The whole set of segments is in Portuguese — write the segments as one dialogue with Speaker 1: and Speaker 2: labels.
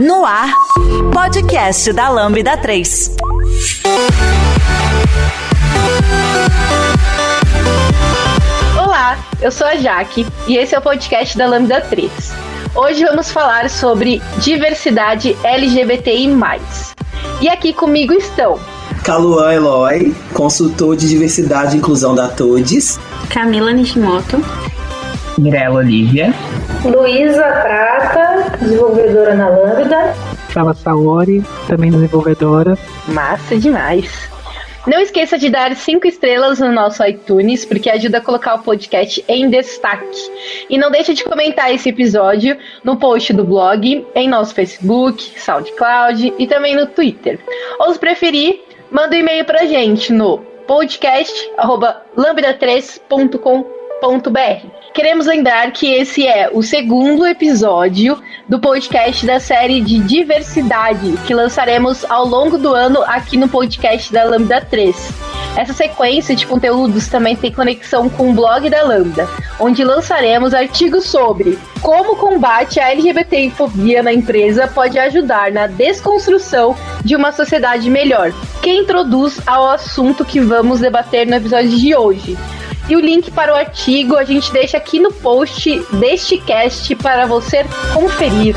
Speaker 1: No ar, podcast da Lambda 3.
Speaker 2: Olá, eu sou a Jaque e esse é o podcast da Lambda 3. Hoje vamos falar sobre diversidade LGBTI+. E aqui comigo estão
Speaker 3: Caluan Eloy, consultor de diversidade e inclusão da TODES.
Speaker 4: Camila Nishimoto.
Speaker 5: Mirella Olivia.
Speaker 6: Luísa Prata, desenvolvedora na Lambda.
Speaker 7: Sala Saori, também desenvolvedora.
Speaker 2: Massa demais! Não esqueça de dar cinco estrelas no nosso iTunes, porque ajuda a colocar o podcast em destaque. E não deixe de comentar esse episódio no post do blog, em nosso Facebook, SoundCloud e também no Twitter. Ou se preferir, manda um e-mail pra gente no podcast@lambda3.com.br. Queremos lembrar que esse é o segundo episódio do podcast da série de diversidade que lançaremos ao longo do ano aqui no podcast da Lambda 3. Essa sequência de conteúdos também tem conexão com o blog da Lambda, onde lançaremos artigos sobre como o combate à LGBTfobia na empresa pode ajudar na desconstrução de uma sociedade melhor, que introduz ao assunto que vamos debater no episódio de hoje. E o link para o artigo a gente deixa aqui no post deste cast para você conferir.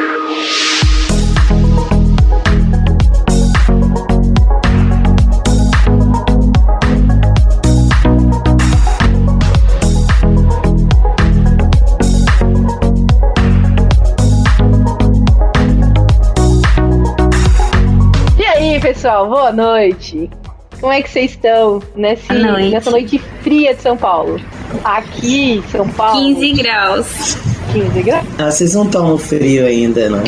Speaker 2: Pessoal, boa noite. Como é que vocês estão nesse,
Speaker 4: noite.
Speaker 2: nessa noite fria de São Paulo? Aqui, São Paulo,
Speaker 4: 15 graus.
Speaker 2: 15 graus.
Speaker 3: Ah, vocês não estão no frio ainda, não?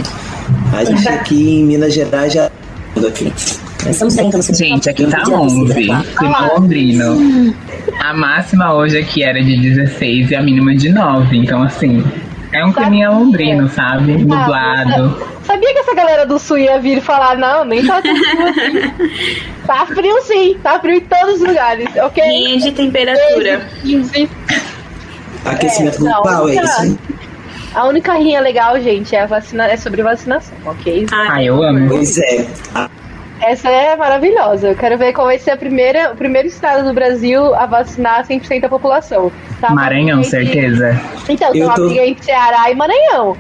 Speaker 3: A gente aqui em Minas Gerais já. Aqui.
Speaker 8: Estamos bem, estamos
Speaker 5: Gente, aqui tá 11. Clima londrino. A máxima hoje aqui era de 16 e a mínima de 9. Então, assim, é um clima londrino, sabe? Nublado.
Speaker 2: Sabia que essa galera do sul ia vir falar, não, nem tá tão frio assim. Tá frio sim, tá frio em todos os lugares, ok?
Speaker 4: Linha de temperatura.
Speaker 2: 15.
Speaker 3: Aquecimento
Speaker 2: É,
Speaker 3: global, é isso?
Speaker 2: A única rinha legal, gente, é, a vacina, é sobre vacinação, ok?
Speaker 5: Ah, eu amo.
Speaker 3: Pois é.
Speaker 2: Essa é maravilhosa. Eu quero ver qual vai ser a primeira, o primeiro estado do Brasil a vacinar 100% da população. Tá
Speaker 5: Maranhão,
Speaker 2: entre-
Speaker 5: certeza.
Speaker 2: Então, tem uma
Speaker 3: tô-
Speaker 2: briga entre Ceará e Maranhão.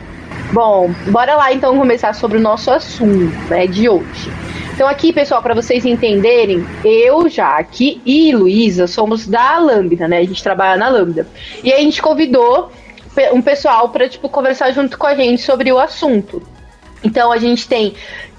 Speaker 2: Bom, bora lá então começar sobre o nosso assunto né, de hoje. Então aqui, pessoal, para vocês entenderem, eu, Jaque e Luísa somos da Lambda, né? A gente trabalha na Lambda. E a gente convidou um pessoal para tipo conversar junto com a gente sobre o assunto. Então a gente tem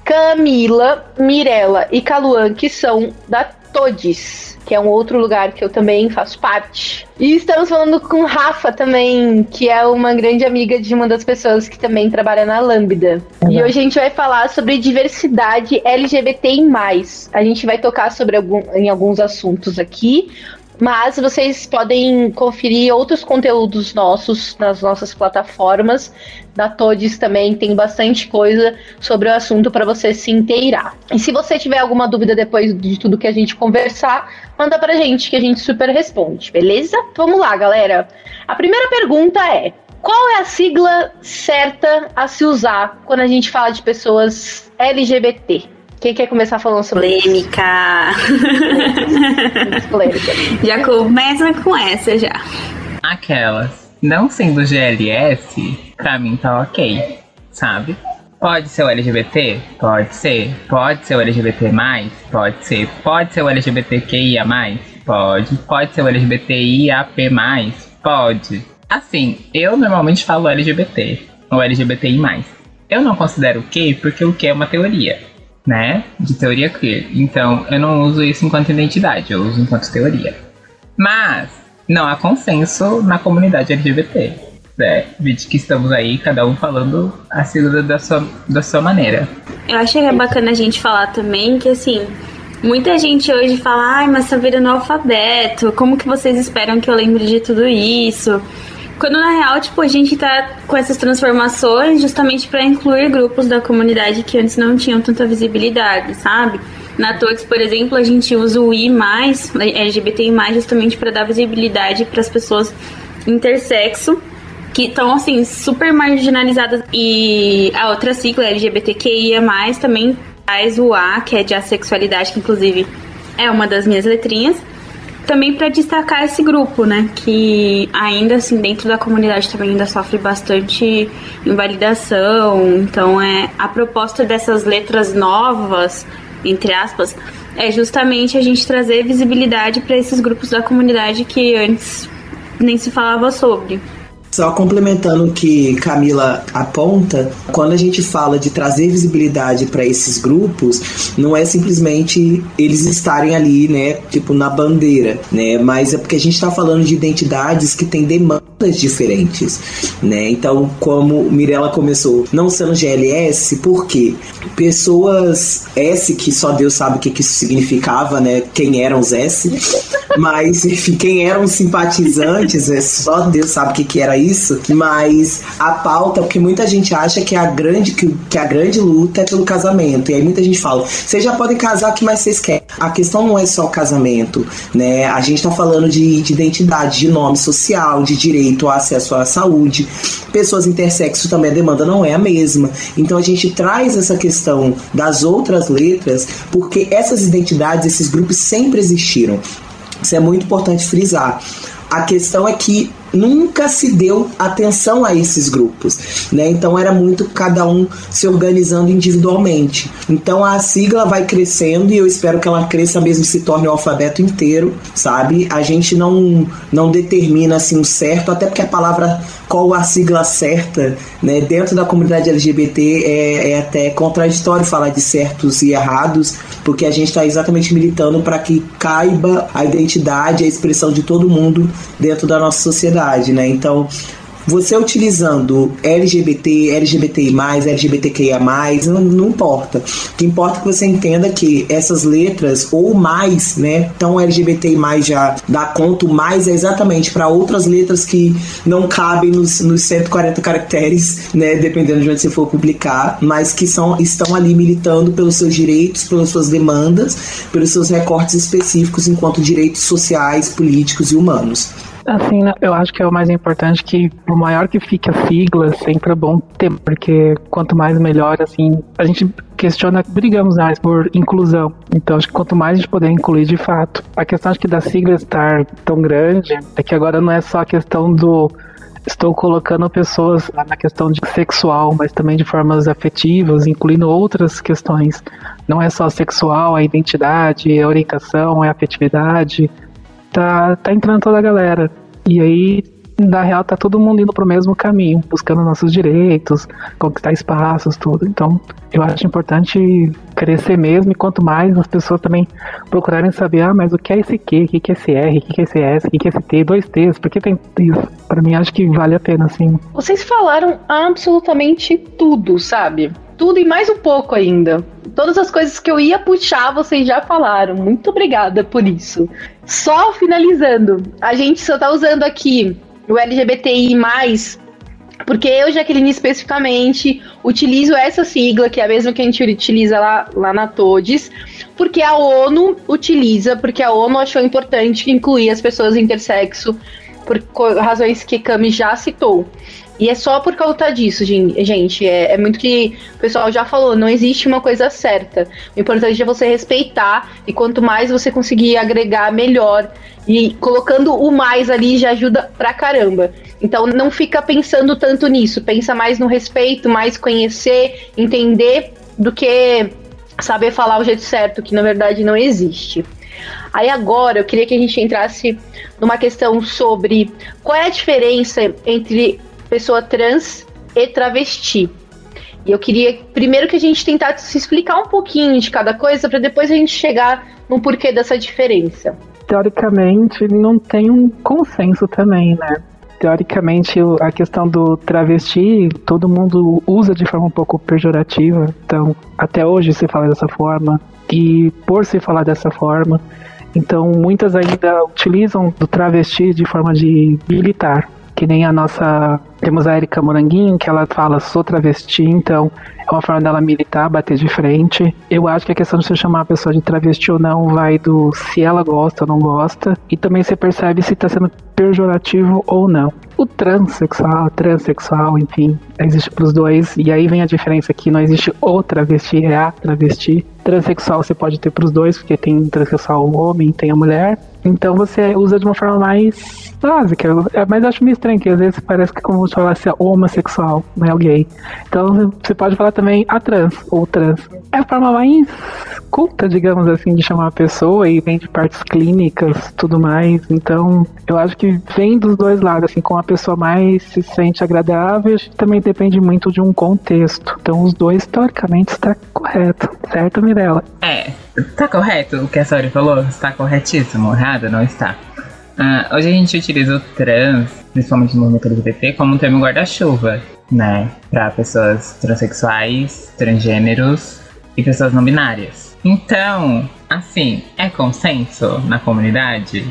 Speaker 2: Camila, Mirella e Caluan, que são da Todes, que é um outro lugar que eu também faço parte. E estamos falando com Rafa também, que é uma grande amiga de uma das pessoas que também trabalha na Lambda. E hoje a gente vai falar sobre diversidade LGBTI+. A gente vai tocar sobre algum, em alguns assuntos aqui, mas vocês podem conferir outros conteúdos nossos nas nossas plataformas. Da Todes também tem bastante coisa sobre o assunto para você se inteirar. E se você tiver alguma dúvida depois de tudo que a gente conversar, manda pra gente que a gente super responde, beleza? Vamos lá, galera. A primeira pergunta é: qual é a sigla certa a se usar quando a gente fala de pessoas LGBT? Quem quer começar falando sobre isso?
Speaker 4: Polêmica.
Speaker 2: Polêmica.
Speaker 4: já começa com essa já.
Speaker 5: Aquelas. Não sendo GLS, pra mim tá ok, sabe? Pode ser o LGBT? Pode ser. Pode ser o LGBT+? Pode ser. Pode ser o LGBTQIA+? Pode. Pode ser o LGBTIAP+? Pode. Assim, eu normalmente falo LGBT, ou LGBTI+. Eu não considero o que porque o que é uma teoria, né? De teoria queer. Então, eu não uso isso enquanto identidade, eu uso enquanto teoria. Mas não há consenso na comunidade LGBT. É, vídeo que estamos aí, cada um falando a sigla da sua, da sua maneira.
Speaker 4: Eu achei que é bacana a gente falar também que, assim, muita gente hoje fala, ai, mas tá virando alfabeto, como que vocês esperam que eu lembre de tudo isso? Quando na real, tipo, a gente tá com essas transformações justamente para incluir grupos da comunidade que antes não tinham tanta visibilidade, sabe? Na Tox, por exemplo, a gente usa o I+, LGBTI+, justamente para dar visibilidade para as pessoas intersexo, que estão, assim, super marginalizadas. E a outra sigla, LGBTQIA+, também traz o A, que é de assexualidade, que inclusive é uma das minhas letrinhas também para destacar esse grupo, né, que ainda assim dentro da comunidade também ainda sofre bastante invalidação. Então é a proposta dessas letras novas, entre aspas, é justamente a gente trazer visibilidade para esses grupos da comunidade que antes nem se falava sobre.
Speaker 3: Só complementando o que Camila aponta, quando a gente fala de trazer visibilidade para esses grupos, não é simplesmente eles estarem ali, né, tipo na bandeira, né, mas é porque a gente está falando de identidades que têm demandas diferentes, né? Então, como Mirella começou, não sendo GLS, por quê? Pessoas S que só Deus sabe o que, que isso significava, né? Quem eram os S, mas enfim, quem eram os simpatizantes, é só Deus sabe o que, que era isso, mas a pauta, porque muita gente acha que a grande, que, que a grande luta é pelo casamento. E aí muita gente fala, vocês já podem casar o que mais vocês querem. A questão não é só o casamento, né? A gente tá falando de, de identidade, de nome social, de direito ao acesso à saúde. Pessoas intersexo também a demanda não é a mesma. Então a gente traz essa questão das outras letras, porque essas identidades, esses grupos sempre existiram. Isso é muito importante frisar. A questão é que nunca se deu atenção a esses grupos, né? Então era muito cada um se organizando individualmente. Então a sigla vai crescendo e eu espero que ela cresça mesmo se torne o alfabeto inteiro, sabe? A gente não não determina assim o certo, até porque a palavra qual a sigla certa, né? Dentro da comunidade LGBT é, é até contraditório falar de certos e errados, porque a gente está exatamente militando para que caiba a identidade, a expressão de todo mundo dentro da nossa sociedade né? Então, você utilizando LGBT, LGBTI, LGBTQIA, não, não importa. O que importa é que você entenda que essas letras, ou mais, né? Então LGBTI já dá conta, mais é exatamente para outras letras que não cabem nos, nos 140 caracteres, né? Dependendo de onde você for publicar, mas que são, estão ali militando pelos seus direitos, pelas suas demandas, pelos seus recortes específicos enquanto direitos sociais, políticos e humanos.
Speaker 7: Assim, né, eu acho que é o mais importante que, por maior que fique a sigla, sempre é bom ter, porque quanto mais melhor, assim, a gente questiona, brigamos mais por inclusão. Então, acho que quanto mais a gente puder incluir de fato. A questão acho que da sigla estar tão grande é que agora não é só a questão do estou colocando pessoas na questão de sexual, mas também de formas afetivas, incluindo outras questões. Não é só sexual, a identidade, a orientação, a afetividade, tá, tá entrando toda a galera. E aí, na real, tá todo mundo indo pro mesmo caminho, buscando nossos direitos, conquistar espaços, tudo. Então, eu acho importante crescer mesmo, e quanto mais as pessoas também procurarem saber, ah, mas o que é esse Q, o que é esse R, o que é esse S, o que é esse T, dois T's, por que tem isso? Pra mim, acho que vale a pena, sim.
Speaker 2: Vocês falaram absolutamente tudo, sabe? Tudo e mais um pouco ainda. Todas as coisas que eu ia puxar, vocês já falaram. Muito obrigada por isso. Só finalizando, a gente só tá usando aqui o LGBTI, porque eu, Jaqueline, especificamente, utilizo essa sigla, que é a mesma que a gente utiliza lá, lá na TODES, porque a ONU utiliza, porque a ONU achou importante incluir as pessoas intersexo, por razões que Cami já citou. E é só por causa disso, gente. É, é, muito que o pessoal já falou, não existe uma coisa certa. O importante é você respeitar, e quanto mais você conseguir agregar, melhor. E colocando o mais ali já ajuda pra caramba. Então não fica pensando tanto nisso, pensa mais no respeito, mais conhecer, entender, do que saber falar o jeito certo, que na verdade não existe. Aí agora eu queria que a gente entrasse numa questão sobre qual é a diferença entre pessoa trans e travesti. E eu queria primeiro que a gente tentasse se explicar um pouquinho de cada coisa para depois a gente chegar no porquê dessa diferença.
Speaker 7: Teoricamente, não tem um consenso também, né? teoricamente a questão do travesti, todo mundo usa de forma um pouco pejorativa. Então, até hoje se fala dessa forma. E por se falar dessa forma, então muitas ainda utilizam do travesti de forma de militar. Que nem a nossa. Temos a Erika Moranguinho, que ela fala, sou travesti, então é uma forma dela militar, bater de frente. Eu acho que a questão de você chamar a pessoa de travesti ou não vai do se ela gosta ou não gosta. E também você percebe se está sendo pejorativo ou não. O transexual, transexual, enfim, existe para os dois. E aí vem a diferença que não existe o travesti, é a travesti. Transsexual você pode ter para os dois, porque tem transexual homem, tem a mulher. Então você usa de uma forma mais básica. É, mas eu acho meio estranho que às vezes parece que como se falasse homossexual, não é o gay. Então você pode falar também a trans ou trans. É a forma mais culta, digamos assim, de chamar a pessoa e vem de partes clínicas, tudo mais. Então eu acho que vem dos dois lados, assim, com a pessoa mais se sente agradável, também depende muito de um contexto. Então os dois, teoricamente, está correto, certo, Mirella?
Speaker 5: É, tá correto o que a Sori falou? Está corretíssimo, não está. Uh, hoje a gente utiliza o trans, principalmente no movimento LGBT, como um termo guarda-chuva, né? Para pessoas transexuais, transgêneros e pessoas não binárias. Então, assim, é consenso na comunidade?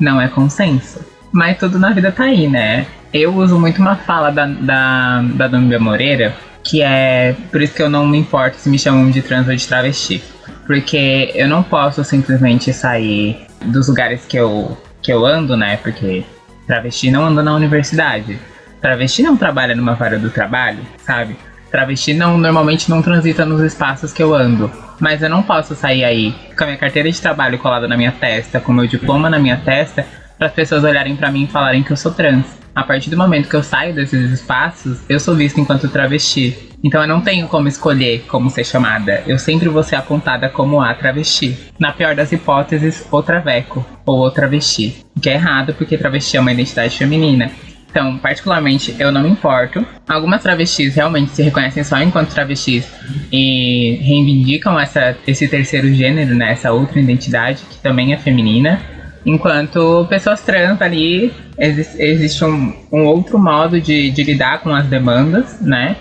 Speaker 5: Não é consenso. Mas tudo na vida tá aí, né? Eu uso muito uma fala da, da, da Moreira, que é por isso que eu não me importo se me chamam de trans ou de travesti. Porque eu não posso simplesmente sair dos lugares que eu, que eu ando, né? Porque travesti não anda na universidade. Travesti não trabalha numa vara do trabalho, sabe? Travesti não normalmente não transita nos espaços que eu ando. Mas eu não posso sair aí com a minha carteira de trabalho colada na minha testa, com meu diploma na minha testa, para as pessoas olharem para mim e falarem que eu sou trans. A partir do momento que eu saio desses espaços, eu sou vista enquanto travesti. Então eu não tenho como escolher como ser chamada. Eu sempre vou ser apontada como a travesti. Na pior das hipóteses, o traveco ou o travesti. O que é errado porque travesti é uma identidade feminina. Então, particularmente, eu não me importo. Algumas travestis realmente se reconhecem só enquanto travestis e reivindicam essa, esse terceiro gênero, né? Essa outra identidade que também é feminina. Enquanto pessoas trans ali, existe, existe um, um, outro modo de, de lidar com as demandas, né?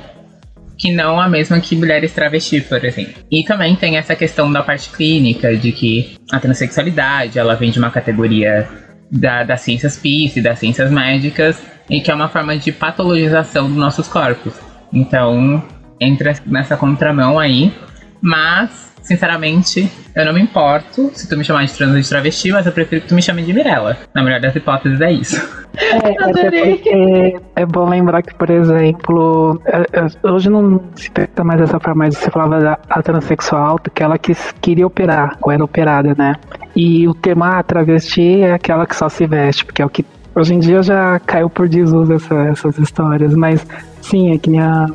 Speaker 5: Que não a mesma que mulheres travesti, por exemplo. E também tem essa questão da parte clínica, de que a transexualidade, ela vem de uma categoria da, das ciências PIS e das ciências médicas, e que é uma forma de patologização dos nossos corpos. Então, entra nessa contramão aí, mas Sinceramente, eu não me importo se tu me chamar de trans ou de travesti, mas eu prefiro que tu me chame de Mirella. Na melhor das hipóteses, é isso.
Speaker 7: É, Adorei. é bom lembrar que, por exemplo, é, é, hoje não se trata mais dessa forma, mas você falava da a transexual, que ela que queria operar, ou era operada, né? E o tema travesti é aquela que só se veste, porque é o que hoje em dia já caiu por desuso essa, essas histórias, mas sim, é que nem a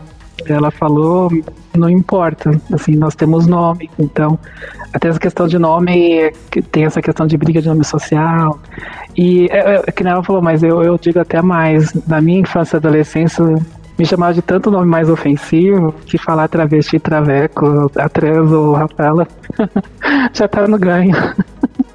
Speaker 7: ela falou, não importa, assim, nós temos nome, então até essa questão de nome, tem essa questão de briga de nome social, e é, é, é que ela falou, mas eu, eu digo até mais, na minha infância e adolescência, me chamava de tanto nome mais ofensivo que falar travesti, traveco, a ou Rafaela já tá no ganho.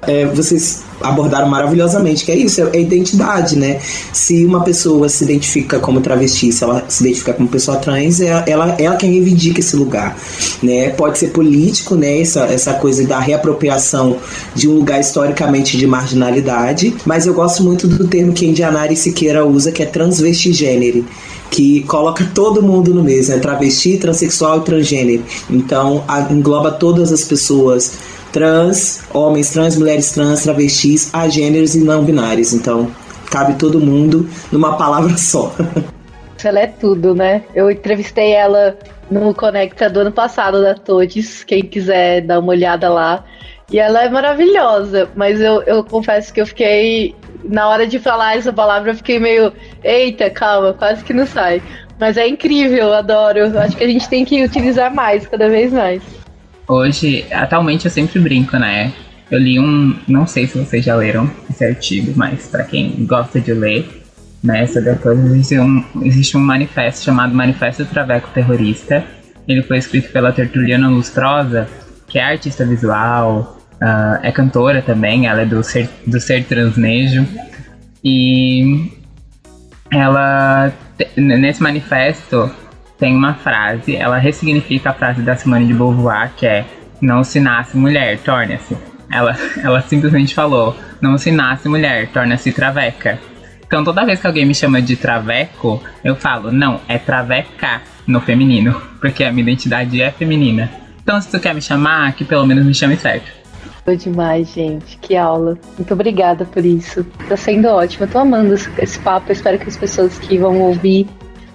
Speaker 3: É, vocês abordaram maravilhosamente, que é isso, é identidade, né? Se uma pessoa se identifica como travesti, se ela se identifica como pessoa trans, é ela, ela quem reivindica esse lugar, né? Pode ser político, né? Essa, essa coisa da reapropriação de um lugar historicamente de marginalidade, mas eu gosto muito do termo que Indianari Siqueira usa, que é transvestigênero que coloca todo mundo no mesmo, é travesti, transexual e transgênero. Então, a, engloba todas as pessoas trans, homens trans, mulheres trans, travestis, agêneros e não binários. Então, cabe todo mundo numa palavra só.
Speaker 2: Ela é tudo, né? Eu entrevistei ela no Conecta do ano passado da Todes, quem quiser dar uma olhada lá. E ela é maravilhosa, mas eu, eu confesso que eu fiquei na hora de falar essa palavra eu fiquei meio, eita, calma, quase que não sai. Mas é incrível, adoro. Acho que a gente tem que utilizar mais, cada vez mais.
Speaker 5: Hoje, atualmente eu sempre brinco, né? Eu li um, não sei se vocês já leram esse artigo, mas para quem gosta de ler, né, sobre a coisa, existe um, existe um manifesto chamado Manifesto Traveco Terrorista. Ele foi escrito pela Tertuliana Lustrosa, que é artista visual, Uh, é cantora também, ela é do Ser, do ser Transnejo. E ela nesse manifesto tem uma frase, ela ressignifica a frase da Simone de Beauvoir, que é não se nasce mulher, torna-se. Ela, ela simplesmente falou, não se nasce mulher, torna-se traveca. Então toda vez que alguém me chama de traveco, eu falo, não, é traveca no feminino, porque a minha identidade é feminina. Então se tu quer me chamar, que pelo menos me chame certo.
Speaker 2: Foi demais, gente. Que aula. Muito obrigada por isso. Tá sendo ótimo. Eu tô amando esse papo. Eu espero que as pessoas que vão ouvir,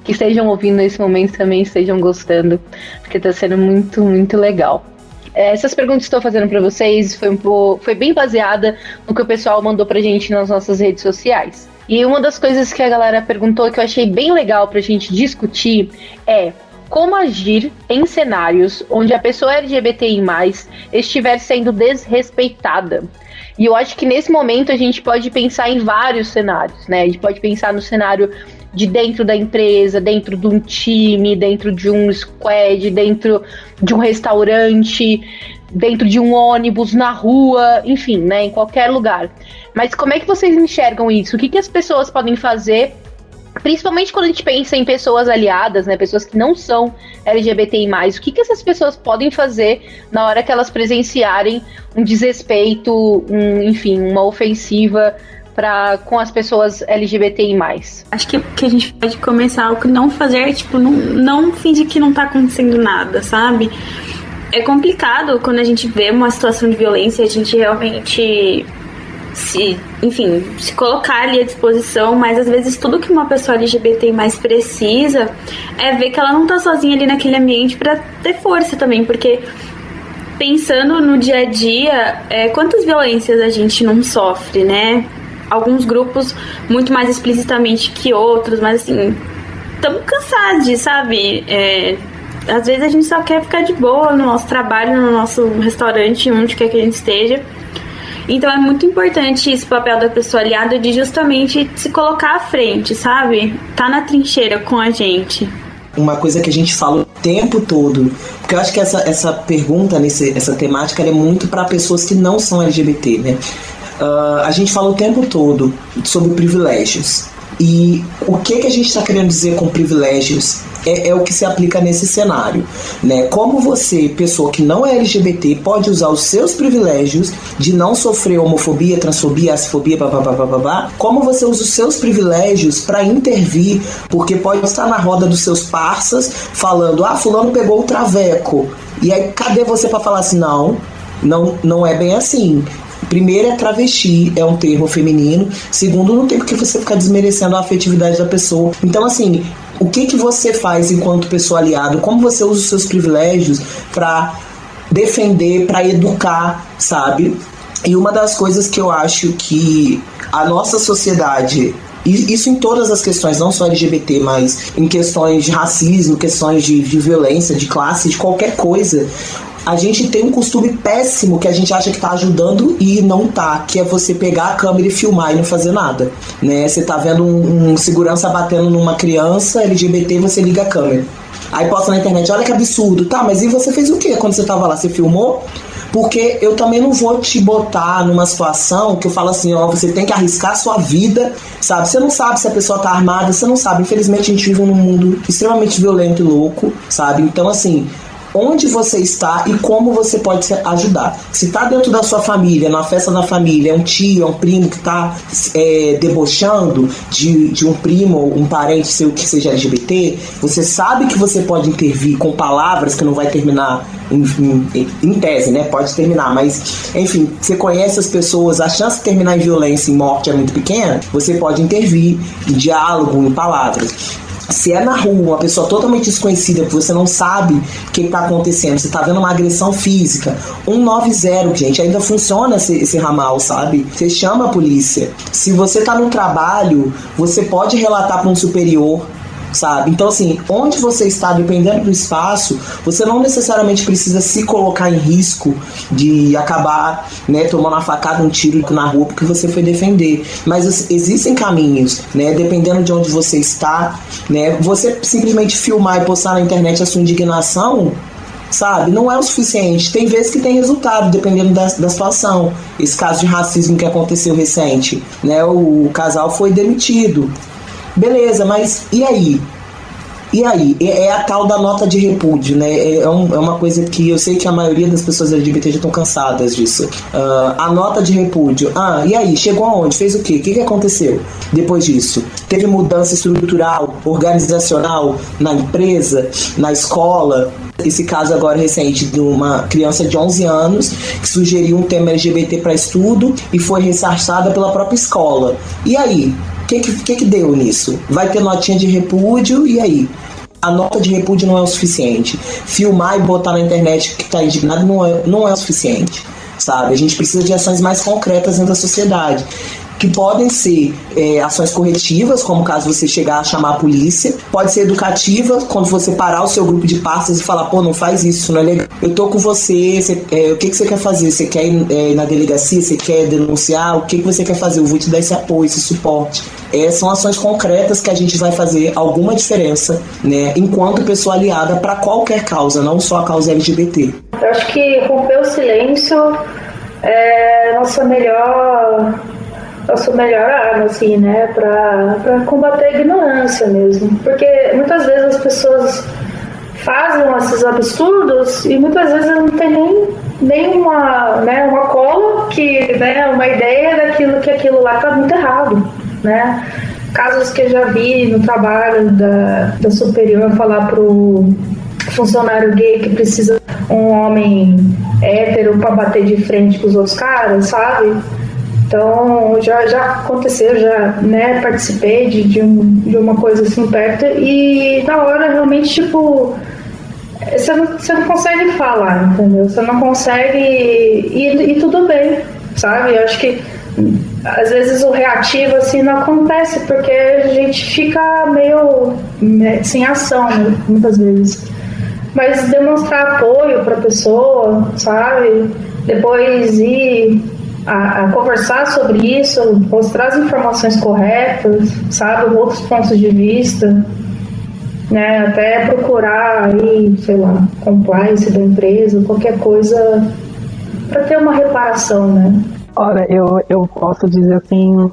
Speaker 2: que estejam ouvindo nesse momento também estejam gostando, porque tá sendo muito, muito legal. É, essas perguntas que estou fazendo para vocês foi, um foi bem baseada no que o pessoal mandou pra gente nas nossas redes sociais. E uma das coisas que a galera perguntou que eu achei bem legal pra gente discutir é como agir em cenários onde a pessoa LGBTI+, estiver sendo desrespeitada. E eu acho que nesse momento a gente pode pensar em vários cenários, né? A gente pode pensar no cenário de dentro da empresa, dentro de um time, dentro de um squad, dentro de um restaurante, dentro de um ônibus, na rua, enfim, né, em qualquer lugar. Mas como é que vocês enxergam isso? O que, que as pessoas podem fazer principalmente quando a gente pensa em pessoas aliadas, né, pessoas que não são LGBTI+, o que, que essas pessoas podem fazer na hora que elas presenciarem um desrespeito, um, enfim, uma ofensiva para com as pessoas LGBTI+.
Speaker 4: Acho que que a gente pode começar o que não fazer, tipo, não, não fingir que não tá acontecendo nada, sabe? É complicado quando a gente vê uma situação de violência, a gente realmente se, enfim, se colocar ali à disposição, mas às vezes tudo que uma pessoa LGBT mais precisa é ver que ela não tá sozinha ali naquele ambiente para ter força também, porque pensando no dia a dia, é, quantas violências a gente não sofre, né? Alguns grupos muito mais explicitamente que outros, mas assim, estamos cansados, sabe? É, às vezes a gente só quer ficar de boa no nosso trabalho, no nosso restaurante, onde quer que a gente esteja. Então é muito importante esse papel da pessoa aliada de justamente se colocar à frente, sabe? Tá na trincheira com a gente.
Speaker 3: Uma coisa que a gente fala o tempo todo, porque eu acho que essa, essa pergunta, nesse, essa temática, é muito para pessoas que não são LGBT, né? Uh, a gente fala o tempo todo sobre privilégios. E o que, que a gente está querendo dizer com privilégios é, é, o que se aplica nesse cenário. Né? Como você, pessoa que não é LGBT, pode usar os seus privilégios de não sofrer homofobia, transfobia, asfobia, babá, como você usa os seus privilégios para intervir, porque pode estar na roda dos seus parceiros falando: ah, fulano pegou o traveco. E aí, cadê você para falar assim? Não, não, não é bem assim. Primeiro é travesti, é um termo feminino. Segundo, não tem porque você ficar desmerecendo a afetividade da pessoa. Então, assim, o que, que você faz enquanto pessoa aliada? Como você usa os seus privilégios para defender, para educar, sabe? E uma das coisas que eu acho que a nossa sociedade isso em todas as questões, não só LGBT, mas em questões de racismo, questões de, de violência, de classe, de qualquer coisa a gente tem um costume péssimo que a gente acha que tá ajudando e não tá, que é você pegar a câmera e filmar e não fazer nada, né? Você tá vendo um, um segurança batendo numa criança LGBT você liga a câmera. Aí posta na internet, olha que absurdo. Tá, mas e você fez o que quando você tava lá? Você filmou? Porque eu também não vou te botar numa situação que eu falo assim, ó, você tem que arriscar a sua vida, sabe? Você não sabe se a pessoa tá armada, você não sabe. Infelizmente a gente vive num mundo extremamente violento e louco, sabe? Então, assim, onde você está e como você pode ajudar. Se está dentro da sua família, na festa da família, é um tio, é um primo que está é, debochando de, de um primo, um parente seu que seja LGBT, você sabe que você pode intervir com palavras que não vai terminar em, em, em tese, né? Pode terminar, mas enfim, você conhece as pessoas, a chance de terminar em violência e morte é muito pequena, você pode intervir em diálogo, em palavras. Se é na rua, uma pessoa totalmente desconhecida, que você não sabe o que está acontecendo, você está vendo uma agressão física, 190, gente, ainda funciona esse, esse ramal, sabe? Você chama a polícia. Se você está no trabalho, você pode relatar para um superior sabe? Então, assim, onde você está, dependendo do espaço, você não necessariamente precisa se colocar em risco de acabar, né, tomando uma facada, um tiro na rua porque você foi defender. Mas existem caminhos, né, dependendo de onde você está, né, você simplesmente filmar e postar na internet a sua indignação, sabe? Não é o suficiente. Tem vezes que tem resultado, dependendo da, da situação. Esse caso de racismo que aconteceu recente, né? O, o casal foi demitido Beleza, mas e aí? E aí, é, é a tal da nota de repúdio, né? É, é, um, é, uma coisa que eu sei que a maioria das pessoas LGBT já estão cansadas disso. Uh, a nota de repúdio. Ah, e aí? Chegou aonde? Fez o quê? O que, que aconteceu depois disso? Teve mudança estrutural, organizacional na empresa, na escola? Esse caso agora recente de uma criança de 11 anos que sugeriu um tema LGBT para estudo e foi ressarçada pela própria escola. E aí? Que, que, que deu nisso? Vai ter notinha de repúdio e aí? A nota de repúdio não é o suficiente. Filmar e botar na internet que está indignado não é, não é o suficiente. Sabe? A gente precisa de ações mais concretas dentro da sociedade que podem ser é, ações corretivas, como caso você chegar a chamar a polícia, pode ser educativa, quando você parar o seu grupo de pastas e falar, pô, não faz isso, não é legal. Eu tô com você, você é, o que, que você quer fazer? Você quer ir é, na delegacia? Você quer denunciar? O que, que você quer fazer? Eu vou te dar esse apoio, esse suporte. É, são ações concretas que a gente vai fazer alguma diferença, né, enquanto pessoa aliada para qualquer causa, não só a causa LGBT.
Speaker 6: Eu acho que romper o silêncio é nossa melhor sua melhor arma, assim, né, para combater a ignorância mesmo. Porque muitas vezes as pessoas fazem esses absurdos e muitas vezes não tem nem, nem uma, né, uma cola que, né, uma ideia daquilo que aquilo lá tá muito errado, né. Casos que eu já vi no trabalho da, da superior falar pro funcionário gay que precisa um homem hétero para bater de frente com os outros caras, sabe? Então, já, já aconteceu, já né, participei de, de, um, de uma coisa assim perto e na hora realmente, tipo, você não, você não consegue falar, entendeu? Você não consegue. E, e tudo bem, sabe? Eu acho que às vezes o reativo assim não acontece porque a gente fica meio né, sem ação, né, muitas vezes. Mas demonstrar apoio para a pessoa, sabe? Depois ir a, a, conversar sobre isso, mostrar as informações corretas, sabe, outros pontos de vista, né, até procurar aí, sei lá, compliance da empresa, qualquer coisa para ter uma reparação, né?
Speaker 7: Olha, eu, eu posso dizer assim,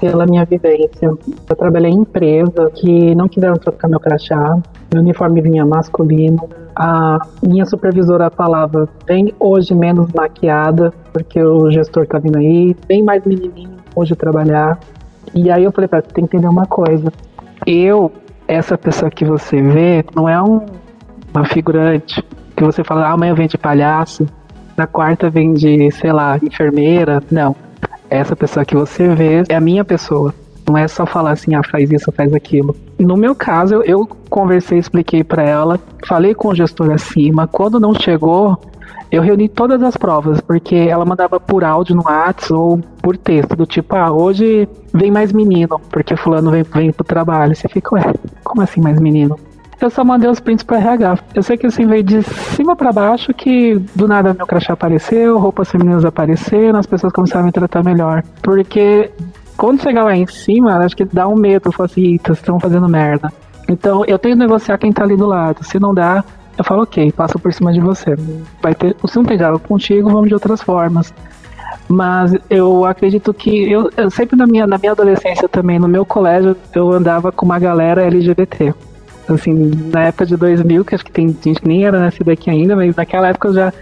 Speaker 7: pela minha vivência, eu trabalhei em empresa que não quiseram trocar meu crachá, meu uniforme vinha masculino, a minha supervisora falava, vem hoje menos maquiada, porque o gestor tá vindo aí, vem mais menininho hoje trabalhar. E aí eu falei pra ela, tem que entender uma coisa. Eu, essa pessoa que você vê, não é um, uma figurante que você fala, ah, amanhã vem de palhaço, na quarta vem de, sei lá, enfermeira. Não. Essa pessoa que você vê é a minha pessoa. Não é só falar assim, ah, faz isso, faz aquilo. No meu caso, eu, eu conversei, expliquei para ela, falei com o gestor acima. Quando não chegou, eu reuni todas as provas, porque ela mandava por áudio no WhatsApp ou por texto, do tipo, ah, hoje vem mais menino, porque fulano vem, vem pro trabalho. Você fica, ué, como assim mais menino? Eu só mandei os prints pro RH. Eu sei que assim veio de cima para baixo que do nada meu crachá apareceu, roupas femininas apareceram, as pessoas começaram a me tratar melhor. Porque quando chegar lá em cima, acho que dá um medo, fala assim, estão fazendo merda. Então eu tenho que negociar quem tá ali do lado. Se não dá, eu falo, ok, passo por cima de você. Vai ter, se não tem diálogo contigo, vamos de outras formas. Mas eu acredito que eu, eu, sempre na minha, na minha adolescência também, no meu colégio, eu andava com uma galera LGBT. Assim, na época de 2000, que acho que tem gente que nem era nascida aqui ainda, mas naquela época eu já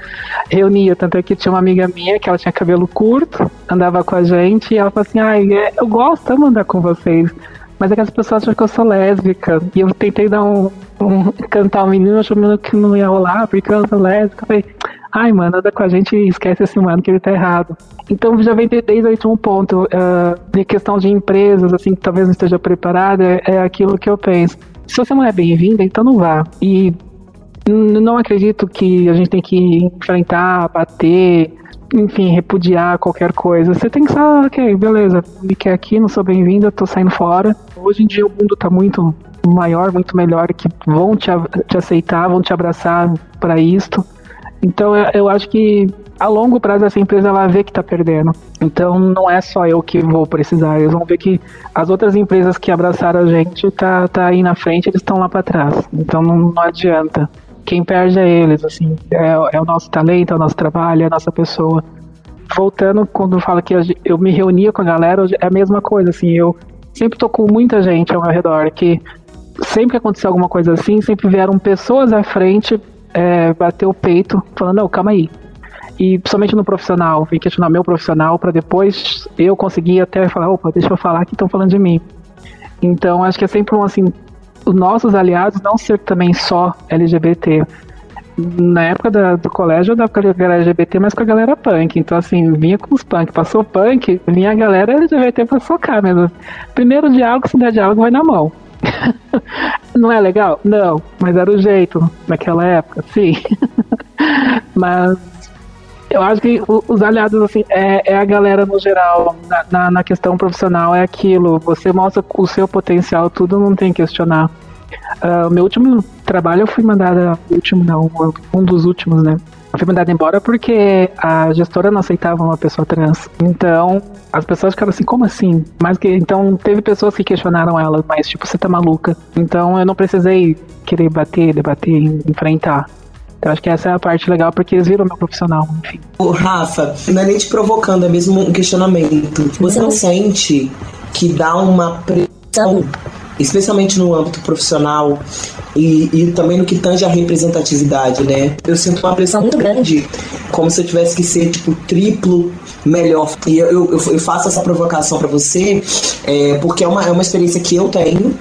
Speaker 7: reunia. Tanto é que tinha uma amiga minha que ela tinha cabelo curto, andava com a gente, e ela falou assim: ai, ah, eu gosto, de andar com vocês. Mas é que as pessoas acham que eu sou lésbica. E eu tentei dar um, um cantar um menino, achando que não ia rolar, porque eu sou lésbica. Eu falei, ai, mano, anda com a gente e esquece esse mano que ele tá errado. Então já vem desde aí um ponto. Uh, de questão de empresas, assim, que talvez não esteja preparada, é, é aquilo que eu penso. Se você não é bem-vinda, então não vá. E não acredito que a gente tem que enfrentar, bater, enfim, repudiar qualquer coisa. Você tem que só, ok, beleza, me quer aqui, não sou bem-vinda, tô saindo fora. Hoje em dia o mundo tá muito maior, muito melhor, que vão te, te aceitar, vão te abraçar para isto. Então eu, acho que a longo prazo essa empresa vai ver que está perdendo. Então não é só eu que vou precisar, eles vão ver que as outras empresas que abraçaram a gente tá, tá aí na frente, eles estão lá para trás. Então não, não, adianta. Quem perde é eles, assim, é, é, o nosso talento, é o nosso trabalho, é a nossa pessoa. Voltando, quando fala que eu me reunia com a galera, é a mesma coisa, assim, eu sempre tô com muita gente ao meu redor, que sempre que aconteceu alguma coisa assim, sempre vieram pessoas à frente é, bater o peito, falando, não, calma aí. E principalmente no profissional, vim questionar meu profissional para depois eu conseguir até falar, opa, deixa eu falar que estão falando de mim. Então acho que é sempre um assim, os nossos aliados não ser também só LGBT. Na época da, do colégio eu dava com a galera LGBT, mas com a galera punk. Então, assim, vinha com os punk, passou punk, vinha a galera LGBT pra socar mesmo. Primeiro diálogo, se der diálogo, vai na mão. Não é legal? Não, mas era o jeito naquela época, sim. mas eu acho que os aliados, assim, é, é a galera no geral, na, na, na, questão profissional, é aquilo. Você mostra o seu potencial, tudo não tem que questionar. Uh, meu último trabalho eu fui mandada, último não, um dos últimos, né? Eu fui mandada embora porque a gestora não aceitava uma pessoa trans. Então, as pessoas ficaram assim, como assim? Mas que então teve pessoas que questionaram ela, mas tipo, você tá maluca. Então eu não precisei querer bater, debater, enfrentar. Então acho que essa é a parte legal porque eles viram meu profissional, enfim.
Speaker 3: Ô, Rafa, não é nem te provocando, é mesmo um questionamento. Você não sente que dá uma pressão especialmente no âmbito profissional e, e, também no que tange a representatividade, né? Eu sinto uma pressão muito grande, como se eu tivesse que ser, tipo, triplo melhor. E eu, eu, eu faço essa provocação para você, é, porque é uma, é uma experiência que eu tenho,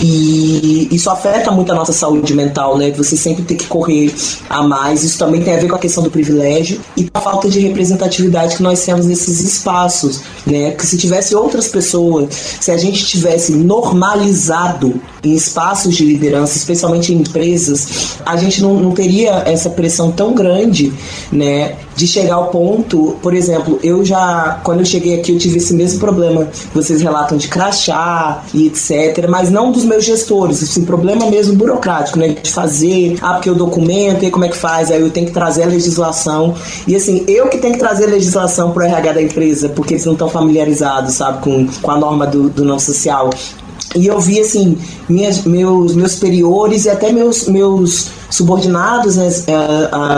Speaker 3: e isso afeta muito a nossa saúde mental, né? Você sempre tem que correr a mais. Isso também tem a ver com a questão do privilégio e com a falta de representatividade que nós temos nesses espaços, né? Porque se tivesse outras pessoas, se a gente tivesse normalizado em espaços de liderança, especialmente em empresas, a gente não, não teria essa pressão tão grande, né? De chegar ao ponto, por exemplo, eu já, quando eu cheguei aqui, eu tive esse mesmo problema. Vocês relatam de crachá e etc., mas não dos meus gestores, assim, problema mesmo burocrático, né? De fazer, ah, porque o documento, e como é que faz? Aí eu tenho que trazer a legislação. E assim, eu que tenho que trazer a legislação pro RH da empresa, porque eles não estão familiarizados, sabe, com, com a norma do, do não social. E eu vi, assim, minhas, meus, meus superiores e até meus, meus subordinados, né,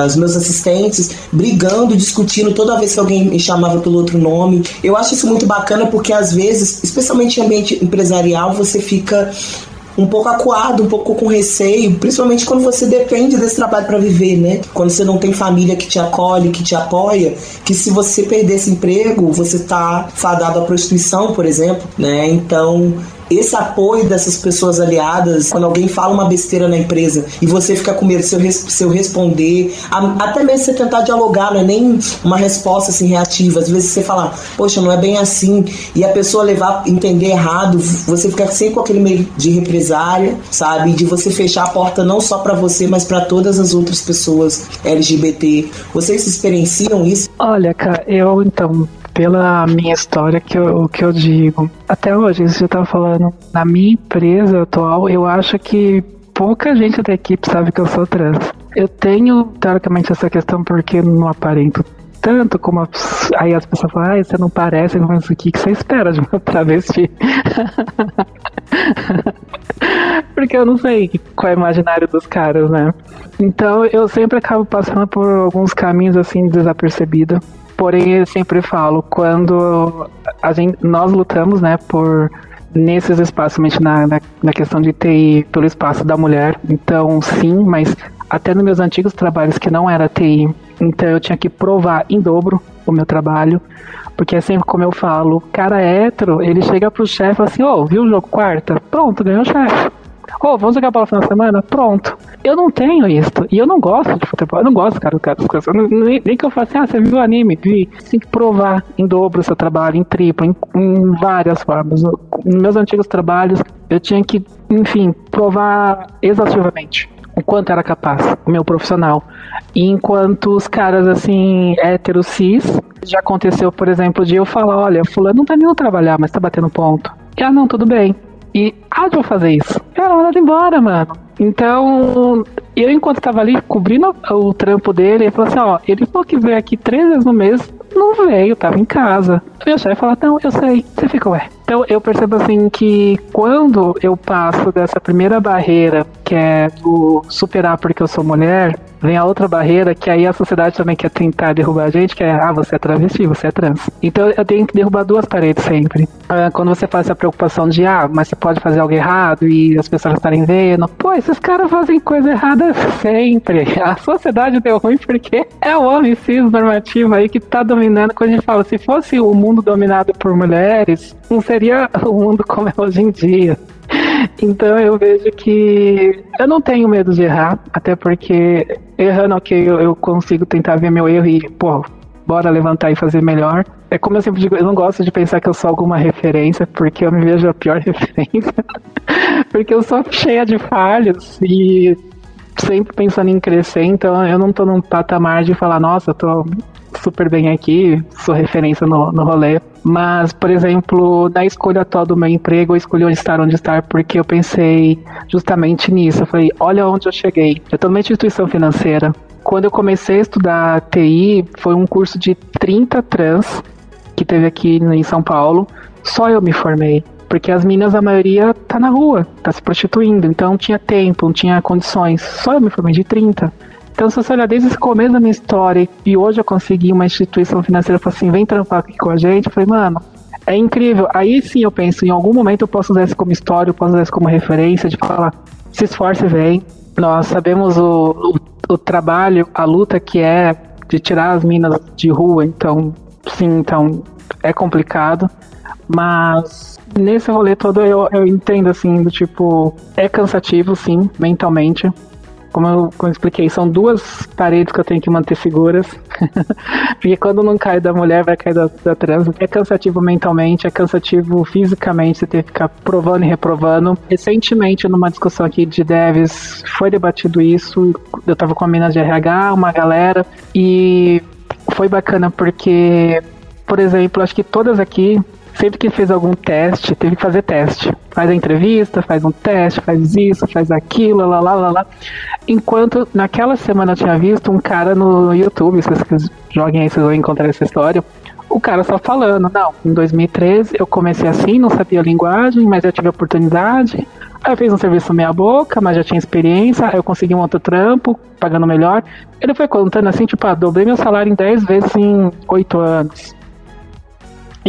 Speaker 3: os meus assistentes, brigando, discutindo toda vez que alguém me chamava pelo outro nome. Eu acho isso muito bacana porque, às vezes, especialmente em ambiente empresarial, você fica um pouco acuado, um pouco com receio, principalmente quando você depende desse trabalho para viver, né? Quando você não tem família que te acolhe, que te apoia, que se você perder esse emprego, você tá fadado à prostituição, por exemplo, né? Então, esse apoio dessas pessoas aliadas, quando alguém fala uma besteira na empresa e você fica com medo eu, se responder, até mesmo você tentar dialogar, não é nem uma resposta assim reativa. Às vezes você fala, poxa, não é bem assim, e a pessoa levar, entender errado, você fica sempre com aquele meio de represária, sabe? De você fechar a porta não só para você, mas para todas as outras pessoas LGBT. Vocês experienciam isso?
Speaker 7: Olha, cara, eu então pela minha história que eu, que eu digo. Até hoje, você estava falando, na minha empresa atual, eu acho que pouca gente da equipe sabe que eu sou trans. Eu tenho, teoricamente, essa questão porque não aparento tanto como a, aí as pessoas falam, ah, você não parece, mas o que, que você espera de uma travesti? Porque eu não sei qual é o imaginário dos caras, né? Então eu sempre acabo passando por alguns caminhos assim desapercebido. Porém, eu sempre falo, quando a gente, nós lutamos, né, por nesses espaços, na, na, na questão de TI pelo espaço da mulher. Então, sim, mas até nos meus antigos trabalhos que não era TI, então eu tinha que provar em dobro o meu trabalho, porque é sempre como eu falo, cara hétero, ele chega pro chefe assim, ô, oh, viu o jogo quarta? Pronto, ganhou o chefe. Oh, vamos jogar bola na semana? Pronto. Eu não tenho isso. E eu não gosto de futebol. Eu não gosto, cara, cara. Nem, nem, que eu faça assim, ah, você viu o anime? Vi. Você tem que provar em dobro o seu trabalho, em triplo, em, em várias formas. Nos meus antigos trabalhos, eu tinha que, enfim, provar exaustivamente o quanto era capaz, o meu profissional. E enquanto os caras, assim, héteros cis, já aconteceu, por exemplo, de eu falar, olha, fulano não tá nem trabalhar, mas tá batendo ponto. Ah, não, tudo bem. E, ah, vou fazer isso. Cara, mandado embora, mano. Então, eu enquanto tava ali cobrindo o trampo dele, ele falou assim, ó, ele falou que veio aqui três vezes no mês, não veio, tava em casa. Meu chefe falou, não, eu sei. Você fica, ué, Então eu percebo assim que quando eu passo dessa primeira barreira, que é do superar porque eu sou mulher, vem a outra barreira que aí a sociedade também quer tentar derrubar a gente, que é ah, você é travesti, você é trans. Então eu tenho que derrubar duas paredes sempre. Ah, quando você faz essa preocupação de ah, mas você pode fazer algo errado e as pessoas estarem vendo, pô, esses caras fazem coisa errada sempre. A sociedade deu ruim porque é o homem cis normativo aí que tá dominando. Quando a gente fala, se fosse o mundo dominado por mulheres, não seria o mundo como é hoje em dia. Então eu vejo que eu não tenho medo de errar, até porque errando, ok, eu, eu consigo tentar ver meu erro e, pô, bora levantar e fazer melhor. É como eu sempre digo, eu não gosto de pensar que eu sou alguma referência, porque eu me vejo a pior referência. porque eu sou cheia de falhas e sempre pensando em crescer, então eu não tô num patamar de falar, nossa, eu tô super bem aqui, sou referência no, no rolê. Mas, por exemplo, na escolha atual do meu emprego, eu escolhi onde estar, onde estar, porque eu pensei justamente nisso. Eu falei, olha onde eu cheguei. Eu tô numa instituição financeira. Quando eu comecei a estudar TI, foi um curso de 30 trans que teve aqui em São Paulo. Só eu me formei. Porque as minas, a maioria, tá na rua, tá se prostituindo. Então não tinha tempo, não tinha condições. Só eu me formei de 30. Então, se você olhar desde esse começo da minha história e hoje eu consegui uma instituição financeira e assim, vem trampar aqui com a gente, eu falei, mano, é incrível. Aí sim eu penso, em algum momento eu posso usar isso como história, eu posso usar isso como referência, de falar, se esforce vem. Nós sabemos o, o, o trabalho, a luta que é de tirar as minas de rua, então, sim, então é complicado. Mas nesse rolê todo eu, eu entendo assim, do tipo, é cansativo, sim, mentalmente como eu, como eu expliquei, são duas paredes que eu tenho que manter seguras. Porque quando não cai da mulher, vai cair da, da trans. É cansativo mentalmente, é cansativo fisicamente, você ter que ficar provando e reprovando. Recentemente, numa discussão aqui de devs, foi debatido isso. Eu tava com a mina de RH, uma galera, e foi bacana porque, por exemplo, acho que todas aqui sempre que fez algum teste, teve que fazer teste. Faz a entrevista, faz um teste, faz isso, faz aquilo, lá, lá, lá, lá. Enquanto naquela semana eu tinha visto um cara no YouTube, se vocês joguem aí, vocês vão encontrar essa história. O cara só falando, não, em 2013 eu comecei assim, não sabia a linguagem, mas eu tive a oportunidade. Aí eu fiz um serviço meia boca, mas já tinha experiência, aí eu consegui um outro trampo, pagando melhor. Ele foi contando assim, tipo, ah, dobrei meu salário em 10 vezes em 8 anos.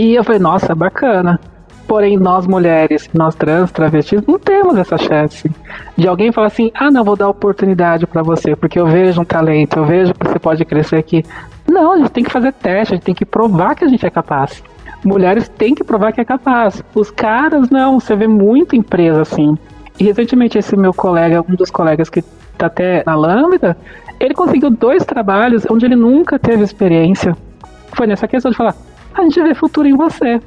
Speaker 7: E eu falei, nossa, bacana. Porém, nós mulheres, nós trans, travestis, não temos essa chance de alguém falar assim: ah, não, vou dar oportunidade para você, porque eu vejo um talento, eu vejo que você pode crescer aqui. Não, a gente tem que fazer teste, a gente tem que provar que a gente é capaz. Mulheres têm que provar que é capaz. Os caras, não, você vê muita empresa assim. E recentemente, esse meu colega, um dos colegas que tá até na Lambda, ele conseguiu dois trabalhos onde ele nunca teve experiência. Foi nessa questão de falar: a gente vê futuro em você.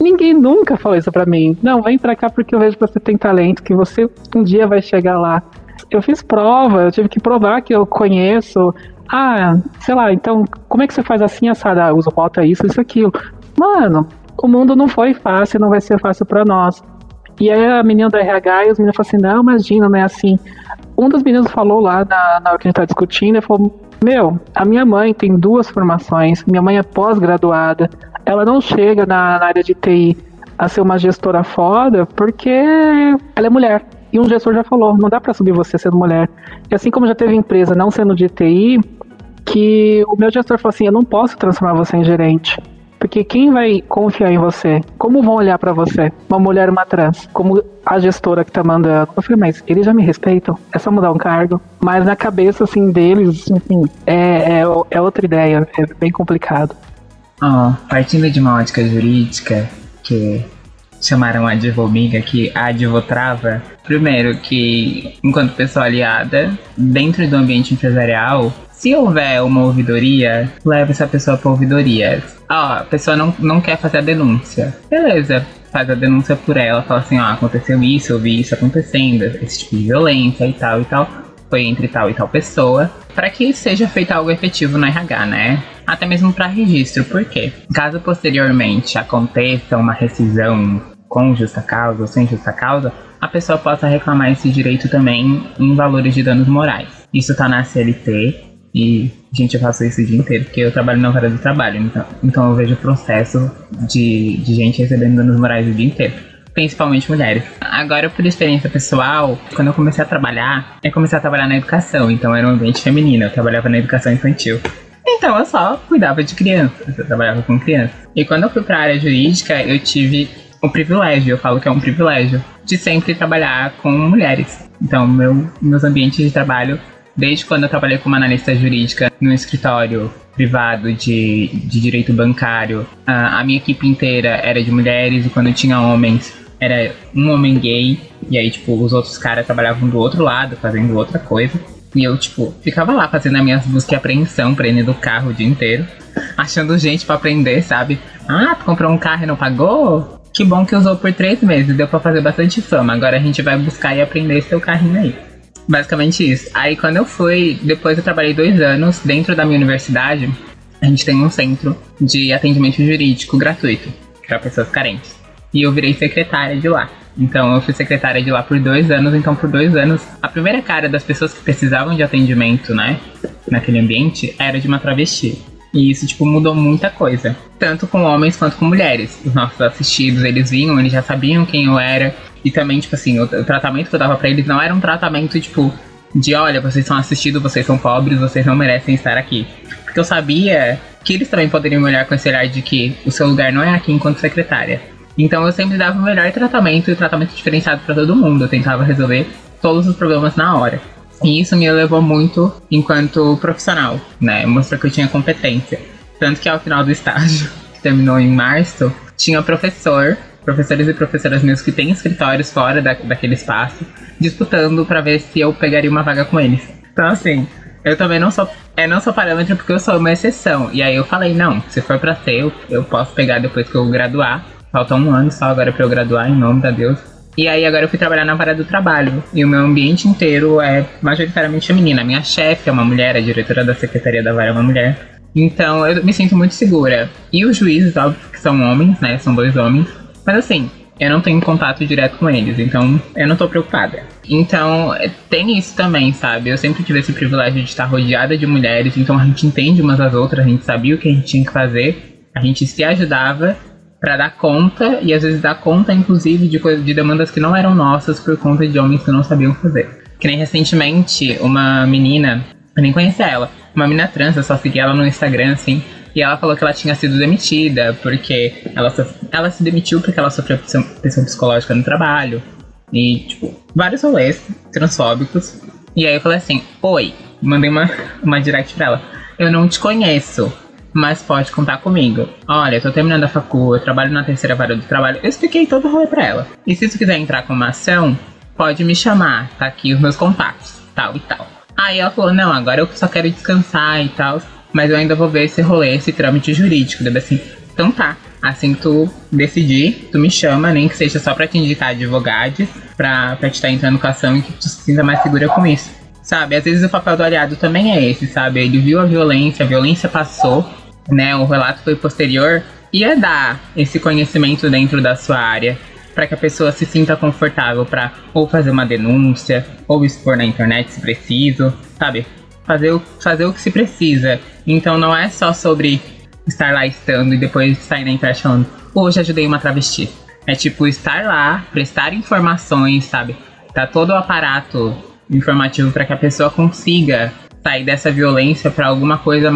Speaker 7: Ninguém nunca falou isso pra mim. Não, vem pra cá porque eu vejo que você tem talento, que você um dia vai chegar lá. Eu fiz prova, eu tive que provar que eu conheço. Ah, sei lá, então, como é que você faz assim, assada? Ah, uso rota isso, isso, aquilo. Mano, o mundo não foi fácil, não vai ser fácil para nós. E aí a menina do RH e os meninos falaram assim, não, imagina, não é assim. Um dos meninos falou lá na, na hora que a gente tá discutindo, ele falou, meu, a minha mãe tem duas formações, minha mãe é pós-graduada, ela não chega na, na, área de TI a ser uma gestora foda porque ela é mulher. E um gestor já falou, não dá para subir você sendo mulher. E assim como já teve empresa não sendo de TI, que o meu gestor falou assim, eu não posso transformar você em gerente. Porque quem vai confiar em você? Como vão olhar para você? Uma mulher, uma trans, como a gestora que tá mandando. Eu falei, mas eles já me respeitam? É só mudar um cargo? Mas na cabeça, assim, deles, enfim, é, é, é outra ideia. É bem complicado.
Speaker 5: Oh, partindo de uma ótica jurídica, que chamaram a advomiga que a advotrava, primeiro que, enquanto pessoa aliada, dentro do ambiente empresarial, se houver uma ouvidoria, leve essa pessoa para ouvidoria. Ah, a pessoa não, não quer fazer a denúncia. Beleza, faz a denúncia por ela, fala assim, ó, ah, aconteceu isso, eu vi isso acontecendo, esse tipo de violência e tal e tal. Foi entre tal e tal pessoa, para que seja feito algo efetivo no RH, né? Até mesmo para registro, por quê? Caso posteriormente aconteça uma rescisão com justa causa ou sem justa causa, a pessoa possa reclamar esse direito também em valores de danos morais. Isso está na CLT E, gente, eu faço isso o dia inteiro, porque eu trabalho na hora do trabalho. Então, então eu vejo o processo de, de gente recebendo danos morais o dia inteiro. Principalmente mulheres. Agora, por experiência pessoal, quando eu comecei a trabalhar, eu comecei a trabalhar na educação. Então era um ambiente feminino, eu trabalhava na educação infantil. Então eu só cuidava de crianças, eu trabalhava com crianças. E quando eu fui para a área jurídica, eu tive o privilégio, eu falo que é um privilégio, de sempre trabalhar com mulheres. Então, meu, meus ambientes de trabalho, desde quando eu trabalhei como analista jurídica no escritório privado de, de direito bancário, a, a minha equipe inteira era de mulheres e quando tinha homens, era um homem gay, e aí, tipo, os outros caras trabalhavam do outro lado, fazendo outra coisa. E eu, tipo, ficava lá fazendo as minhas buscas e apreensão, prendendo o carro o dia inteiro, achando gente para aprender, sabe? Ah, tu comprou um carro e não pagou? Que bom que usou por três meses, deu pra fazer bastante fama. Agora a gente vai buscar e aprender seu carrinho aí. Basicamente isso. Aí quando eu fui, depois eu trabalhei dois anos dentro da minha universidade, a gente tem um centro de atendimento jurídico gratuito para pessoas carentes. E eu virei secretária de lá. Então eu fui secretária de lá por dois anos, então por dois anos a primeira cara das pessoas que precisavam de atendimento, né, naquele ambiente, era de uma travesti. E isso, tipo, mudou muita coisa. Tanto com homens quanto com mulheres. Os nossos assistidos, eles vinham, eles já sabiam quem eu era. E também, tipo assim, o, o tratamento que eu dava pra eles não era um tratamento, tipo, de olha, vocês são assistidos, vocês são pobres, vocês não merecem estar aqui. Porque eu sabia que eles também poderiam me olhar com esse olhar de que o seu lugar não é aqui enquanto secretária. Então eu sempre dava o melhor tratamento e o tratamento diferenciado para todo mundo. Eu tentava resolver todos os problemas na hora. E isso me elevou muito enquanto profissional, né? Mostrou que eu tinha competência. Tanto que ao final do estágio, que terminou em março, tinha professor, professores e professoras meus que têm escritórios fora da, daquele espaço, disputando para ver se eu pegaria uma vaga com eles. Então, assim, eu também não sou, é, não sou parâmetro porque eu sou uma exceção. E aí eu falei, não, se for pra ser, eu, eu posso pegar depois que eu graduar. Falta um ano só agora pra eu graduar, em nome da Deus. E aí agora eu fui trabalhar na vara do trabalho. E o meu ambiente inteiro é majoritariamente feminino. A minha chefe é uma mulher, a diretora da secretaria da vara é uma mulher. Então eu me sinto muito segura. E os juízes, óbvio, que são homens, né? São dois homens. Mas assim, eu não tenho contato direto com eles, então eu não tô preocupada. Então, tem isso também, sabe? Eu sempre tive esse privilégio de estar rodeada de mulheres, então a gente entende umas das outras, a gente sabia o que a gente tinha que fazer, a gente se ajudava para dar conta e às vezes dar conta, inclusive, de, de demandas que não eram nossas por conta de homens que não sabiam fazer. Que nem recentemente uma menina, eu nem conhecia ela, uma menina trans, eu só segui ela no Instagram, assim, e ela falou que ela tinha sido demitida porque ela, ela se demitiu porque ela sofreu pressão psicológica no trabalho. E, tipo, vários rolês transfóbicos. E aí eu falei assim, oi, mandei uma, uma direct pra ela. Eu não te conheço mas pode contar comigo. Olha, eu tô terminando a facul, eu trabalho na terceira vara do trabalho. Eu expliquei todo o rolê pra ela. E se você quiser entrar com uma ação, pode me chamar, tá aqui os meus contatos, tal e tal. Aí ela falou, não, agora eu só quero descansar e tal, mas eu ainda vou ver esse rolê, esse trâmite jurídico. Deve assim, então tá. Assim que tu decidir, tu me chama, nem que seja só pra te indicar advogados, pra, pra te estar entrando com a ação e que tu se sinta mais segura com isso. Sabe, às vezes o papel do aliado também é esse, sabe? Ele viu a violência, a violência passou, né, o relato foi posterior, ia dar esse conhecimento dentro da sua área para que a pessoa se sinta confortável para ou fazer uma denúncia ou expor na internet se preciso, sabe? Fazer o, fazer o que se precisa. Então não é só sobre estar lá estando e depois sair na internet falando, hoje ajudei uma travesti. É tipo estar lá, prestar informações, sabe? Tá todo o aparato informativo para que a pessoa consiga sair dessa violência para alguma coisa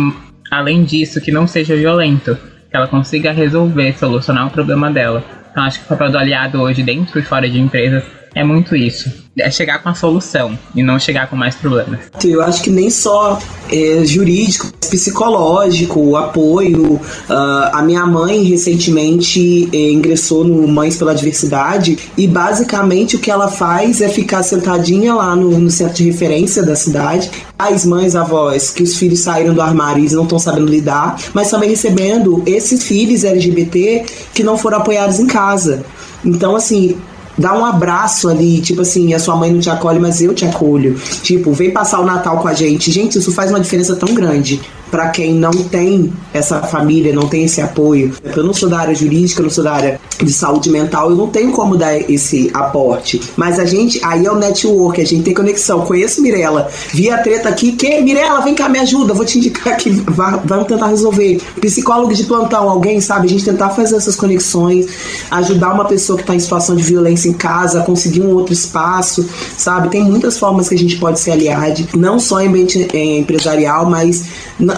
Speaker 5: além disso, que não seja violento, que ela consiga resolver, solucionar o problema dela. Então acho que o papel do aliado hoje, dentro e fora de empresas, é muito isso. É chegar com a solução e não chegar com mais problemas.
Speaker 3: Eu acho que nem só é, jurídico, psicológico, apoio. Uh, a minha mãe recentemente é, ingressou no Mães pela Diversidade e basicamente o que ela faz é ficar sentadinha lá no, no centro de referência da cidade. As mães, avós, que os filhos saíram do armário e não estão sabendo lidar, mas também recebendo esses filhos LGBT que não foram apoiados em casa. Então, assim, dá um abraço ali, tipo assim, a sua mãe não te acolhe, mas eu te acolho. Tipo, vem passar o Natal com a gente. Gente, isso faz uma diferença tão grande. Para quem não tem essa família, não tem esse apoio. Eu não sou da área jurídica, eu não sou da área de saúde mental, eu não tenho como dar esse aporte. Mas a gente, aí é o network, a gente tem conexão. Conheço Mirella, vi a treta aqui, que Mirella, vem cá, me ajuda, vou te indicar que vamos tentar resolver. Psicólogo de plantão, alguém, sabe? A gente tentar fazer essas conexões, ajudar uma pessoa que está em situação de violência em casa, conseguir um outro espaço, sabe? Tem muitas formas que a gente pode ser aliado, não só em ambiente empresarial, mas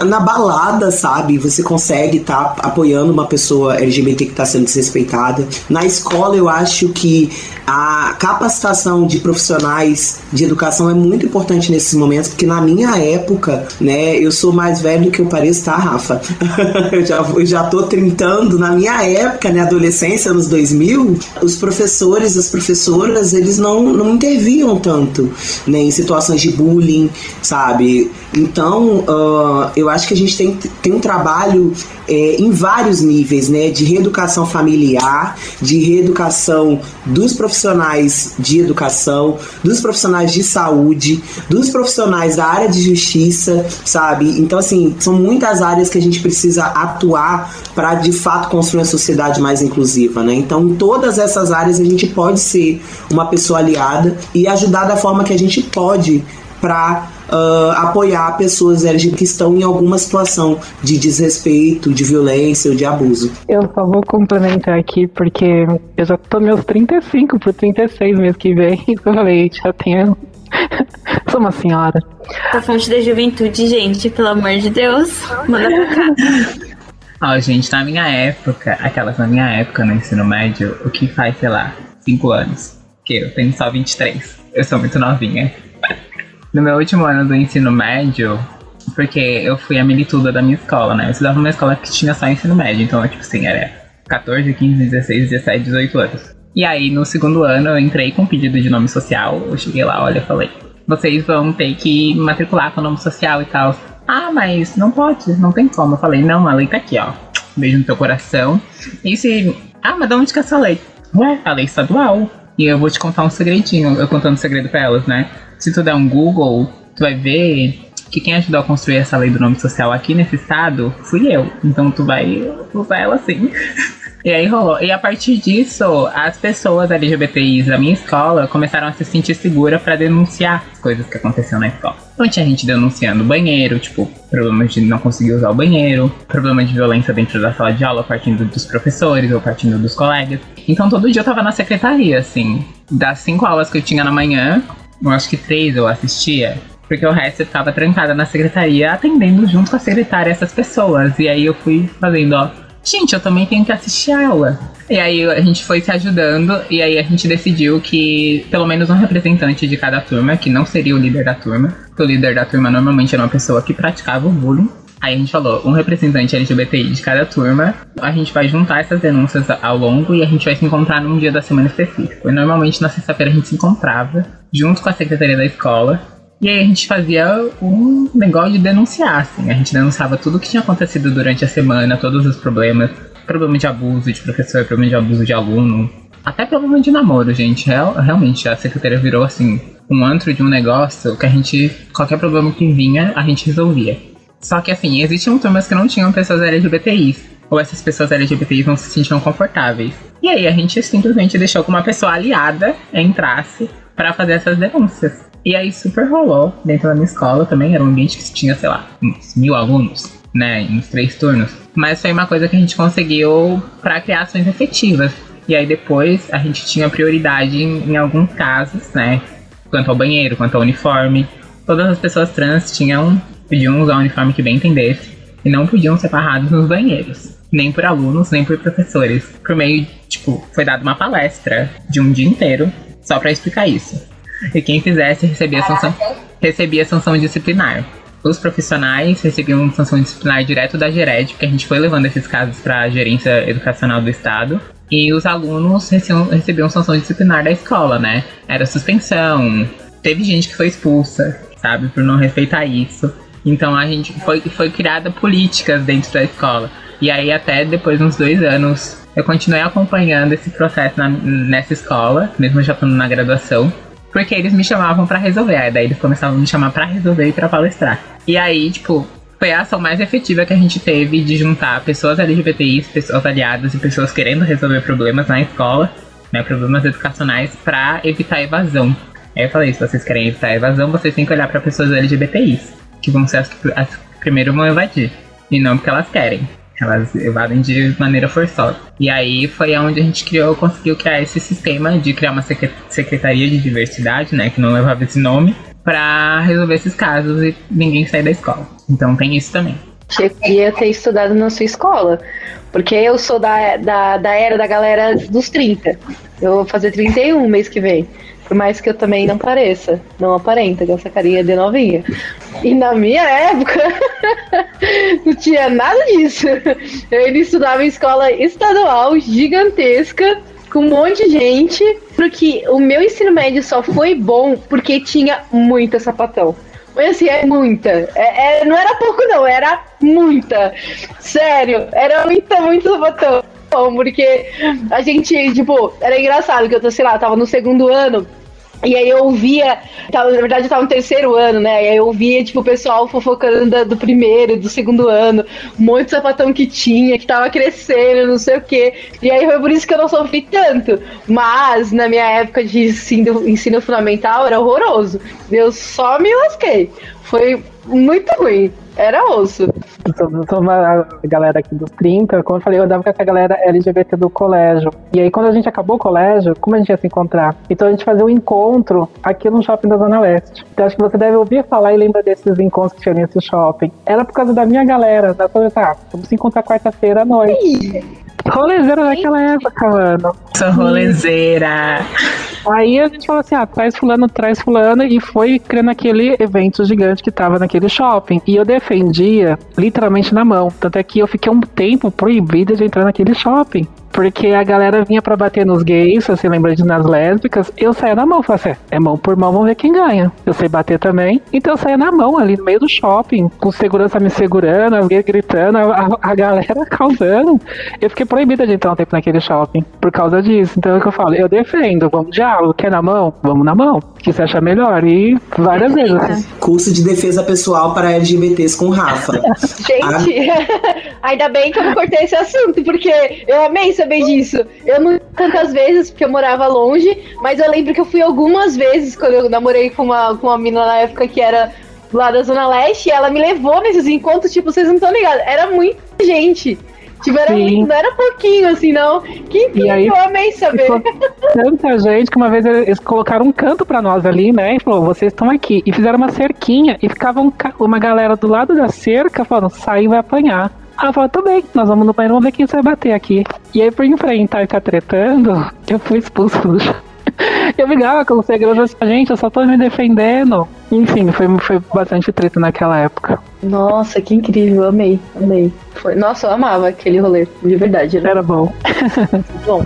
Speaker 3: na, balada, sabe? Você consegue estar tá apoiando uma pessoa LGBT que está sendo desrespeitada. Na escola, eu acho que a capacitação de profissionais de educação é muito importante nesses momentos, porque na minha época, né, eu sou mais velho do que eu pareço, tá, Rafa? eu, já, eu já tô trintando. Na minha época, na né, adolescência, anos 2000, os professores, as professoras, eles não, não interviam tanto né, em situações de bullying, sabe? Então, uh, eu acho que a gente tem, tem um trabalho é, em vários níveis, né? De reeducação familiar, de reeducação dos profissionais de educação, dos profissionais de saúde, dos profissionais da área de justiça, sabe? Então, assim, são muitas áreas que a gente precisa atuar para de fato construir uma sociedade mais inclusiva, né? Então, em todas essas áreas a gente pode ser uma pessoa aliada e ajudar da forma que a gente pode para uh, apoiar pessoas LGBT que estão em alguma situação de desrespeito, de violência ou de abuso.
Speaker 7: Eu só vou complementar aqui porque eu já tô meus 35 pro 36 mês que vem, eu falei, já tenho. Sou uma senhora.
Speaker 4: A fonte da juventude, gente, pelo amor de Deus, manda pra cá.
Speaker 5: Ó, oh, gente, na minha época, aquelas na minha época no ensino médio, o que faz, sei lá, 5 anos? Que eu tenho só 23. Eu sou muito novinha. No meu último ano do ensino médio, porque eu fui a milituda da minha escola, né? Eu estudava numa escola que tinha só ensino médio, então, tipo assim, era 14, 15, 16, 17, 18 anos. E aí, no segundo ano, eu entrei com um pedido de nome social. Eu cheguei lá, olha, falei: vocês vão ter que matricular com nome social e tal. Ah, mas não pode, não tem como. Eu falei: não, a lei tá aqui, ó. Beijo no teu coração. E se. Ah, mas de onde que é essa lei? Ué, a lei estadual. E eu vou te contar um segredinho, eu contando um segredo pra elas, né? Se tu der um Google, tu vai ver que quem ajudou a construir essa lei do nome social aqui nesse estado fui eu. Então tu vai usar ela assim. E aí rolou. E a partir disso, as pessoas LGBTIs da minha escola começaram a se sentir seguras para denunciar as coisas que aconteciam na escola. Então tinha gente denunciando banheiro, tipo, problemas de não conseguir usar o banheiro, problema de violência dentro da sala de aula partindo dos professores ou partindo dos colegas. Então todo dia eu tava na secretaria, assim. Das cinco aulas que eu tinha na manhã, eu acho que três eu assistia, porque o resto eu ficava trancada na secretaria atendendo junto com a secretária essas pessoas. E aí eu fui fazendo, ó, gente, eu também tenho que assistir a aula. E aí a gente foi se ajudando e aí a gente decidiu que pelo menos um representante de cada turma, que não seria o líder da turma, porque o líder da turma normalmente era uma pessoa que praticava o bullying. Aí a gente falou, um representante LGBTI de cada turma, a gente vai juntar essas denúncias ao longo e a gente vai se encontrar num dia da semana específico. E normalmente na sexta-feira a gente se encontrava junto com a secretaria da escola e aí a gente fazia um negócio de denunciar, assim. A gente denunciava tudo o que tinha acontecido durante a semana, todos os problemas. Problema de abuso de professor, problema de abuso de aluno. Até problema de namoro, gente. Real, realmente, a secretaria virou, assim, um antro de um negócio que a gente... Qualquer problema que vinha, a gente resolvia. Só que assim, existiam turmas que não tinham pessoas LGBTIs. Ou essas pessoas LGBTIs não se sentiam confortáveis. E aí a gente simplesmente deixou que uma pessoa aliada entrasse para fazer essas denúncias. E aí super rolou dentro da minha escola também. Era um ambiente que tinha, sei lá, uns mil alunos, né? Em uns três turnos. Mas foi uma coisa que a gente conseguiu para criar ações efetivas. E aí depois a gente tinha prioridade em, em alguns casos, né? Quanto ao banheiro, quanto ao uniforme. Todas as pessoas trans tinham podiam usar um uniforme que bem entendesse e não podiam ser barrados nos banheiros, nem por alunos, nem por professores. Por meio, tipo, foi dada uma palestra de um dia inteiro só para explicar isso. E quem fizesse recebia sanção, recebia sanção disciplinar. Os profissionais recebiam sanção disciplinar direto da GERED, porque a gente foi levando esses casos para a gerência educacional do estado. E os alunos recebiam, recebiam sanção disciplinar da escola, né? Era suspensão. Teve gente que foi expulsa, sabe, por não respeitar isso. Então a gente foi, foi criada políticas dentro da escola. E aí até depois de uns dois anos eu continuei acompanhando esse processo na, nessa escola, mesmo já estando na graduação, porque eles me chamavam para resolver. Aí daí eles começavam a me chamar para resolver e para palestrar. E aí, tipo, foi a ação mais efetiva que a gente teve de juntar pessoas LGBTIs, pessoas aliadas e pessoas querendo resolver problemas na escola, né, problemas educacionais, para evitar evasão. Aí eu falei, se vocês querem evitar evasão, vocês têm que olhar para pessoas LGBTIs, que vão ser as que as primeiro vão evadir, e não porque elas querem. Elas evadem de maneira forçosa. E aí foi onde a gente criou, conseguiu criar esse sistema de criar uma secretaria de diversidade, né, que não levava esse nome, para resolver esses casos e ninguém sair da escola. Então tem isso também.
Speaker 2: Eu queria ter estudado na sua escola, porque eu sou da, da, da era da galera dos 30. Eu vou fazer 31 mês que vem. Por mais que eu também não pareça, não aparenta com essa carinha de novinha. E na minha época, não tinha nada disso. Eu ainda estudava em escola estadual gigantesca, com um monte de gente, porque o meu ensino médio só foi bom porque tinha muita sapatão. Mas assim, é muita. É, é, não era pouco, não, era muita. Sério, era muita, muita sapatão. Porque a gente, tipo, era engraçado que eu, sei lá, tava no segundo ano. E aí eu via, na verdade eu tava no terceiro ano, né? E aí eu via, tipo, o pessoal fofocando do primeiro, do segundo ano, um monte de sapatão que tinha, que tava crescendo, não sei o quê. E aí foi por isso que eu não sofri tanto. Mas na minha época de ensino, ensino fundamental era horroroso. Eu só me lasquei. Foi muito ruim. Era osso.
Speaker 7: Eu sou uma galera aqui dos 30, como eu falei, eu andava com essa galera LGBT do colégio. E aí, quando a gente acabou o colégio, como a gente ia se encontrar? Então a gente fazia um encontro aqui no shopping da Zona Leste. Então acho que você deve ouvir falar e lembra desses encontros que tinha nesse shopping. Era por causa da minha galera. Da tá, vamos se encontrar quarta-feira à noite. Rolezeira naquela época, mano.
Speaker 5: Sou rolezeira.
Speaker 7: Aí a gente falou assim: ah, traz fulano, traz fulano, e foi criando aquele evento gigante que tava naquele shopping. E eu defendia literalmente na mão. Tanto é que eu fiquei um tempo proibida de entrar naquele shopping. Porque a galera vinha pra bater nos gays, você lembra de nas lésbicas, eu saía na mão, falei assim, é mão por mão, vamos ver quem ganha. Eu sei bater também, então eu saía na mão ali no meio do shopping, com segurança me segurando, alguém gritando, a, a galera causando. Eu fiquei proibida de entrar um tempo naquele shopping por causa disso. Então é o que eu falo, eu defendo, vamos diálogo, quer na mão? Vamos na mão, que você acha melhor. E várias vezes. Assim.
Speaker 3: Curso de defesa pessoal para LGBTs com Rafa.
Speaker 2: Gente, ainda bem que eu não cortei esse assunto, porque eu amei saber disso. Eu não tantas vezes, porque eu morava longe, mas eu lembro que eu fui algumas vezes quando eu namorei com uma, com uma menina na época que era lá da Zona Leste, e ela me levou nesses encontros, tipo, vocês não estão ligados, era muita gente. Tipo, era muito, não era pouquinho, assim, não. Que
Speaker 7: aí,
Speaker 2: eu amei saber.
Speaker 7: Tanta gente que uma vez eles colocaram um canto pra nós ali, né? E falou, vocês estão aqui. E fizeram uma cerquinha e ficava um, uma galera do lado da cerca falando, sai e vai apanhar. Ela falou, tudo bem, nós vamos no banheiro, vamos ver quem você vai bater aqui. E aí, por enfrentar e ficar tretando, eu fui expulso do Eu brigava com o segurança, gente, eu só tô me defendendo. Enfim, foi, foi bastante treta naquela época.
Speaker 2: Nossa, que incrível, amei, amei. Foi, nossa, eu amava aquele rolê, de verdade.
Speaker 7: Né? Era bom.
Speaker 2: bom.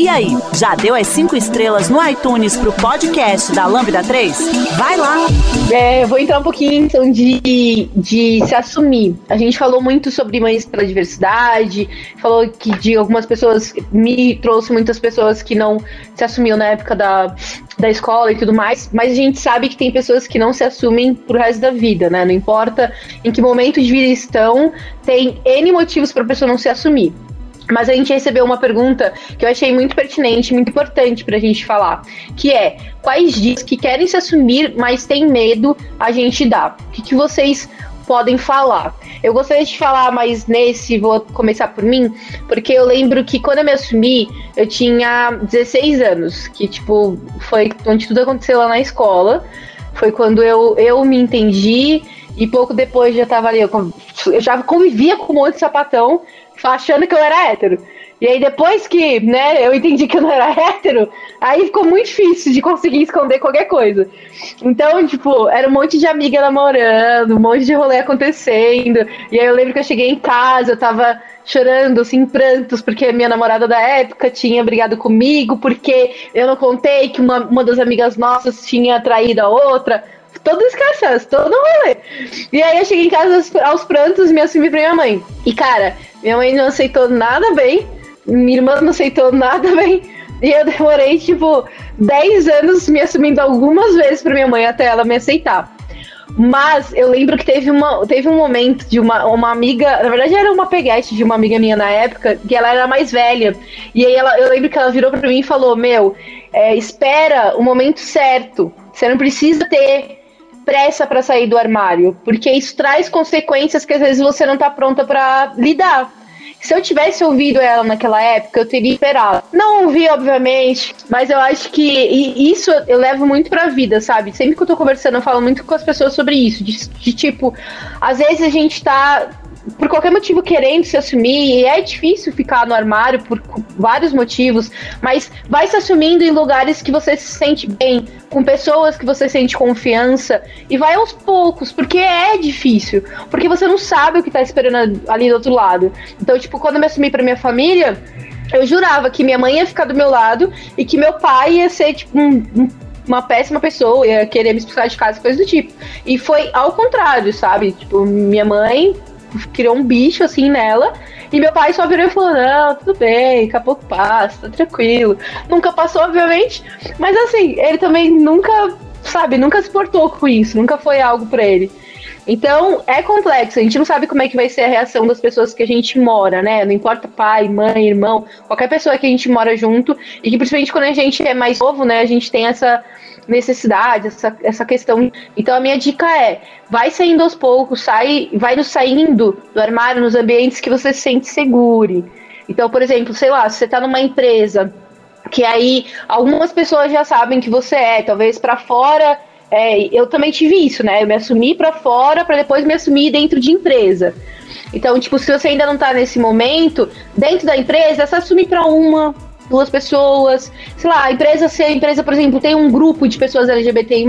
Speaker 1: E aí, já deu as cinco estrelas no iTunes pro podcast da Lambda 3? Vai lá!
Speaker 2: É, vou entrar um pouquinho então de, de se assumir. A gente falou muito sobre mães pela diversidade, falou que de algumas pessoas, me trouxe muitas pessoas que não se assumiam na época da, da escola e tudo mais, mas a gente sabe que tem pessoas que não se assumem pro resto da vida, né? Não importa em que momento de vida estão, tem N motivos pra pessoa não se assumir. Mas a gente recebeu uma pergunta que eu achei muito pertinente, muito importante para a gente falar, que é quais dias que querem se assumir, mas têm medo a gente dá? O que, que vocês podem falar? Eu gostaria de falar mais nesse, vou começar por mim, porque eu lembro que quando eu me assumi, eu tinha 16 anos, que tipo, foi onde tudo aconteceu lá na escola. Foi quando eu, eu me entendi e pouco depois já tava ali, eu, eu já convivia com um monte de sapatão achando que eu era hétero. E aí depois que, né, eu entendi que eu não era hétero, aí ficou muito difícil de conseguir esconder qualquer coisa. Então, tipo, era um monte de amiga namorando, um monte de rolê acontecendo. E aí eu lembro que eu cheguei em casa, eu tava chorando, assim, em prantos, porque minha namorada da época tinha brigado comigo, porque eu não contei que uma, uma das amigas nossas tinha traído a outra todo esse todo rolê. E aí eu cheguei em casa aos, aos prantos e me assumi pra minha mãe. E cara, minha mãe não aceitou nada bem, minha irmã não aceitou nada bem, E eu demorei, tipo, 10 anos me assumindo algumas vezes pra minha mãe até ela me aceitar. Mas eu lembro que teve, uma, teve um momento de uma, uma amiga, na verdade era uma peguete de uma amiga minha na época, que ela era mais velha. E aí ela, eu lembro que ela virou pra mim e falou: Meu, é, espera o momento certo. Você não precisa ter pressa para sair do armário, porque isso traz consequências que às vezes você não tá pronta para lidar. Se eu tivesse ouvido ela naquela época, eu teria esperado. Não ouvi, obviamente, mas eu acho que isso eu levo muito pra vida, sabe? Sempre que eu tô conversando, eu falo muito com as pessoas sobre isso. De, de tipo, às vezes a gente tá por qualquer motivo querendo se assumir, e é difícil ficar no armário por vários motivos, mas vai se assumindo em lugares que você se sente bem, com pessoas que você sente confiança, e vai aos poucos, porque é difícil, porque você não sabe o que tá esperando ali do outro lado. Então, tipo, quando eu me assumi pra minha família, eu jurava que minha mãe ia ficar do meu lado e que meu pai ia ser, tipo, um, um uma péssima pessoa, ia querer me expulsar de casa, coisa do tipo. E foi ao contrário, sabe? Tipo, minha mãe criou um bicho assim nela. E meu pai só virou e falou: Não, tudo bem, daqui a pouco passa, tá tranquilo. Nunca passou, obviamente. Mas assim, ele também nunca, sabe, nunca se portou com isso, nunca foi algo para ele. Então, é complexo. A gente não sabe como é que vai ser a reação das pessoas que a gente mora, né? Não importa pai, mãe, irmão, qualquer pessoa que a gente mora junto. E que principalmente quando a gente é mais novo, né? A gente tem essa necessidade, essa, essa questão. Então a minha dica é: vai saindo aos poucos, sai, vai no saindo do armário nos ambientes que você se sente seguro. Então, por exemplo, sei lá, se você está numa empresa que aí algumas pessoas já sabem que você é, talvez para fora. É, eu também tive isso, né? Eu me assumi para fora para depois me assumir dentro de empresa. Então, tipo, se você ainda não tá nesse momento, dentro da empresa, se assumir para uma, duas pessoas. Sei lá, a empresa, se a empresa, por exemplo, tem um grupo de pessoas LGBTI,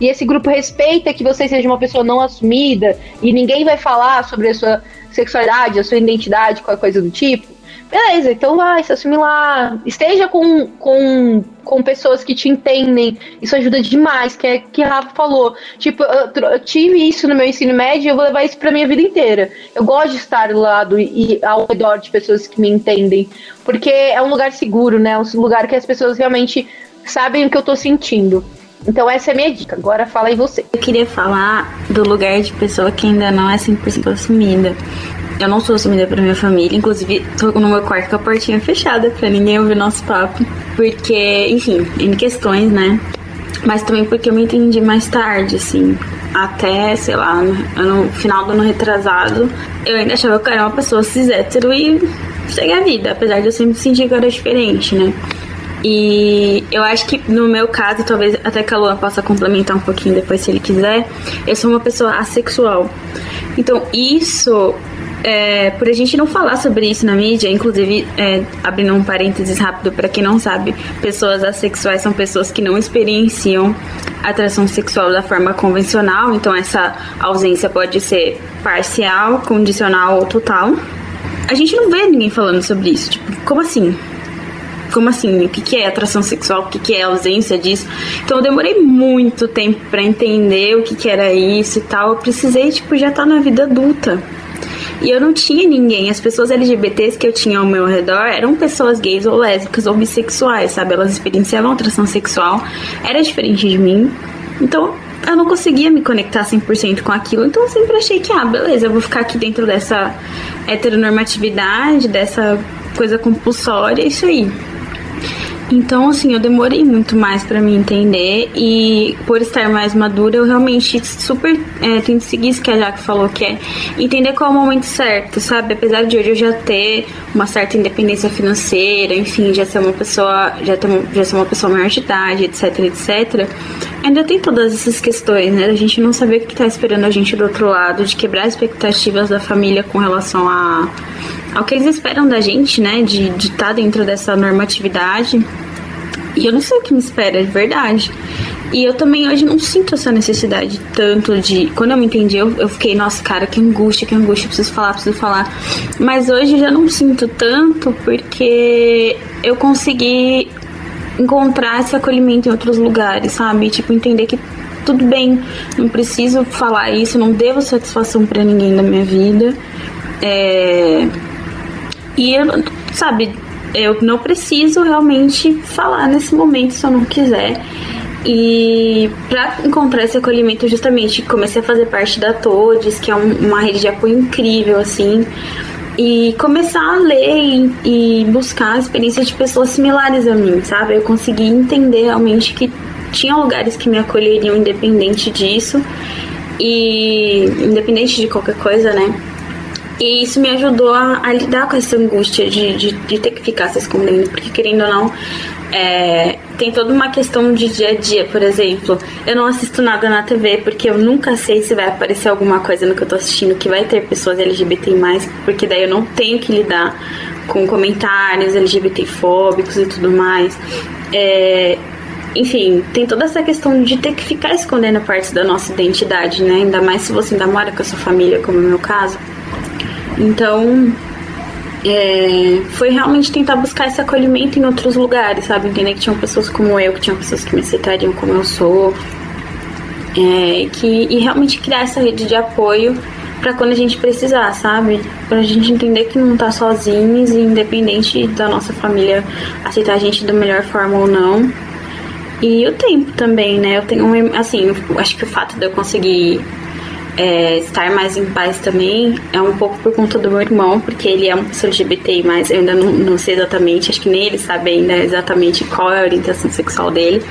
Speaker 2: e esse grupo respeita que você seja uma pessoa não assumida e ninguém vai falar sobre a sua sexualidade, a sua identidade, qualquer coisa do tipo, Beleza, então vai, se assume lá. Esteja com, com, com pessoas que te entendem. Isso ajuda demais, que é que a Rafa falou. Tipo, eu, eu tive isso no meu ensino médio e eu vou levar isso pra minha vida inteira. Eu gosto de estar do lado e ao redor de pessoas que me entendem. Porque é um lugar seguro, né? Um lugar que as pessoas realmente sabem o que eu tô sentindo. Então essa é a minha dica. Agora fala aí você.
Speaker 4: Eu queria falar do lugar de pessoa que ainda não é 100% assumida. Eu não sou assumida pra minha família, inclusive tô no meu quarto com a portinha fechada pra ninguém ouvir nosso papo. Porque, enfim, em questões, né? Mas também porque eu me entendi mais tarde, assim. Até, sei lá, no, final do ano retrasado, eu ainda achava que eu era uma pessoa cis hétero e segue a vida, apesar de eu sempre sentir que eu era diferente, né? E eu acho que no meu caso, talvez até que a Luan possa complementar um pouquinho depois se ele quiser, eu sou uma pessoa assexual. Então isso é, por a gente não falar sobre isso na mídia, inclusive, é, abrindo um parênteses rápido para quem não sabe, pessoas assexuais são pessoas que não experienciam atração sexual da forma convencional, então essa ausência pode ser parcial, condicional ou total. A gente não vê ninguém falando sobre isso, tipo, como assim? Como assim? O que é atração sexual? O que é ausência disso? Então eu demorei muito tempo para entender o que era isso e tal. Eu precisei, tipo, já estar tá na vida adulta e eu não tinha ninguém. As pessoas LGBTs que eu tinha ao meu redor eram pessoas gays ou lésbicas ou bissexuais, sabe? Elas experienciavam atração sexual, era diferente de mim. Então, eu não conseguia me conectar 100% com aquilo. Então, eu sempre achei que, ah, beleza, eu vou ficar aqui dentro dessa heteronormatividade, dessa coisa compulsória, é isso aí. Então, assim, eu demorei muito mais para me entender e por estar mais madura, eu realmente super é, tento seguir isso que a Jaque falou, que é entender qual é o momento certo, sabe? Apesar de hoje eu já ter uma certa independência financeira, enfim, já ser uma pessoa, já, ter, já ser uma pessoa maior de idade, etc, etc, ainda tem todas essas questões, né? A gente não saber o que tá esperando a gente do outro lado, de quebrar expectativas da família com relação a ao que eles esperam da gente, né? De estar tá dentro dessa normatividade. E eu não sei o que me espera, de verdade. E eu também hoje não sinto essa necessidade tanto de. Quando eu me entendi, eu, eu fiquei, nossa, cara, que angústia, que angústia, preciso falar, preciso falar. Mas hoje eu já não sinto tanto porque eu consegui encontrar esse acolhimento em outros lugares, sabe? Tipo, entender que tudo bem, não preciso falar isso, não devo satisfação para ninguém da minha vida. É... E sabe, eu não preciso realmente falar nesse momento se eu não quiser. E para encontrar esse acolhimento, justamente comecei a fazer parte da Todes, que é um, uma rede de apoio incrível, assim, e começar a ler e, e buscar a experiência de pessoas similares a mim, sabe? Eu consegui entender realmente que tinha lugares que me acolheriam independente disso e independente de qualquer coisa, né? E isso me ajudou a, a lidar com essa angústia de, de, de, ter que ficar se escondendo, porque querendo ou não, é, tem toda uma questão de dia a dia, por exemplo. Eu não assisto nada na TV porque eu nunca sei se vai aparecer alguma coisa no que eu tô assistindo que vai ter pessoas LGBT, porque daí eu não tenho que lidar com comentários LGBT fóbicos e tudo mais. É, enfim, tem toda essa questão de ter que ficar escondendo partes da nossa identidade, né? Ainda mais se você ainda mora com a sua família, como é meu caso. Então, é, foi realmente tentar buscar esse acolhimento em outros lugares, sabe? Entender que tinham pessoas como eu, que tinham pessoas que me aceitariam como eu sou. É, que, e realmente criar essa rede de apoio para quando a gente precisar, sabe? Pra gente entender que não tá sozinhos e independente da nossa família aceitar a gente da melhor forma ou não, e o tempo também, né? Eu tenho, assim, acho que o fato de eu conseguir é, estar mais em paz também é um pouco por conta do meu irmão, porque ele é uma pessoa LGBT, mas eu ainda não, não sei exatamente, acho que nem ele sabe ainda exatamente qual é a orientação sexual dele.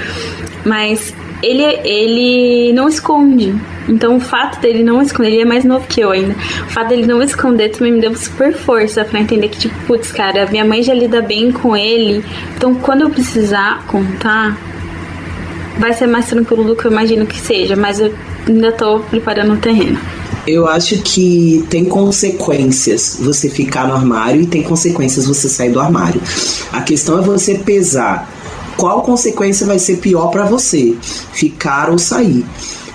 Speaker 4: Mas ele, ele não esconde. Então o fato dele não esconder, ele é mais novo que eu ainda. O fato dele não esconder também me deu super força para entender que, tipo, putz, cara, minha mãe já lida bem com ele. Então quando eu precisar contar, vai ser mais tranquilo do que eu imagino que seja, mas eu ainda tô preparando o terreno.
Speaker 3: Eu acho que tem consequências você ficar no armário e tem consequências você sair do armário. A questão é você pesar qual consequência vai ser pior para você, ficar ou sair.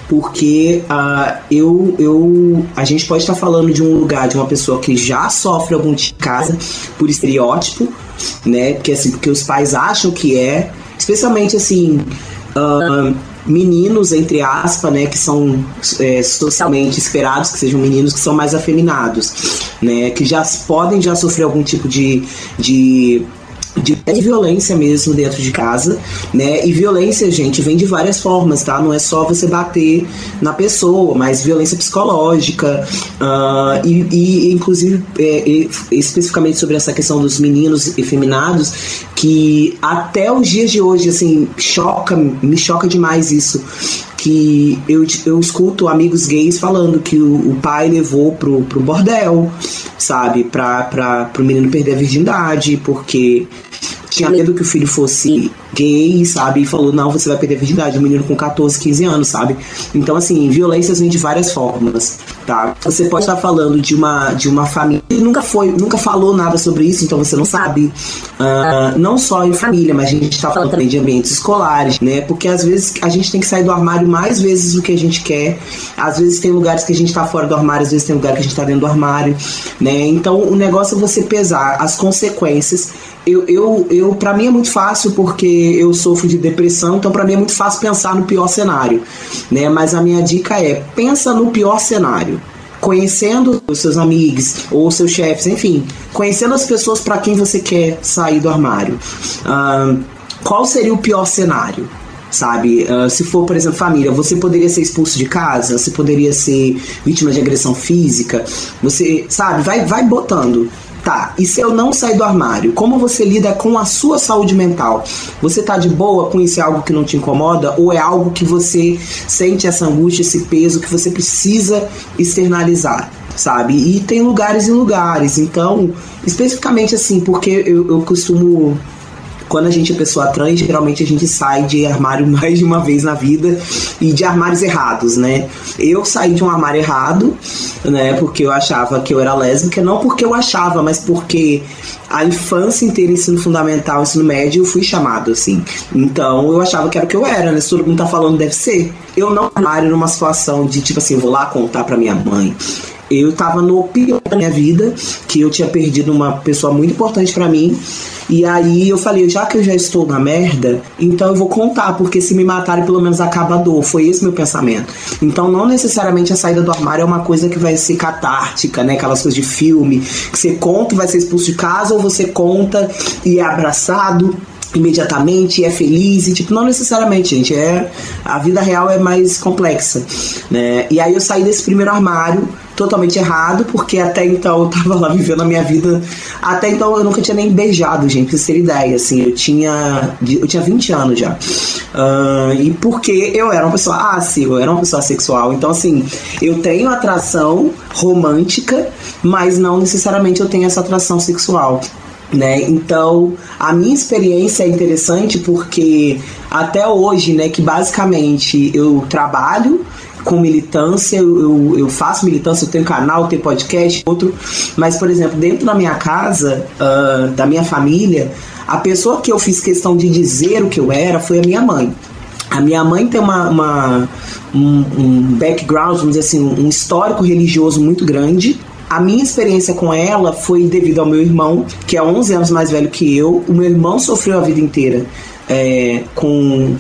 Speaker 3: Porque uh, eu, eu, a gente pode estar falando de um lugar de uma pessoa que já sofre algum tipo de casa por estereótipo, né? Porque, assim, porque os pais acham que é, especialmente assim, uh, meninos, entre aspas, né, que são é, socialmente esperados que sejam meninos que são mais afeminados, né, que já podem já sofrer algum tipo de, de de, de violência mesmo dentro de casa, né? E violência, gente, vem de várias formas, tá? Não é só você bater na pessoa, mas violência psicológica uh, e, e, inclusive, é, especificamente sobre essa questão dos meninos efeminados, que até os dias de hoje, assim, choca, me choca demais isso que eu, eu escuto amigos gays falando que o, o pai levou pro, pro bordel, sabe? Pra, pra, pro menino perder a virgindade, porque tinha medo que o filho fosse gay, sabe? E falou: não, você vai perder a virgindade. Um menino com 14, 15 anos, sabe? Então, assim, violências vêm de várias formas, tá? Você pode estar falando de uma, de uma família que nunca foi, nunca falou nada sobre isso, então você não sabe. Uh, não só em família, mas a gente está falando também de ambientes escolares, né? Porque às vezes a gente tem que sair do armário mais vezes do que a gente quer. Às vezes tem lugares que a gente está fora do armário, às vezes tem lugar que a gente está dentro do armário, né? Então o negócio é você pesar as consequências eu, eu, eu para mim é muito fácil porque eu sofro de depressão, então para mim é muito fácil pensar no pior cenário, né? Mas a minha dica é pensa no pior cenário conhecendo os seus amigos ou seus chefes, enfim, conhecendo as pessoas para quem você quer sair do armário. Qual seria o pior cenário? Sabe, uh, se for, por exemplo, família, você poderia ser expulso de casa, você poderia ser vítima de agressão física, você, sabe, vai, vai botando. Tá, e se eu não sair do armário, como você lida com a sua saúde mental? Você tá de boa com isso? É algo que não te incomoda? Ou é algo que você sente essa angústia, esse peso que você precisa externalizar? Sabe? E tem lugares e lugares. Então, especificamente assim, porque eu, eu costumo quando a gente é pessoa trans, geralmente a gente sai de armário mais de uma vez na vida e de armários errados, né? Eu saí de um armário errado, né? Porque eu achava que eu era lésbica, não porque eu achava, mas porque a infância inteira, ensino fundamental, ensino médio, eu fui chamado assim. Então eu achava que era o que eu era, né? Se todo mundo tá falando, deve ser. Eu não armário numa situação de tipo assim, vou lá contar pra minha mãe eu tava no pior da minha vida, que eu tinha perdido uma pessoa muito importante para mim. E aí eu falei, já que eu já estou na merda, então eu vou contar, porque se me matarem, pelo menos acaba a dor. Foi esse meu pensamento. Então não necessariamente a saída do armário é uma coisa que vai ser catártica, né? Aquelas coisas de filme, que você conta e vai ser expulso de casa, ou você conta e é abraçado imediatamente é feliz e tipo não necessariamente gente é a vida real é mais complexa né e aí eu saí desse primeiro armário totalmente errado porque até então eu tava lá vivendo a minha vida. Até então eu nunca tinha nem beijado gente pra ter ideia assim eu tinha eu tinha 20 anos já. Uh, e porque eu era uma pessoa sim eu era uma pessoa sexual. Então assim eu tenho atração romântica mas não necessariamente eu tenho essa atração sexual né? Então, a minha experiência é interessante porque até hoje, né, que basicamente eu trabalho com militância, eu, eu, faço militância, eu tenho canal, tenho podcast, outro, mas, por exemplo, dentro da minha casa, uh, da minha família, a pessoa que eu fiz questão de dizer o que eu era foi a minha mãe. A minha mãe tem uma, uma um, um, background, vamos dizer assim, um histórico religioso muito grande, a minha experiência com ela foi devido ao meu irmão, que é 11 anos mais velho que eu. O meu irmão sofreu a vida inteira é, com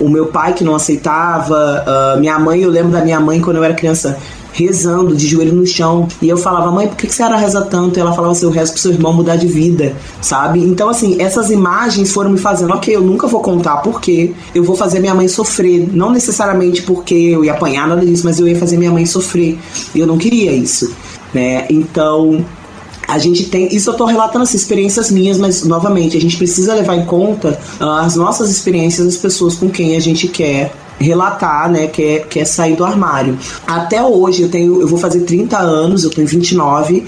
Speaker 3: o meu pai que não aceitava, uh, minha mãe, eu lembro da minha mãe quando eu era criança rezando de joelho no chão. E eu falava, mãe, por que, que você reza tanto? E ela falava assim, eu rezo pro seu irmão mudar de vida, sabe? Então, assim, essas imagens foram me fazendo, ok, eu nunca vou contar porque eu vou fazer minha mãe sofrer. Não necessariamente porque eu ia apanhar nada disso, mas eu ia fazer minha mãe sofrer. E eu não queria isso né? Então, a gente tem. Isso eu estou relatando assim, experiências minhas, mas novamente, a gente precisa levar em conta uh, as nossas experiências das pessoas com quem a gente quer relatar, né, quer, quer sair do armário. Até hoje, eu tenho, eu vou fazer 30 anos, eu tenho 29,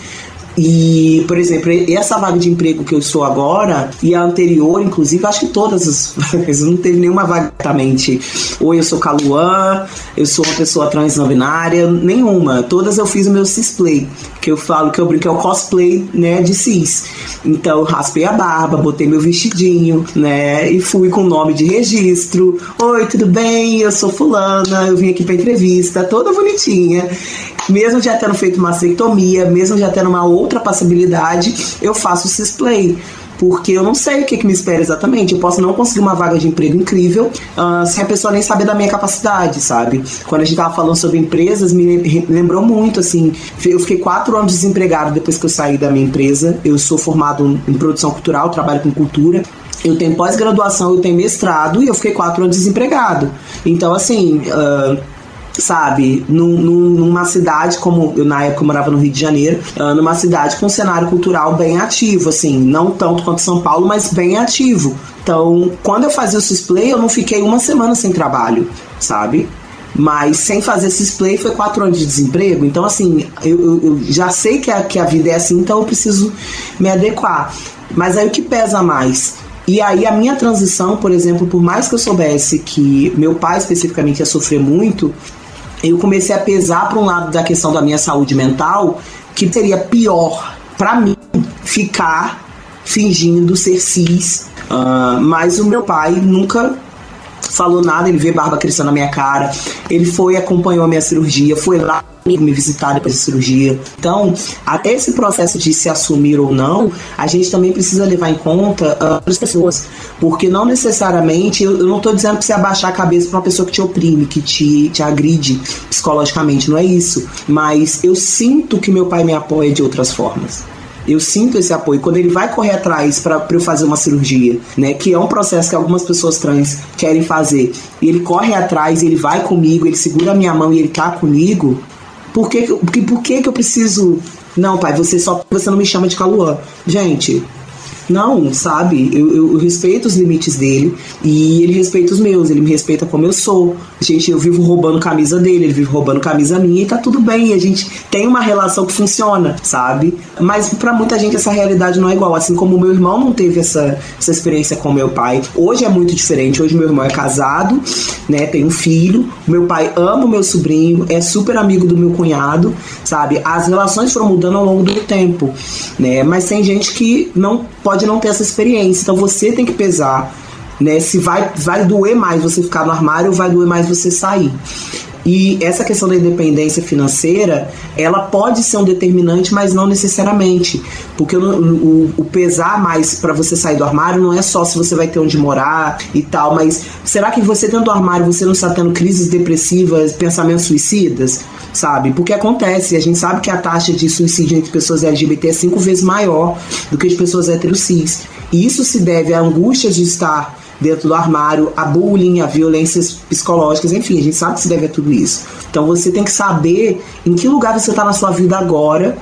Speaker 3: e, por exemplo, essa vaga de emprego que eu estou agora e a anterior, inclusive, acho que todas as vagas, não teve nenhuma vaga exatamente. Ou eu sou Caluan, eu sou uma pessoa trans não binária, nenhuma. Todas eu fiz o meu cisplay, que eu falo que eu brinco é o cosplay, né, de cis. Então, raspei a barba, botei meu vestidinho, né, e fui com o nome de registro. Oi, tudo bem? Eu sou fulana, eu vim aqui pra entrevista, toda bonitinha mesmo já tendo feito uma mastectomia, mesmo já tendo uma outra possibilidade, eu faço cisplay porque eu não sei o que, que, me espera exatamente. Eu posso não conseguir uma vaga de emprego incrível uh, sem a pessoa nem saber da minha capacidade, sabe? Quando a gente tava falando sobre empresas, me lembrou muito, assim. Eu fiquei quatro anos desempregado depois que eu saí da minha empresa. Eu sou formado em produção cultural, trabalho com cultura. Eu tenho pós-graduação, eu tenho mestrado e eu fiquei quatro anos desempregado. Então, assim. Uh, sabe, num, numa cidade como eu na época eu morava no Rio de Janeiro, uh, numa cidade com um cenário cultural bem ativo, assim, não tanto quanto São Paulo, mas bem ativo. Então, quando eu fazia o Cisplay, eu não fiquei uma semana sem trabalho, sabe? Mas sem fazer Cisplay foi quatro anos de desemprego. Então, assim, eu, eu, eu já sei que a, que a vida é assim, então eu preciso me adequar. Mas aí o que pesa mais? E aí a minha transição, por exemplo, por mais que eu soubesse que meu pai especificamente ia sofrer muito, eu comecei a pesar para um lado da questão da minha saúde mental, que seria pior para mim ficar fingindo ser cis. Uh, mas o meu pai nunca falou nada, ele vê barba crescendo na minha cara. Ele foi acompanhou a minha cirurgia, foi lá me visitar depois da cirurgia. Então, até esse processo de se assumir ou não, a gente também precisa levar em conta uh, outras pessoas. Porque não necessariamente, eu, eu não estou dizendo que você abaixar a cabeça para uma pessoa que te oprime, que te, te agride psicologicamente, não é isso. Mas eu sinto que meu pai me apoia de outras formas eu sinto esse apoio. Quando ele vai correr atrás para eu fazer uma cirurgia, né, que é um processo que algumas pessoas trans querem fazer, e ele corre atrás, ele vai comigo, ele segura a minha mão e ele tá comigo, por que, por, por que, que eu preciso. Não, pai, você só você não me chama de Caluã. Gente, não, sabe? Eu, eu, eu, respeito os limites dele e ele respeita os meus, ele me respeita como eu sou. Gente, eu vivo roubando camisa dele, ele vive roubando camisa minha e tá tudo bem. A gente tem uma relação que funciona, sabe? Mas para muita gente essa realidade não é igual. Assim como meu irmão não teve essa, essa experiência com meu pai. Hoje é muito diferente. Hoje meu irmão é casado, né? Tem um filho. Meu pai ama o meu sobrinho, é super amigo do meu cunhado, sabe? As relações foram mudando ao longo do tempo, né? Mas tem gente que não pode não ter essa experiência. Então você tem que pesar, né? Se vai, vai doer mais você ficar no armário ou vai doer mais você sair. E essa questão da independência financeira, ela pode ser um determinante, mas não necessariamente. Porque o, o, o pesar mais para você sair do armário não é só se você vai ter onde morar e tal, mas será que você dentro do armário você não está tendo crises depressivas, pensamentos suicidas? Sabe? Porque acontece, a gente sabe que a taxa de suicídio entre pessoas LGBT é cinco vezes maior do que de pessoas heterossexuais. E isso se deve à angústia de estar dentro do armário, a bullying, a violências psicológicas, enfim, a gente sabe que se deve a tudo isso. Então você tem que saber em que lugar você está na sua vida agora,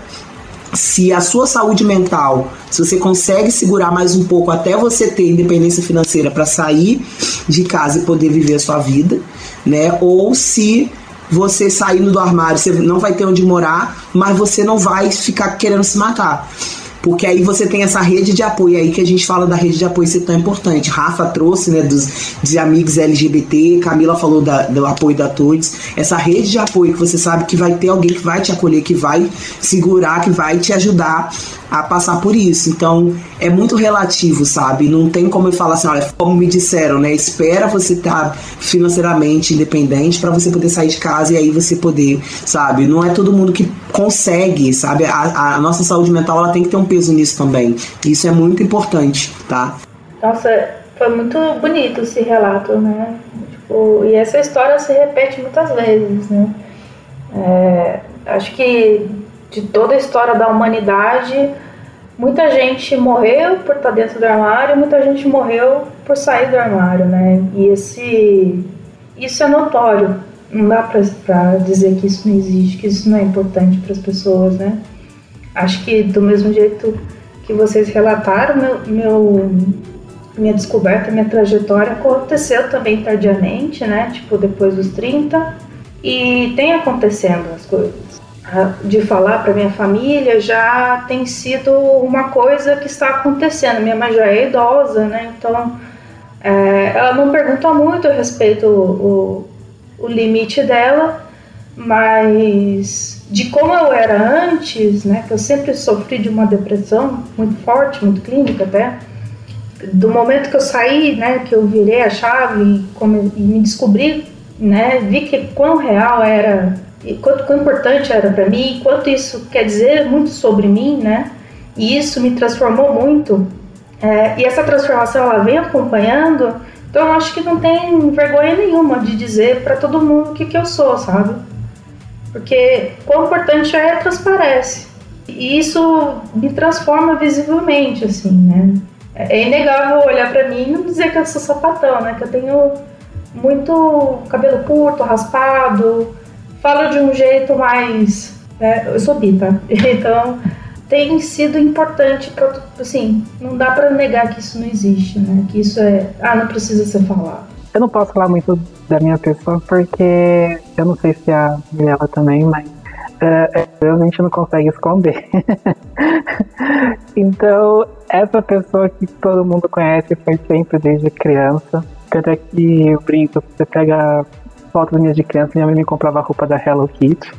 Speaker 3: se a sua saúde mental, se você consegue segurar mais um pouco até você ter independência financeira para sair de casa e poder viver a sua vida, né? Ou se você saindo do armário, você não vai ter onde morar, mas você não vai ficar querendo se matar. Porque aí você tem essa rede de apoio aí que a gente fala da rede de apoio ser tão importante. Rafa trouxe, né, dos de amigos LGBT, Camila falou da, do apoio da todos. Essa rede de apoio que você sabe que vai ter alguém que vai te acolher, que vai segurar, que vai te ajudar a passar por isso. Então, é muito relativo, sabe? Não tem como eu falar assim, olha, como me disseram, né? Espera você estar tá financeiramente independente para você poder sair de casa e aí você poder, sabe? Não é todo mundo que consegue, sabe? A, a nossa saúde mental ela tem que ter um peso nisso também. Isso é muito importante, tá?
Speaker 6: Nossa, foi muito bonito esse relato, né? Tipo, e essa história se repete muitas vezes, né? É, acho que de toda a história da humanidade, muita gente morreu por estar dentro do armário, muita gente morreu por sair do armário, né? E esse isso é notório. Não dá para dizer que isso não existe, que isso não é importante para as pessoas, né? Acho que do mesmo jeito que vocês relataram, meu, meu minha descoberta, minha trajetória aconteceu também tardiamente, né? Tipo depois dos 30 e tem acontecendo as coisas de falar para minha família já tem sido uma coisa que está acontecendo. Minha mãe já é idosa, né? Então é, ela não pergunta muito a respeito o, o limite dela, mas de como eu era antes, né? Que eu sempre sofri de uma depressão muito forte, muito clínica até. Do momento que eu saí, né? Que eu virei a chave e, como, e me descobri, né? Vi que quão real era e quanto, quão importante era para mim, quanto isso quer dizer muito sobre mim, né? E isso me transformou muito. É, e essa transformação ela vem acompanhando, então eu acho que não tem vergonha nenhuma de dizer para todo mundo o que, que eu sou, sabe? Porque quão importante é, transparece. E isso me transforma visivelmente, assim, né? É inegável olhar para mim e não dizer que eu sou sapatão, né? Que eu tenho muito cabelo curto, raspado, falo de um jeito mais. É, eu sou bi, tá? Então tem sido importante para assim, não dá para negar que isso não existe, né? Que isso é, ah, não precisa ser falado.
Speaker 7: Eu não posso falar muito da minha pessoa porque eu não sei se a Mirella também, mas é, a gente não consegue esconder. então, essa pessoa que todo mundo conhece foi sempre desde criança. Tanto é que eu brinco, você pega fotos minhas de criança, minha mãe me comprava roupa da Hello Kitty.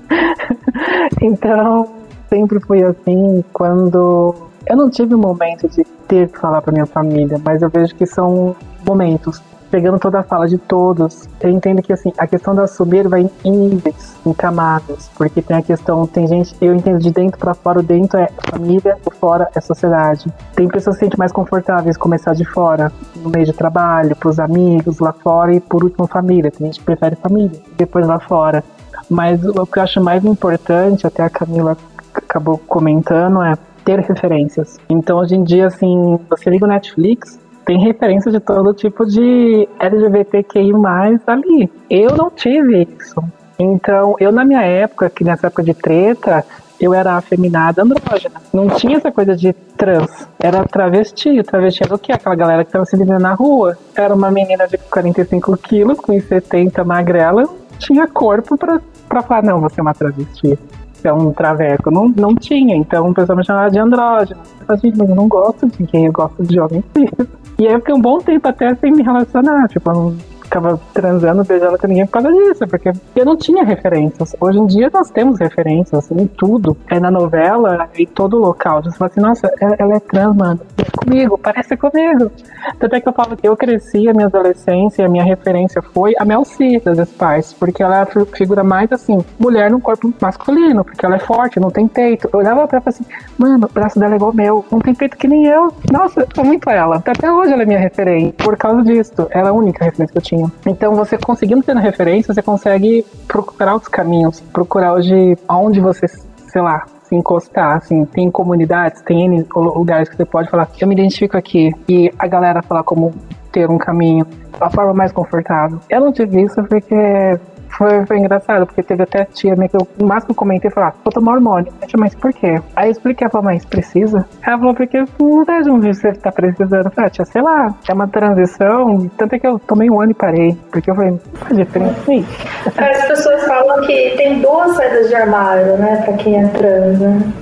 Speaker 7: então, sempre foi assim, quando eu não tive um momento de ter que falar para minha família, mas eu vejo que são momentos pegando toda a fala de todos, eu entendo que assim, a questão da assumir vai em níveis, em camadas, porque tem a questão, tem gente, eu entendo de dentro para fora, o dentro é família, o fora é sociedade. Tem pessoas que se sentem mais confortáveis começar de fora, no meio de trabalho, pros amigos lá fora e por último família. Tem gente que prefere família, depois lá fora. Mas o que eu acho mais importante, até a Camila acabou comentando, é ter referências. Então hoje em dia, assim, você liga o Netflix, tem referência de todo tipo de LGBTQI+, ali. Eu não tive isso. Então, eu na minha época, que nessa época de treta, eu era afeminada andrógena. Não tinha essa coisa de trans. Era travesti. Travesti era o quê? Aquela galera que tava se vivendo na rua. Era uma menina de 45 quilos, com 70 magrela. Tinha corpo pra falar, não, você é uma travesti. É um traveco. Não, não tinha. Então o pessoal me chamava de andrógena. Eu falei, mas eu não gosto de quem eu gosto de homem cis. E aí eu fiquei um bom tempo até sem me relacionar, tipo, ficava transando, beijando com ninguém por causa disso, porque eu não tinha referências. Hoje em dia nós temos referências em tudo. É na novela, em todo local. Você fala assim, nossa, ela é trans, mano. É comigo, parece comigo. Tanto é que eu falo que eu cresci, a minha adolescência, a minha referência foi a Mel C das Spice, porque ela é a figura mais assim, mulher no corpo masculino, porque ela é forte, não tem peito. Eu olhava pra ela assim, mano, o braço dela é igual meu, não tem peito que nem eu. Nossa, eu muito ela. Até hoje ela é minha referência, por causa disso. Ela é a única referência que eu tinha. Então, você conseguindo ter referência, você consegue procurar os caminhos, procurar hoje onde você, sei lá, se encostar, assim, tem comunidades, tem lugares que você pode falar, eu me identifico aqui, e a galera falar como ter um caminho, a forma mais confortável. Eu não tive isso porque foi, foi engraçado, porque teve até tia minha que eu, o máximo que eu comentei foi, ah, vou tomar hormônio. Eu disse, mas por quê? Aí eu expliquei, ela falou, mas precisa? Ela falou, porque não vejo um você tá precisando. Eu falei, ah, tia, sei lá, é uma transição, tanto é que eu tomei um ano e parei, porque eu falei, faz diferença.
Speaker 6: As pessoas falam que tem duas saídas de armário, né, pra quem é trans, né?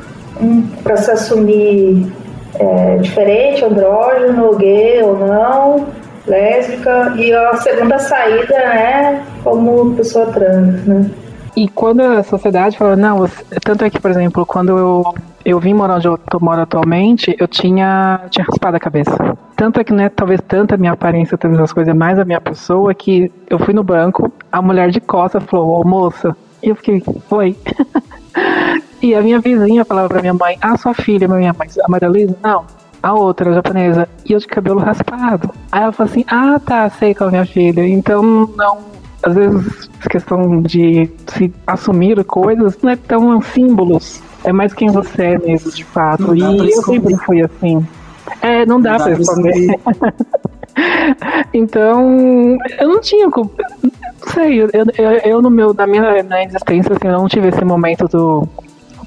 Speaker 6: Pra se assumir é, diferente, andrógeno, gay ou não, lésbica, e a segunda saída é como pessoa trans, né?
Speaker 7: E quando a sociedade falou, não, tanto é que, por exemplo, quando eu, eu vim morar onde eu moro atualmente, eu tinha, tinha raspado a cabeça. Tanto é que, né, talvez tanto a minha aparência, todas as coisas, mais a minha pessoa, que eu fui no banco, a mulher de costas falou, ô moça, e eu fiquei, foi. e a minha vizinha falava pra minha mãe, ah, sua filha, minha mãe, a Maria Luísa? Não, a outra, a japonesa, e eu de cabelo raspado. Aí ela falou assim: Ah, tá, sei qual é minha filha. Então, não. Às vezes, questão de se assumir coisas não é tão símbolos. É mais quem você é mesmo, de fato. E eu sempre fui assim. É, não dá, não pra responder. então, eu não tinha. Não sei, eu, eu, eu, no meu, na minha na existência, assim, eu não tive esse momento do.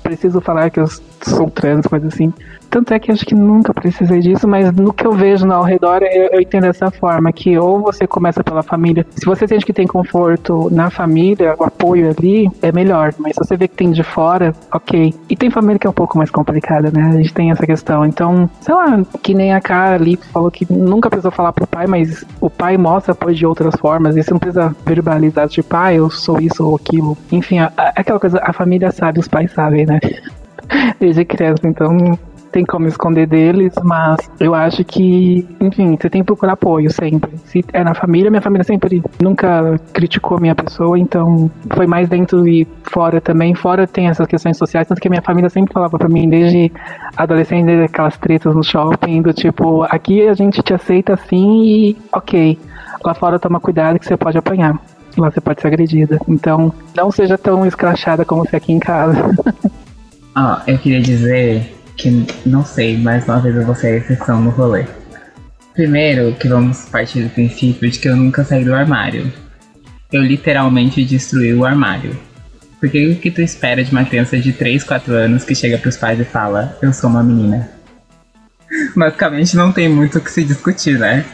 Speaker 7: Preciso falar que eu sou trans, coisa assim. Tanto é que acho que nunca precisei disso, mas no que eu vejo ao redor, eu, eu, entendo dessa forma, que ou você começa pela família. Se você sente que tem conforto na família, o apoio ali, é melhor. Mas se você vê que tem de fora, ok. E tem família que é um pouco mais complicada, né? A gente tem essa questão. Então, sei lá, que nem a cara ali falou que nunca precisou falar pro pai, mas o pai mostra apoio de outras formas. E você não precisa verbalizar, tipo, ah, eu sou isso ou aquilo. Enfim, aquela coisa, a família sabe, os pais sabem, né? Desde criança, então tem como esconder deles, mas eu acho que, enfim, você tem que procurar apoio sempre. Se é na família, minha família sempre nunca criticou a minha pessoa, então foi mais dentro e fora também. Fora tem essas questões sociais, tanto que a minha família sempre falava para mim, desde adolescente, aquelas tretas no shopping, do tipo, aqui a gente te aceita assim e ok. Lá fora toma cuidado que você pode apanhar. Lá você pode ser agredida. Então, não seja tão escrachada como você aqui em casa.
Speaker 5: Ah, eu queria dizer que não sei, mais uma vez eu vou ser a exceção no rolê. Primeiro, que vamos partir do princípio de que eu nunca saí do armário. Eu literalmente destruí o armário. Porque o que tu espera de uma criança de 3, 4 anos que chega pros pais e fala, eu sou uma menina? Basicamente não tem muito o que se discutir, né?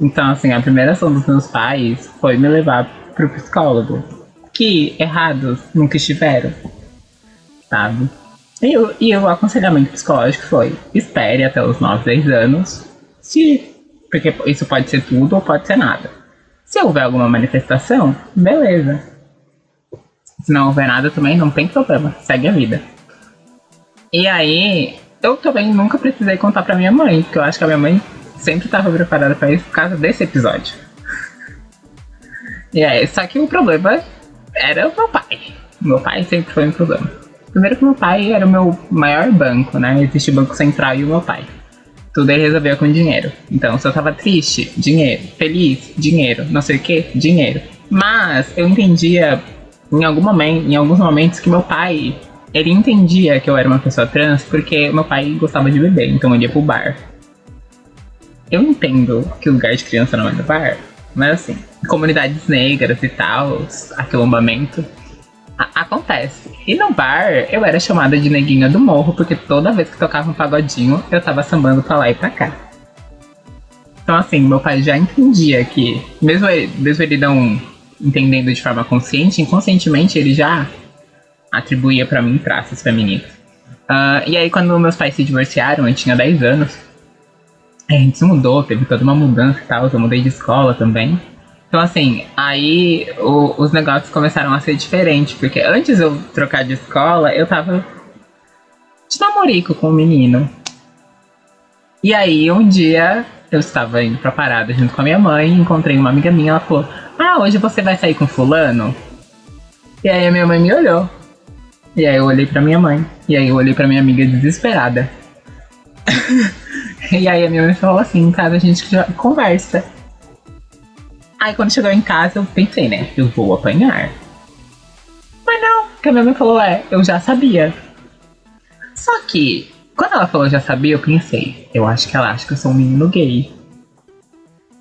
Speaker 5: Então, assim, a primeira ação dos meus pais foi me levar pro psicólogo. Que errados nunca estiveram, sabe? E, o, e o aconselhamento psicológico foi: espere até os 9, 10 anos, se, porque isso pode ser tudo ou pode ser nada. Se houver alguma manifestação, beleza. Se não houver nada também, não tem problema, segue a vida. E aí, eu também nunca precisei contar pra minha mãe, porque eu acho que a minha mãe sempre estava preparada para isso por causa desse episódio. E aí, só que o problema era o meu pai. Meu pai sempre foi um problema. Primeiro que meu pai era o meu maior banco, né? Existe o Banco Central e o meu pai. Tudo ele resolvia com dinheiro. Então, se eu tava triste, dinheiro. Feliz, dinheiro. Não sei o que, dinheiro. Mas eu entendia em algum momento, em alguns momentos que meu pai, ele entendia que eu era uma pessoa trans porque meu pai gostava de beber, então ele ia pro bar. Eu entendo que o lugar de criança não é no bar, mas assim, comunidades negras e tal, aquilombamento, acontece. E no bar, eu era chamada de neguinha do morro, porque toda vez que tocava um pagodinho, eu tava sambando pra lá e pra cá. Então, assim, meu pai já entendia que, mesmo ele, mesmo ele não entendendo de forma consciente, inconscientemente ele já atribuía para mim traços femininos. Uh, e aí, quando meus pais se divorciaram, eu tinha 10 anos, a gente se mudou, teve toda uma mudança e tal, eu mudei de escola também. Então, assim, aí o, os negócios começaram a ser diferentes, porque antes eu trocar de escola, eu tava de namorico com o um menino. E aí, um dia, eu estava indo pra parada junto com a minha mãe, encontrei uma amiga minha, ela falou: Ah, hoje você vai sair com Fulano? E aí, a minha mãe me olhou. E aí, eu olhei pra minha mãe. E aí, eu olhei pra minha amiga desesperada. e aí, a minha mãe falou assim: Em casa a gente conversa. Aí quando chegou em casa eu pensei, né? Eu vou apanhar. Mas não, porque a minha mãe falou, é, eu já sabia. Só que, quando ela falou já sabia, eu pensei, eu acho que ela acha que eu sou um menino gay.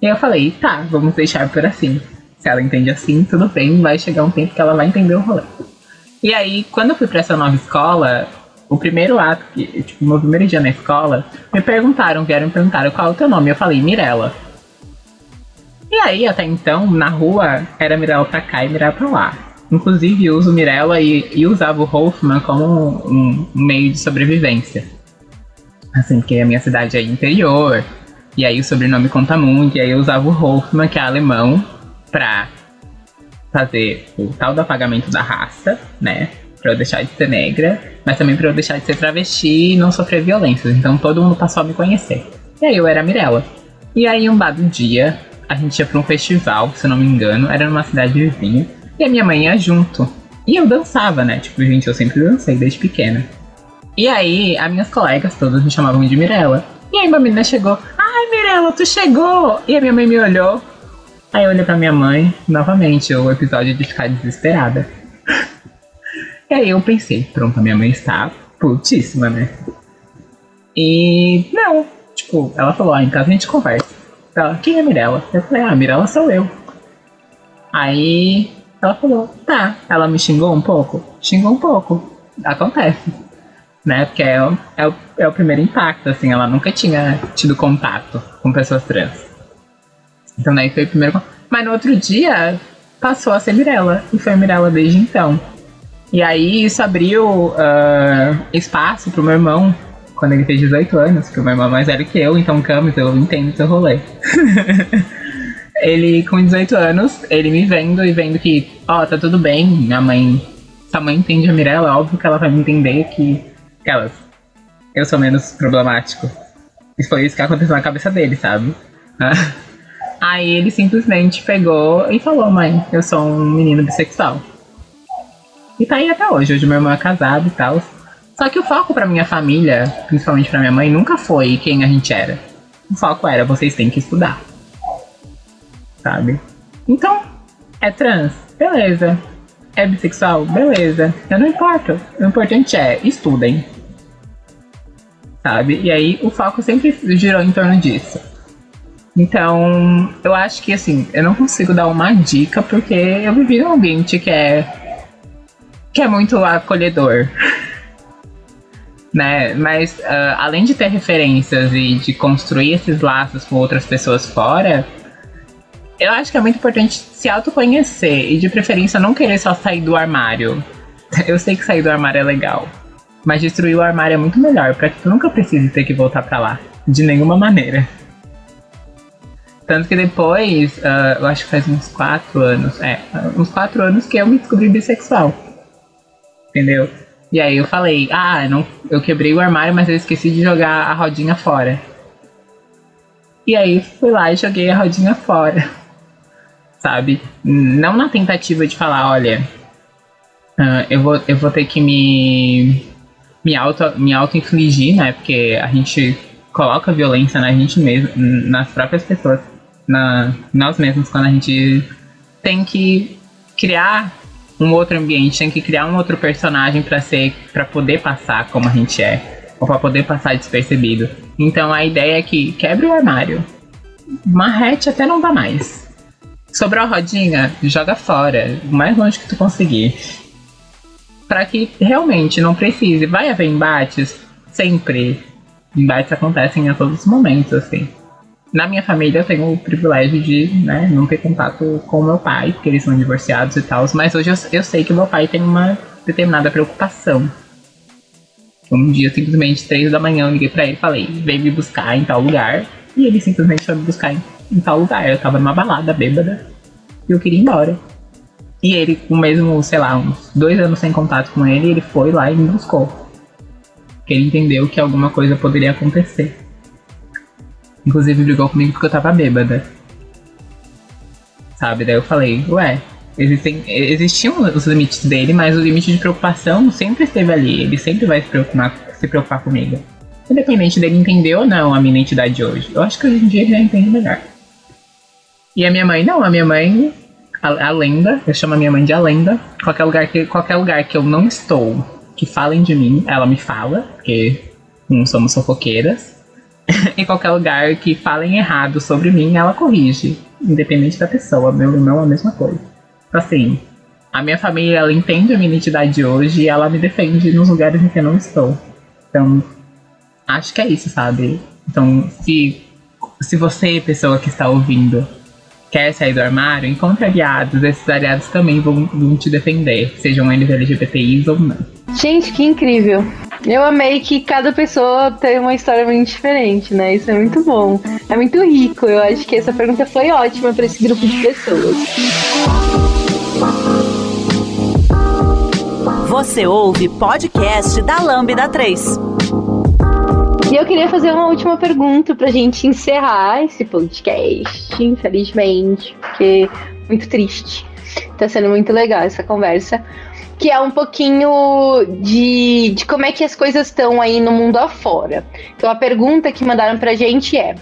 Speaker 5: E eu falei, tá, vamos deixar por assim. Se ela entende assim, tudo bem, vai chegar um tempo que ela vai entender o rolê. E aí, quando eu fui pra essa nova escola, o primeiro ato, que, tipo, meu primeiro dia na escola, me perguntaram, vieram me perguntar qual é o teu nome. Eu falei, Mirella. E aí, até então, na rua, era Mirella pra cá e Mirella pra lá. Inclusive, eu uso Mirella e, e usava o Hoffman como um, um, meio de sobrevivência. Assim, porque a minha cidade é interior, e aí o sobrenome conta muito, e aí eu usava o Hoffman, que é alemão, pra fazer o tal do apagamento da raça, né? Pra eu deixar de ser negra, mas também pra eu deixar de ser travesti e não sofrer violências. Então todo mundo passou a me conhecer. E aí eu era Mirella. E aí um dado dia, a gente ia pra um festival, se eu não me engano, era numa cidade vizinha, e a minha mãe ia junto. E eu dançava, né? Tipo, gente, eu sempre dancei desde pequena. E aí, as minhas colegas todas me chamavam de Mirella. E aí, uma menina chegou, ai, Mirella, tu chegou! E a minha mãe me olhou. Aí eu olhei pra minha mãe, novamente, o episódio de ficar desesperada. e aí eu pensei, pronto, a minha mãe está putíssima, né? E não, tipo, ela falou, ah, em casa a gente conversa. Ela, quem é Mirella? Eu falei, ah, Mirella sou eu. Aí ela falou, tá. Ela me xingou um pouco? Xingou um pouco. Acontece. Né? Porque é, é, é o primeiro impacto, assim. Ela nunca tinha tido contato com pessoas trans. Então daí foi o primeiro. Mas no outro dia passou a ser Mirella. E foi Mirella desde então. E aí isso abriu uh, espaço pro meu irmão quando ele fez 18 anos, porque o meu irmão é mais velho que eu, então Camus, eu entendo seu rolê. ele, com 18 anos, ele me vendo e vendo que, ó, oh, tá tudo bem, minha mãe, sua mãe entende a Mirella, óbvio que ela vai me entender que, aquelas, eu sou menos problemático. E foi isso que aconteceu na cabeça dele, sabe? Aí ele simplesmente pegou e falou, mãe, eu sou um menino bissexual. E tá aí até hoje. Hoje meu irmão é casado e tal. Só que o foco para minha família, principalmente para minha mãe, nunca foi quem a gente era. O foco era vocês têm que estudar. Sabe? Então, é trans? Beleza. É bissexual? Beleza. Eu não importo. O importante é estudem. Sabe? E aí o foco sempre girou em torno disso. Então, eu acho que assim, eu não consigo dar uma dica porque eu vivi num ambiente que é que é muito acolhedor. né? Mas uh, além de ter referências e de construir esses laços com outras pessoas fora, eu acho que é muito importante se autoconhecer e de preferência não querer só sair do armário. Eu sei que sair do armário é legal, mas destruir o armário é muito melhor para que tu nunca precise ter que voltar para lá, de nenhuma maneira. Tanto que depois, uh, eu acho que faz uns quatro anos, é, uns quatro anos que eu me descobri bissexual. Entendeu? E aí eu falei, ah, não, eu quebrei o armário, mas eu esqueci de jogar a rodinha fora. E aí fui lá e joguei a rodinha fora. Sabe? Não na tentativa de falar, olha, uh, eu, vou, eu vou ter que me, me auto me auto infligir, né? Porque a gente coloca violência na gente mesmo, nas próprias pessoas, na nós mesmos, quando a gente tem que criar um outro ambiente, tem que criar um outro personagem para ser, para poder passar como a gente é, ou para poder passar despercebido. Então a ideia é que quebre o armário, marrete até não dá mais. Sobrou a rodinha, joga fora, o mais longe que tu conseguir. Para que realmente não precise. Vai haver embates? Sempre. Embates acontecem a todos os momentos, assim. Na minha família eu tenho o privilégio de né, não ter contato com o meu pai, porque eles são divorciados e tal, mas hoje eu, eu sei que o meu pai tem uma determinada preocupação. Um dia, simplesmente, três da manhã, eu liguei pra ele e falei, vem me buscar em tal lugar. E ele simplesmente foi me buscar em, em tal lugar. Eu tava numa balada bêbada. e eu queria ir embora. E ele, com mesmo, sei lá, uns dois anos sem contato com ele, ele foi lá e me buscou. Porque ele entendeu que alguma coisa poderia acontecer. Inclusive brigou comigo porque eu tava bêbada. Sabe? Daí eu falei, ué, existem, existiam os limites dele, mas o limite de preocupação sempre esteve ali. Ele sempre vai se preocupar, se preocupar comigo. Independente dele entender ou não a minha identidade hoje. Eu acho que hoje em dia ele já entende melhor. E a minha mãe, não, a minha mãe, a, a lenda, eu chamo a minha mãe de a lenda. Qualquer lugar, que, qualquer lugar que eu não estou, que falem de mim, ela me fala, porque não somos fofoqueiras. em qualquer lugar que falem errado sobre mim, ela corrige. Independente da pessoa. Meu irmão é a mesma coisa. Assim, a minha família, ela entende a minha identidade hoje e ela me defende nos lugares em que eu não estou. Então, acho que é isso, sabe? Então, se, se você, pessoa que está ouvindo, quer sair do armário, encontre aliados. Esses aliados também vão, vão te defender, sejam eles LGBTIs ou não.
Speaker 2: Gente, que incrível. Eu amei que cada pessoa tem uma história muito diferente, né? Isso é muito bom. É muito rico. Eu acho que essa pergunta foi ótima para esse grupo de pessoas.
Speaker 1: Você ouve podcast da Lambda 3.
Speaker 2: E eu queria fazer uma última pergunta pra gente encerrar esse podcast, infelizmente, porque muito triste. Tá sendo muito legal essa conversa. Que é um pouquinho de, de como é que as coisas estão aí no mundo afora. Então a pergunta que mandaram pra gente é: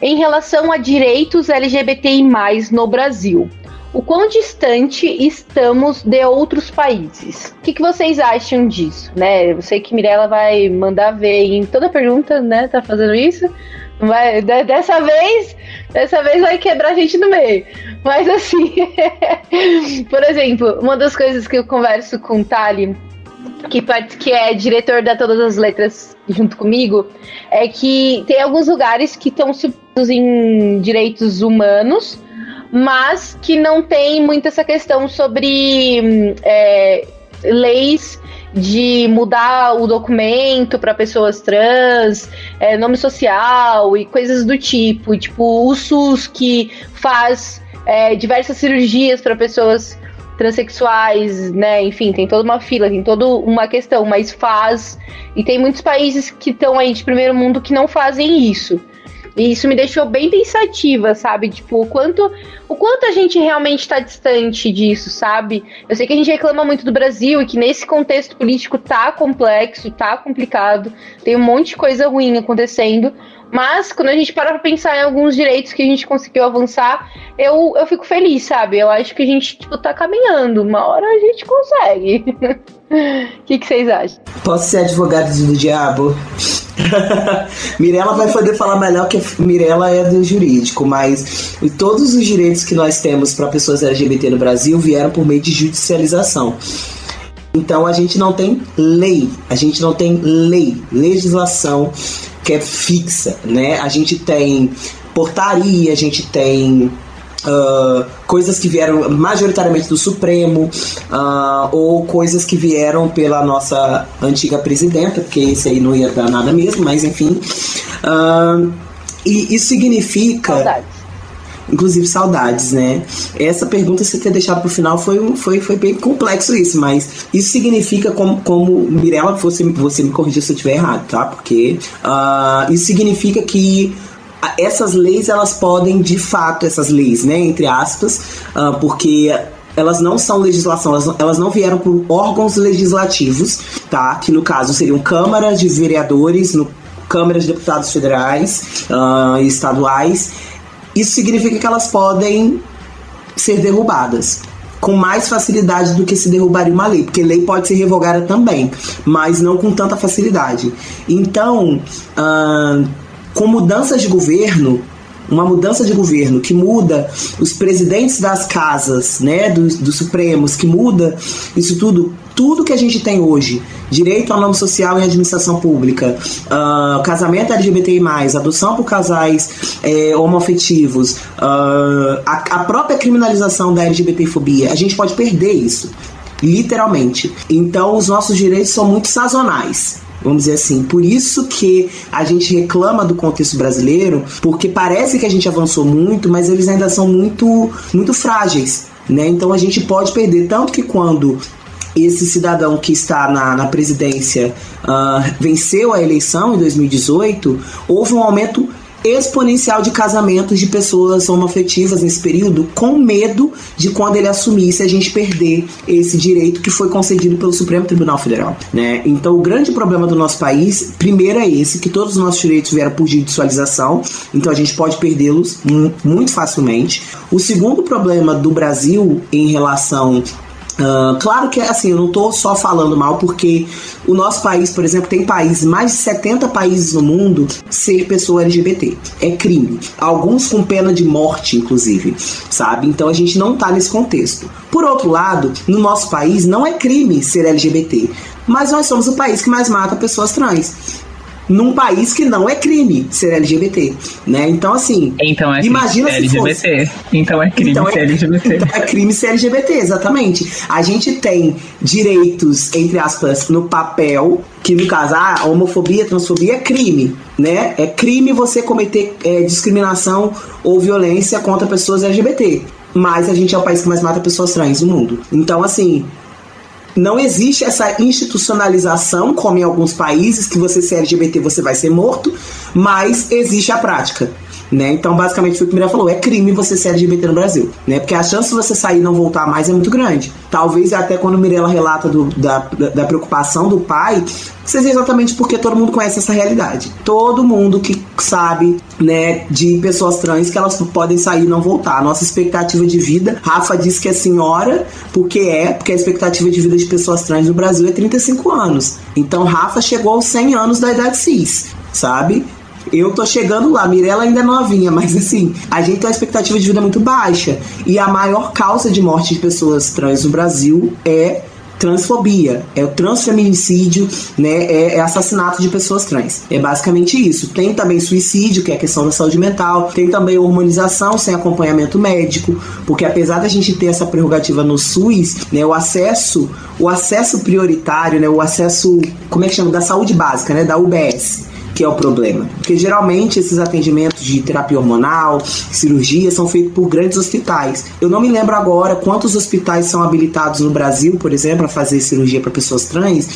Speaker 2: em relação a direitos LGBTI no Brasil, o quão distante estamos de outros países. O que, que vocês acham disso, né? Eu sei que Mirella vai mandar ver em toda pergunta, né? Tá fazendo isso. Vai, dessa vez, dessa vez vai quebrar a gente no meio. Mas assim, por exemplo, uma das coisas que eu converso com o Tali, que, que é diretor da Todas as Letras junto comigo, é que tem alguns lugares que estão submetidos em direitos humanos, mas que não tem muito essa questão sobre é, leis de mudar o documento para pessoas trans, é, nome social e coisas do tipo. Tipo, o SUS que faz é, diversas cirurgias para pessoas transexuais, né? Enfim, tem toda uma fila, tem toda uma questão, mas faz. E tem muitos países que estão aí de primeiro mundo que não fazem isso. E isso me deixou bem pensativa, sabe? Tipo, o quanto, o quanto a gente realmente está distante disso, sabe? Eu sei que a gente reclama muito do Brasil e que nesse contexto político tá complexo, tá complicado, tem um monte de coisa ruim acontecendo. Mas quando a gente para pra pensar em alguns direitos que a gente conseguiu avançar, eu, eu fico feliz, sabe? Eu acho que a gente, tipo, tá caminhando. Uma hora a gente consegue. O que, que vocês acham?
Speaker 3: Posso ser advogado do diabo? Mirella vai poder falar melhor que Mirella é do jurídico, mas todos os direitos que nós temos para pessoas LGBT no Brasil vieram por meio de judicialização. Então a gente não tem lei, a gente não tem lei, legislação que é fixa, né? A gente tem portaria, a gente tem Uh, coisas que vieram majoritariamente do Supremo uh, ou coisas que vieram pela nossa antiga presidenta, porque isso aí não ia dar nada mesmo, mas enfim. Uh, e isso significa. Saudades. Inclusive saudades, né? Essa pergunta você ter deixado pro final foi, foi, foi bem complexo isso, mas isso significa como, como Mirella, você, você me corrigir se eu estiver errado, tá? Porque isso significa que essas leis elas podem de fato essas leis né entre aspas uh, porque elas não são legislação, elas, elas não vieram por órgãos legislativos, tá? Que no caso seriam câmaras de vereadores, no, câmaras de deputados federais uh, e estaduais. Isso significa que elas podem ser derrubadas com mais facilidade do que se derrubaria uma lei, porque lei pode ser revogada também, mas não com tanta facilidade. Então, com mudanças de governo, uma mudança de governo que muda os presidentes das casas, né, dos, dos Supremos, que muda isso tudo, tudo que a gente tem hoje, direito ao nome social em administração pública, uh, casamento LGBTI+, adoção por casais é, homoafetivos, uh, a, a própria criminalização da LGBTfobia, a gente pode perder isso, literalmente. Então, os nossos direitos são muito sazonais vamos dizer assim. Por isso que a gente reclama do contexto brasileiro, porque parece que a gente avançou muito, mas eles ainda são muito, muito frágeis. Né? Então a gente pode perder. Tanto que quando esse cidadão que está na, na presidência uh, venceu a eleição em 2018, houve um aumento exponencial de casamentos de pessoas homoafetivas nesse período, com medo de quando ele assumisse a gente perder esse direito que foi concedido pelo Supremo Tribunal Federal. Né? Então, o grande problema do nosso país, primeiro é esse, que todos os nossos direitos vieram por judicialização, então a gente pode perdê-los muito facilmente. O segundo problema do Brasil em relação Uh, claro que assim, eu não estou só falando mal, porque o nosso país, por exemplo, tem países, mais de 70 países no mundo, ser pessoa LGBT. É crime. Alguns com pena de morte, inclusive, sabe? Então a gente não está nesse contexto. Por outro lado, no nosso país não é crime ser LGBT, mas nós somos o país que mais mata pessoas trans num país que não é crime ser LGBT, né? Então, assim,
Speaker 5: então é imagina se LGBT. Fosse. Então é crime então é, ser LGBT. Então
Speaker 3: é crime ser LGBT, exatamente. A gente tem direitos, entre aspas, no papel, que no caso, a homofobia, transfobia é crime, né? É crime você cometer é, discriminação ou violência contra pessoas LGBT. Mas a gente é o país que mais mata pessoas trans no mundo. Então, assim, não existe essa institucionalização, como em alguns países, que você ser LGBT você vai ser morto, mas existe a prática. Né? Então, basicamente, foi o que Mirella falou: é crime você ser LGBT no Brasil, né? Porque a chance de você sair e não voltar mais é muito grande. Talvez até quando Mirella relata do, da, da preocupação do pai, seja exatamente porque todo mundo conhece essa realidade. Todo mundo que sabe, né, de pessoas trans que elas podem sair e não voltar. A nossa expectativa de vida, Rafa diz que é senhora, porque é, porque a expectativa de vida de pessoas trans no Brasil é 35 anos. Então, Rafa chegou aos 100 anos da idade cis, sabe? Eu tô chegando lá, Mirella ainda é novinha, mas assim, a gente tem uma expectativa de vida muito baixa. E a maior causa de morte de pessoas trans no Brasil é transfobia, é o transfeminicídio, né, é, é, assassinato de pessoas trans. É basicamente isso. Tem também suicídio, que é a questão da saúde mental, tem também hormonização sem acompanhamento médico, porque apesar da gente ter essa prerrogativa no SUS, né, o acesso, o acesso prioritário, né, o acesso, como é que chama, da saúde básica, né, da UBS, que é o problema. Porque geralmente esses atendimentos de terapia hormonal, cirurgia, são feitos por grandes hospitais. Eu não me lembro agora quantos hospitais são habilitados no Brasil, por exemplo, a fazer cirurgia para pessoas trans,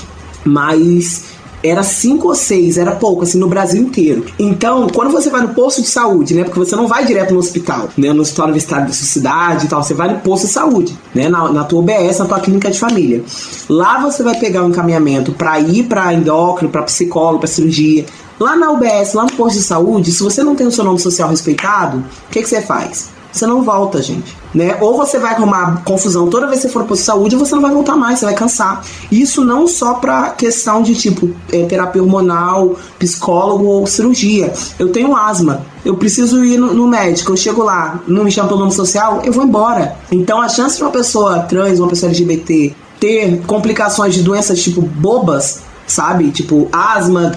Speaker 3: mas era cinco ou seis, era pouco, assim, no Brasil inteiro. Então, quando você vai no posto de saúde, né? Porque você não vai direto no hospital, né? No hospital universitário da sua cidade e tal, você vai no posto de saúde, né? Na, na tua UBS, na tua clínica de família. Lá você vai pegar um encaminhamento para ir para endócrino, para psicólogo, para cirurgia. Lá na UBS, lá no posto de saúde, se você não tem o seu nome social respeitado, o que, que você faz? Você não volta, gente. Né? Ou você vai arrumar confusão toda vez que você for posto de saúde, você não vai voltar mais, você vai cansar. Isso não só para questão de tipo é, terapia hormonal, psicólogo ou cirurgia. Eu tenho asma, eu preciso ir no, no, médico, eu chego lá, não me chama pelo nome social, eu vou embora. Então a chance de uma pessoa trans, uma pessoa LGBT ter complicações de doenças tipo bobas, sabe? Tipo asma,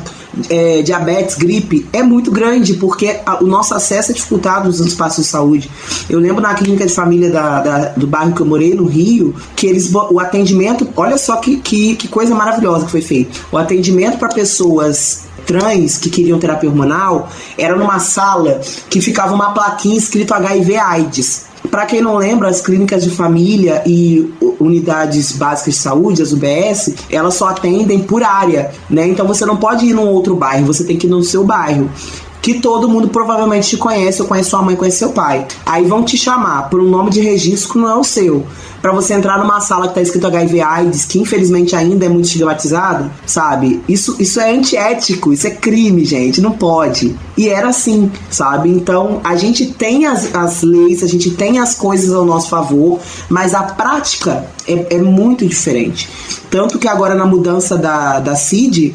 Speaker 3: é, diabetes, gripe, é muito grande, porque a, o nosso acesso é dificultado nos espaços de saúde. Eu lembro na clínica de família da, da, do bairro que eu morei, no Rio, que eles o atendimento, olha só que, que, que coisa maravilhosa que foi feito. O atendimento para pessoas trans que queriam terapia hormonal era numa sala que ficava uma plaquinha escrito HIV AIDS. Para quem não lembra, as clínicas de família e unidades básicas de saúde, as UBS, elas só atendem por área, né? Então você não pode ir num outro bairro, você tem que ir no seu bairro que todo mundo provavelmente te conhece, ou conhece sua mãe, conhece seu pai. Aí vão te chamar por um nome de registro que não é o seu para você entrar numa sala que tá escrito HIV AIDS, que infelizmente ainda é muito estigmatizado, sabe? Isso, isso é antiético, isso é crime, gente, não pode. E era assim, sabe? Então a gente tem as, as leis, a gente tem as coisas ao nosso favor, mas a prática é, é muito diferente. Tanto que agora na mudança da, da CID,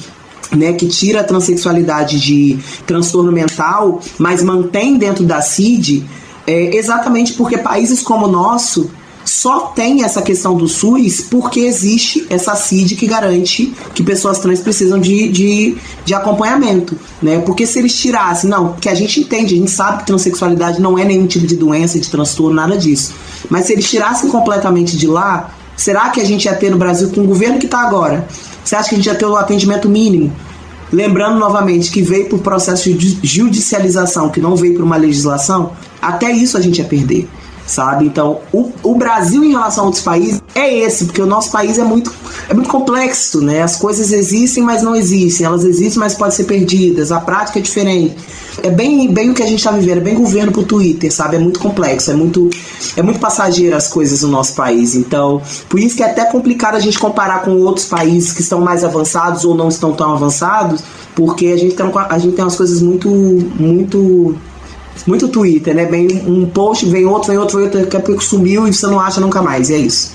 Speaker 3: né, que tira a transexualidade de transtorno mental, mas mantém dentro da CID, é exatamente porque países como o nosso só tem essa questão do SUS porque existe essa CID que garante que pessoas trans precisam de, de, de acompanhamento, né? Porque se eles tirassem, não, que a gente entende, a gente sabe que transexualidade não é nenhum tipo de doença, de transtorno, nada disso. Mas se eles tirassem completamente de lá, será que a gente ia ter no Brasil com o governo que está agora? Você acha que a gente ia ter o atendimento mínimo? Lembrando novamente que veio por processo de judicialização, que não veio por uma legislação, até isso a gente ia perder sabe? Então, o, o Brasil em relação a outros países é esse, porque o nosso país é muito, é muito complexo, né? As coisas existem, mas não existem. Elas existem, mas podem ser perdidas. A prática é diferente. É bem, bem o que a gente está vivendo, é bem governo pro Twitter, sabe? É muito complexo, é muito, é muito passageiro as coisas no nosso país. Então, por isso que é até complicado a gente comparar com outros países que estão mais avançados ou não estão tão avançados, porque a gente tem, a gente tem umas coisas muito, muito muito Twitter, né? Vem um post, vem outro, vem outro, vem outro, daqui a pouco sumiu e você não acha nunca mais, e é isso.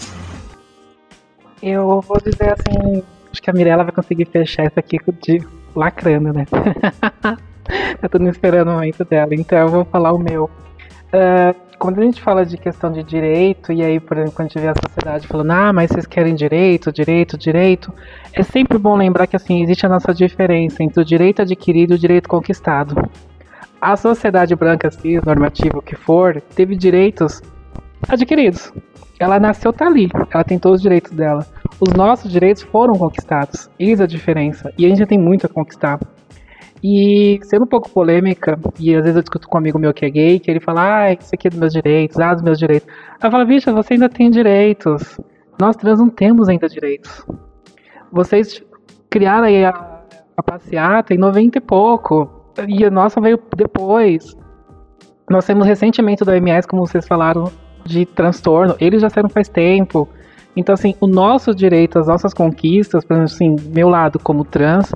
Speaker 7: Eu vou dizer assim, acho que a Mirella vai conseguir fechar isso aqui de lacrando, né? tá tudo esperando o momento dela, então eu vou falar o meu. Uh, quando a gente fala de questão de direito, e aí, por exemplo, quando a gente vê a sociedade falando, ah, mas vocês querem direito, direito, direito, é sempre bom lembrar que assim, existe a nossa diferença entre o direito adquirido e o direito conquistado. A sociedade branca cis, normativa, o que for, teve direitos adquiridos. Ela nasceu tá ali, ela tem todos os direitos dela. Os nossos direitos foram conquistados, eis a diferença, e a gente tem muito a conquistar. E sendo um pouco polêmica, e às vezes eu discuto com um amigo meu que é gay, que ele fala, ah, isso aqui é dos meus direitos, ah, dos meus direitos. Eu falo, bicha, você ainda tem direitos. Nós trans não temos ainda direitos. Vocês criaram aí a, a passeata em 90 e pouco e a nossa veio depois. Nós temos recentemente do MS, como vocês falaram, de transtorno. Eles já saíram faz tempo. Então, assim, o nosso direito, as nossas conquistas, por exemplo, assim, meu lado como trans,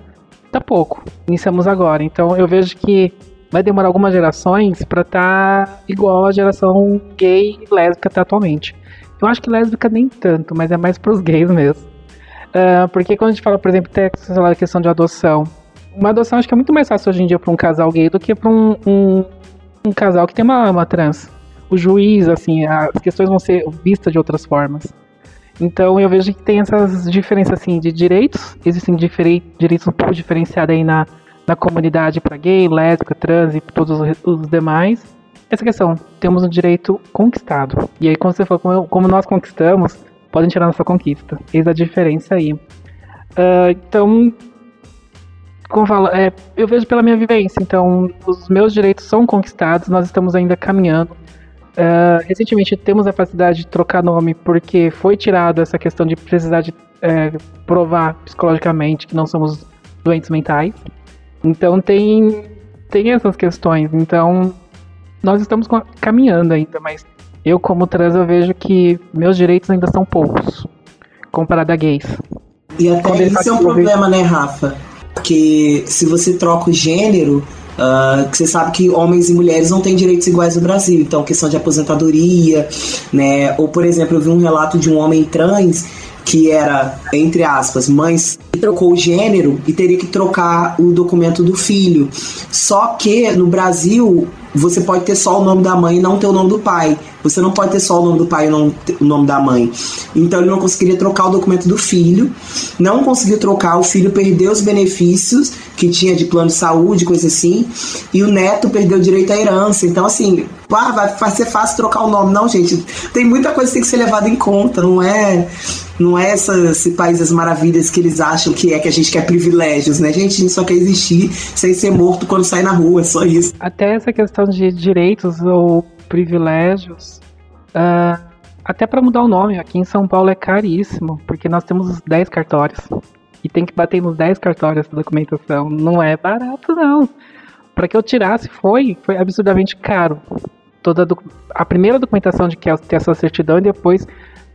Speaker 7: tá pouco. Iniciamos agora. Então, eu vejo que vai demorar algumas gerações para estar tá igual a geração gay e lésbica tá atualmente. Eu acho que lésbica nem tanto, mas é mais pros gays mesmo. Uh, porque quando a gente fala, por exemplo, até a questão de adoção, uma adoção acho que é muito mais fácil hoje em dia para um casal gay do que para um, um, um, casal que tem uma, uma trans. O juiz, assim, as questões vão ser vistas de outras formas. Então eu vejo que tem essas diferenças assim de direitos, existem direitos um pouco diferenciados aí na, na comunidade para gay, lésbica, trans e todos os, os, demais. Essa questão, temos um direito conquistado. E aí quando você fala como, como nós conquistamos, podem tirar nossa conquista. Eis a diferença aí. Uh, então como é, eu vejo pela minha vivência, então os meus direitos são conquistados, nós estamos ainda caminhando. Uh, recentemente temos a facilidade de trocar nome porque foi tirado essa questão de precisar de é, provar psicologicamente que não somos doentes mentais. Então tem, tem essas questões. Então nós estamos caminhando ainda, mas eu como trans eu vejo que meus direitos ainda são poucos comparado a gays.
Speaker 3: E até isso é um problema, né, Rafa? Porque se você troca o gênero, Uh, que você sabe que homens e mulheres não têm direitos iguais no Brasil, então questão de aposentadoria, né? Ou por exemplo, eu vi um relato de um homem trans que era, entre aspas, mães trocou o gênero e teria que trocar o documento do filho. Só que no Brasil você pode ter só o nome da mãe e não ter o nome do pai. Você não pode ter só o nome do pai e não o nome da mãe. Então ele não conseguiria trocar o documento do filho, não conseguiu trocar, o filho perdeu os benefícios que tinha de plano de saúde, coisa assim, e o neto perdeu o direito à herança. Então, assim, ah, vai, vai ser fácil trocar o nome. Não, gente, tem muita coisa que tem que ser levada em conta, não é não é essa, esse país das maravilhas que eles acham que é que a gente quer privilégios, né? Gente, a gente só quer existir sem ser morto quando sai na rua, só isso.
Speaker 7: Até essa questão de direitos ou privilégios, uh, até para mudar o nome, aqui em São Paulo é caríssimo, porque nós temos os 10 cartórios. E tem que bater nos 10 cartórios da documentação. Não é barato, não. Para que eu tirasse foi, foi absurdamente caro. Toda a, a primeira documentação de que é ter a sua certidão e depois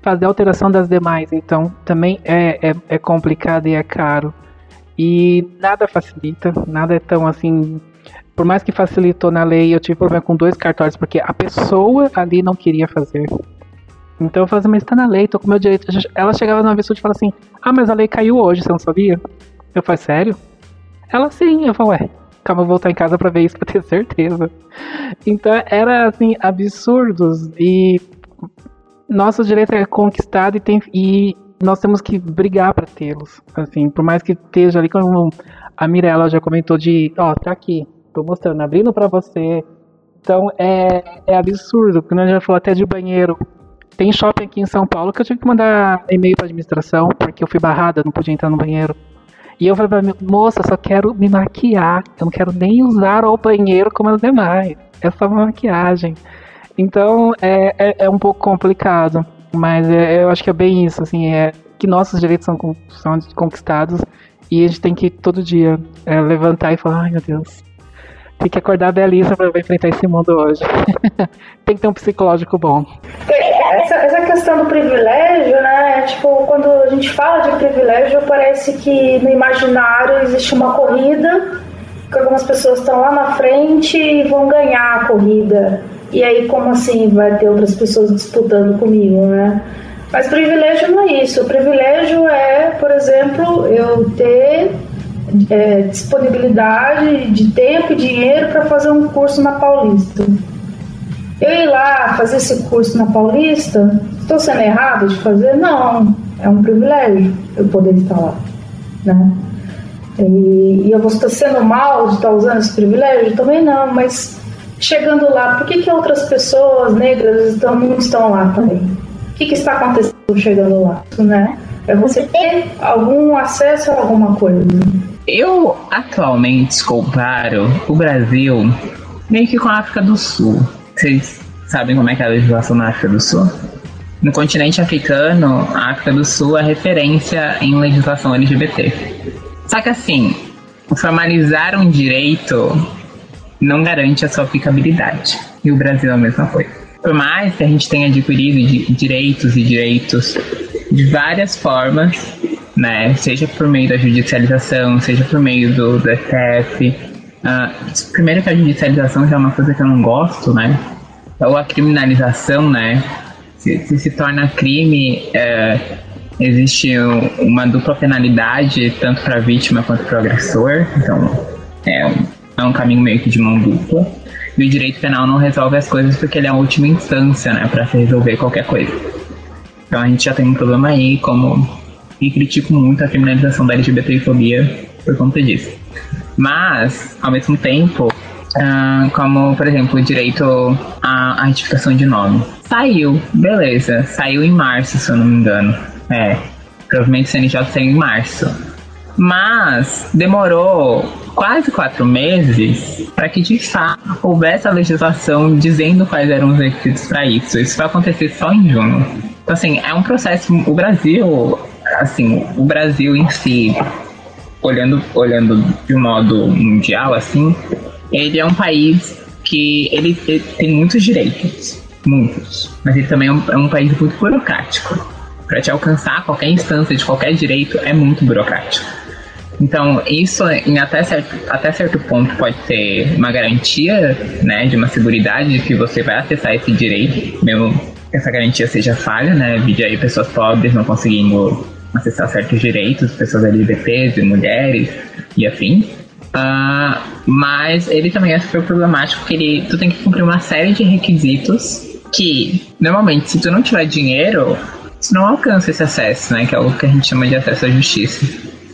Speaker 7: fazer a alteração das demais. Então também é, é, é complicado e é caro. E nada facilita, nada é tão assim. Por mais que facilitou na lei, eu tive problema com dois cartórios, porque a pessoa ali não queria fazer. Então eu falei assim, mas tá na lei, tô com meu direito. Ela chegava na pessoa e falava assim, ah, mas a lei caiu hoje, você não sabia? Eu falei, sério? Ela sim, eu falei, ué, calma, eu vou voltar em casa pra ver isso pra ter certeza. Então era assim, absurdos. E nosso direito é conquistado e, tem, e nós temos que brigar para tê-los. Assim, por mais que esteja ali, como a Mirella já comentou, de ó, tá aqui, tô mostrando, abrindo para você. Então é, é absurdo, porque nós já falou até de banheiro. Tem shopping aqui em São Paulo que eu tive que mandar e-mail pra administração porque eu fui barrada, não podia entrar no banheiro. E eu falei pra minha moça, só quero me maquiar. Eu não quero nem usar o banheiro como as demais. É só uma maquiagem. Então é, é, é um pouco complicado. Mas é, eu acho que é bem isso, assim, é que nossos direitos são, são conquistados e a gente tem que todo dia é, levantar e falar, ai meu Deus, tem que acordar belíssima para enfrentar esse mundo hoje. tem que ter um psicológico bom.
Speaker 6: Essa, essa questão do privilégio, né? Tipo, quando a gente fala de privilégio, parece que no imaginário existe uma corrida, que algumas pessoas estão lá na frente e vão ganhar a corrida. E aí, como assim vai ter outras pessoas disputando comigo, né? Mas privilégio não é isso. O privilégio é, por exemplo, eu ter é, disponibilidade de tempo e dinheiro para fazer um curso na Paulista. Eu ir lá fazer esse curso na Paulista, estou sendo errado de fazer? Não, é um privilégio eu poder estar lá, né? E, e eu vou estar sendo mal de estar usando esse privilégio? Também não, mas chegando lá, por que, que outras pessoas negras estão, não estão lá também? O que, que está acontecendo chegando lá, né? É você ter algum acesso a alguma coisa.
Speaker 5: Eu atualmente comparo o Brasil meio que com a África do Sul. Vocês sabem como é que é a legislação na África do Sul? No continente africano, a África do Sul é referência em legislação LGBT. Só que assim, formalizar um direito não garante a sua aplicabilidade. E o Brasil é a mesma coisa. Por mais que a gente tenha adquirido direitos e direitos de várias formas, né? Seja por meio da judicialização, seja por meio do, do STF. Uh, primeiro que a judicialização já é uma coisa que eu não gosto, né? Ou a criminalização, né? Se, se, se torna crime, é, existe uma dupla penalidade, tanto para a vítima quanto para o agressor. Então, é um, é um caminho meio que de mão dupla. E o direito penal não resolve as coisas porque ele é a última instância, né? Para se resolver qualquer coisa. Então a gente já tem um problema aí, como e critico muito a criminalização da LGBTfobia por conta disso. Mas, ao mesmo tempo, uh, como, por exemplo, o direito à, à de nome. Saiu, beleza. Saiu em março, se eu não me engano. É, provavelmente o CNJ saiu em março. Mas demorou quase quatro meses para que de fato houvesse a legislação dizendo quais eram os requisitos para isso. Isso vai acontecer só em junho. Então, assim, é um processo. O Brasil assim, o Brasil em si, olhando, olhando de um modo mundial, assim, ele é um país que ele, ele tem muitos direitos, muitos, mas ele também é um, é um país muito burocrático. Para te alcançar qualquer instância de qualquer direito é muito burocrático. Então, isso em até certo, até certo ponto pode ser uma garantia né, de uma segurança de que você vai acessar esse direito, mesmo que essa garantia seja falha, né? Vídeo aí pessoas pobres não conseguindo acessar certos direitos, pessoas LGBTs e mulheres e afim. Uh, mas ele também é super problemático porque ele, tu tem que cumprir uma série de requisitos que, normalmente, se tu não tiver dinheiro, tu não alcança esse acesso, né? Que é o que a gente chama de acesso à justiça.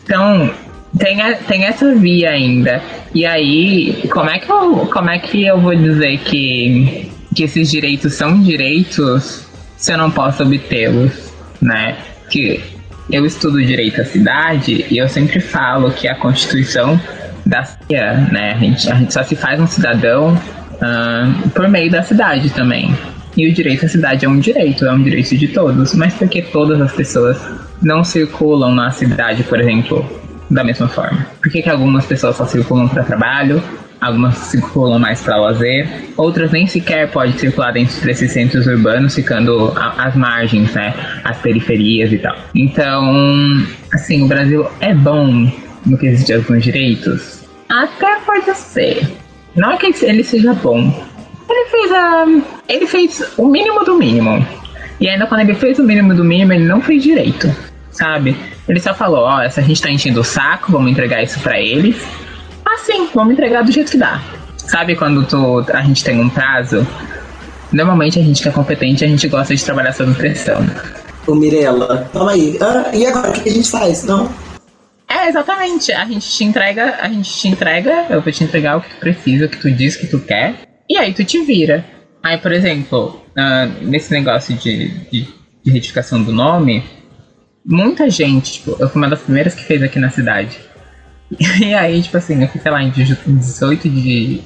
Speaker 5: Então, tem, a, tem essa via ainda. E aí, como é que eu, como é que eu vou dizer que, que esses direitos são direitos se eu não posso obtê-los, né? Que eu estudo direito à cidade e eu sempre falo que a Constituição da cidade, né? A gente, a gente só se faz um cidadão uh, por meio da cidade também. E o direito à cidade é um direito, é um direito de todos, mas porque todas as pessoas não circulam na cidade, por exemplo, da mesma forma? Por que, que algumas pessoas só circulam para trabalho, algumas circulam mais para lazer, outras nem sequer podem circular dentro desses centros urbanos, ficando às margens, né, as periferias e tal. Então, assim, o Brasil é bom no que existe alguns direitos? Até pode ser. Não é que ele seja bom. Ele fez a, ele fez o mínimo do mínimo. E ainda quando ele fez o mínimo do mínimo, ele não fez direito, sabe? Ele só falou, ó, oh, essa gente tá enchendo o saco, vamos entregar isso para eles assim, vamos entregar do jeito que dá. Sabe quando tu, a gente tem um prazo? Normalmente a gente que é competente, a gente gosta de trabalhar sob pressão.
Speaker 3: Ô Mirella, calma aí. Ah, e agora o que a gente faz, não?
Speaker 5: É, exatamente. A gente te entrega, a gente te entrega, eu vou te entregar o que tu precisa, o que tu diz que tu quer, e aí tu te vira. Aí, por exemplo, uh, nesse negócio de, de, de, retificação do nome, muita gente, tipo, eu fui uma das primeiras que fez aqui na cidade. E aí, tipo assim, eu fui, sei lá, em 18 de.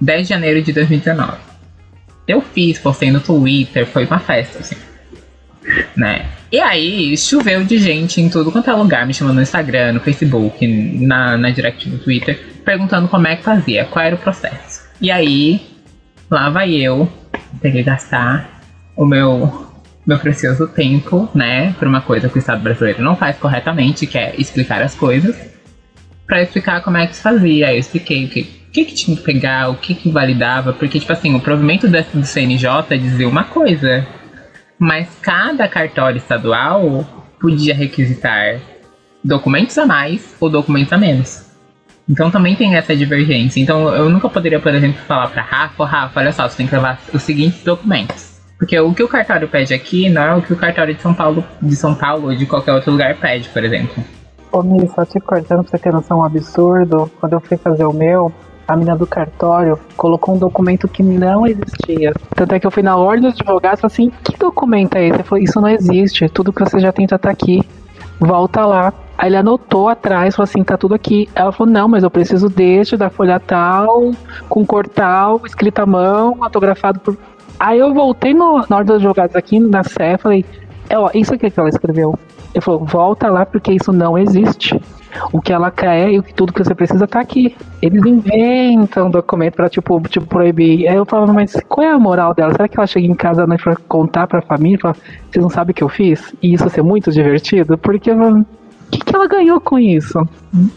Speaker 5: 10 de janeiro de 2019. Eu fiz, postei no Twitter, foi uma festa, assim. Né? E aí, choveu de gente em tudo quanto é lugar, me chamando no Instagram, no Facebook, na, na direct do Twitter, perguntando como é que fazia, qual era o processo. E aí, lá vai eu, que gastar o meu, meu precioso tempo, né, por uma coisa que o Estado brasileiro não faz corretamente, que é explicar as coisas, para explicar como é que se fazia. Aí eu expliquei o que, que, que tinha que pegar, o que, que validava, porque, tipo assim, o provimento do CNJ dizia uma coisa, mas cada cartório estadual podia requisitar documentos a mais ou documentos a menos. Então também tem essa divergência. Então eu nunca poderia, por exemplo, falar para Rafa, Rafa, olha só, você tem que levar os seguintes documentos. Porque o que o cartório pede aqui não é o que o cartório de São Paulo, de São Paulo ou de qualquer outro lugar pede, por exemplo.
Speaker 7: Ô, Mi, só te cortando pra você ter noção um absurdo, quando eu fui fazer o meu, a menina do cartório colocou um documento que não existia. Tanto é que eu fui na ordem dos advogados e falei assim, que documento é esse? Ele falou, isso não existe, tudo que você já tenta tá aqui. Volta lá. Aí ele anotou atrás, falou assim, tá tudo aqui. Ela falou, não, mas eu preciso deste, da folha tal, com cor tal, escrita à mão, autografado por. Aí eu voltei no, na ordem dos advogados aqui, na Sé, falei, é, ó, isso aqui que ela escreveu. Ele falou, volta lá porque isso não existe. O que ela quer e tudo que você precisa tá aqui. Eles inventam um documento pra, tipo, tipo, proibir. Aí eu falava, mas qual é a moral dela? Será que ela chega em casa à noite pra contar pra família? Fala, vocês não sabem o que eu fiz? E isso ser muito divertido? Porque o que, que ela ganhou com isso?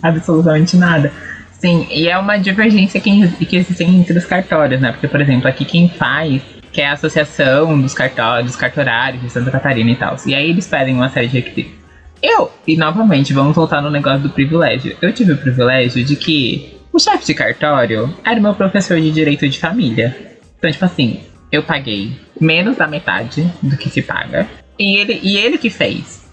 Speaker 5: Absolutamente nada. Sim, e é uma divergência que, que existe entre os cartórios, né? Porque, por exemplo, aqui quem faz, que é a Associação dos, cartórios, dos Cartorários de Santa Catarina e tal. E aí eles pedem uma série de requisitos. Eu, e novamente, vamos voltar no negócio do privilégio. Eu tive o privilégio de que o chefe de cartório era meu professor de direito de família. Então, tipo assim, eu paguei menos da metade do que se paga. E ele, e ele que fez.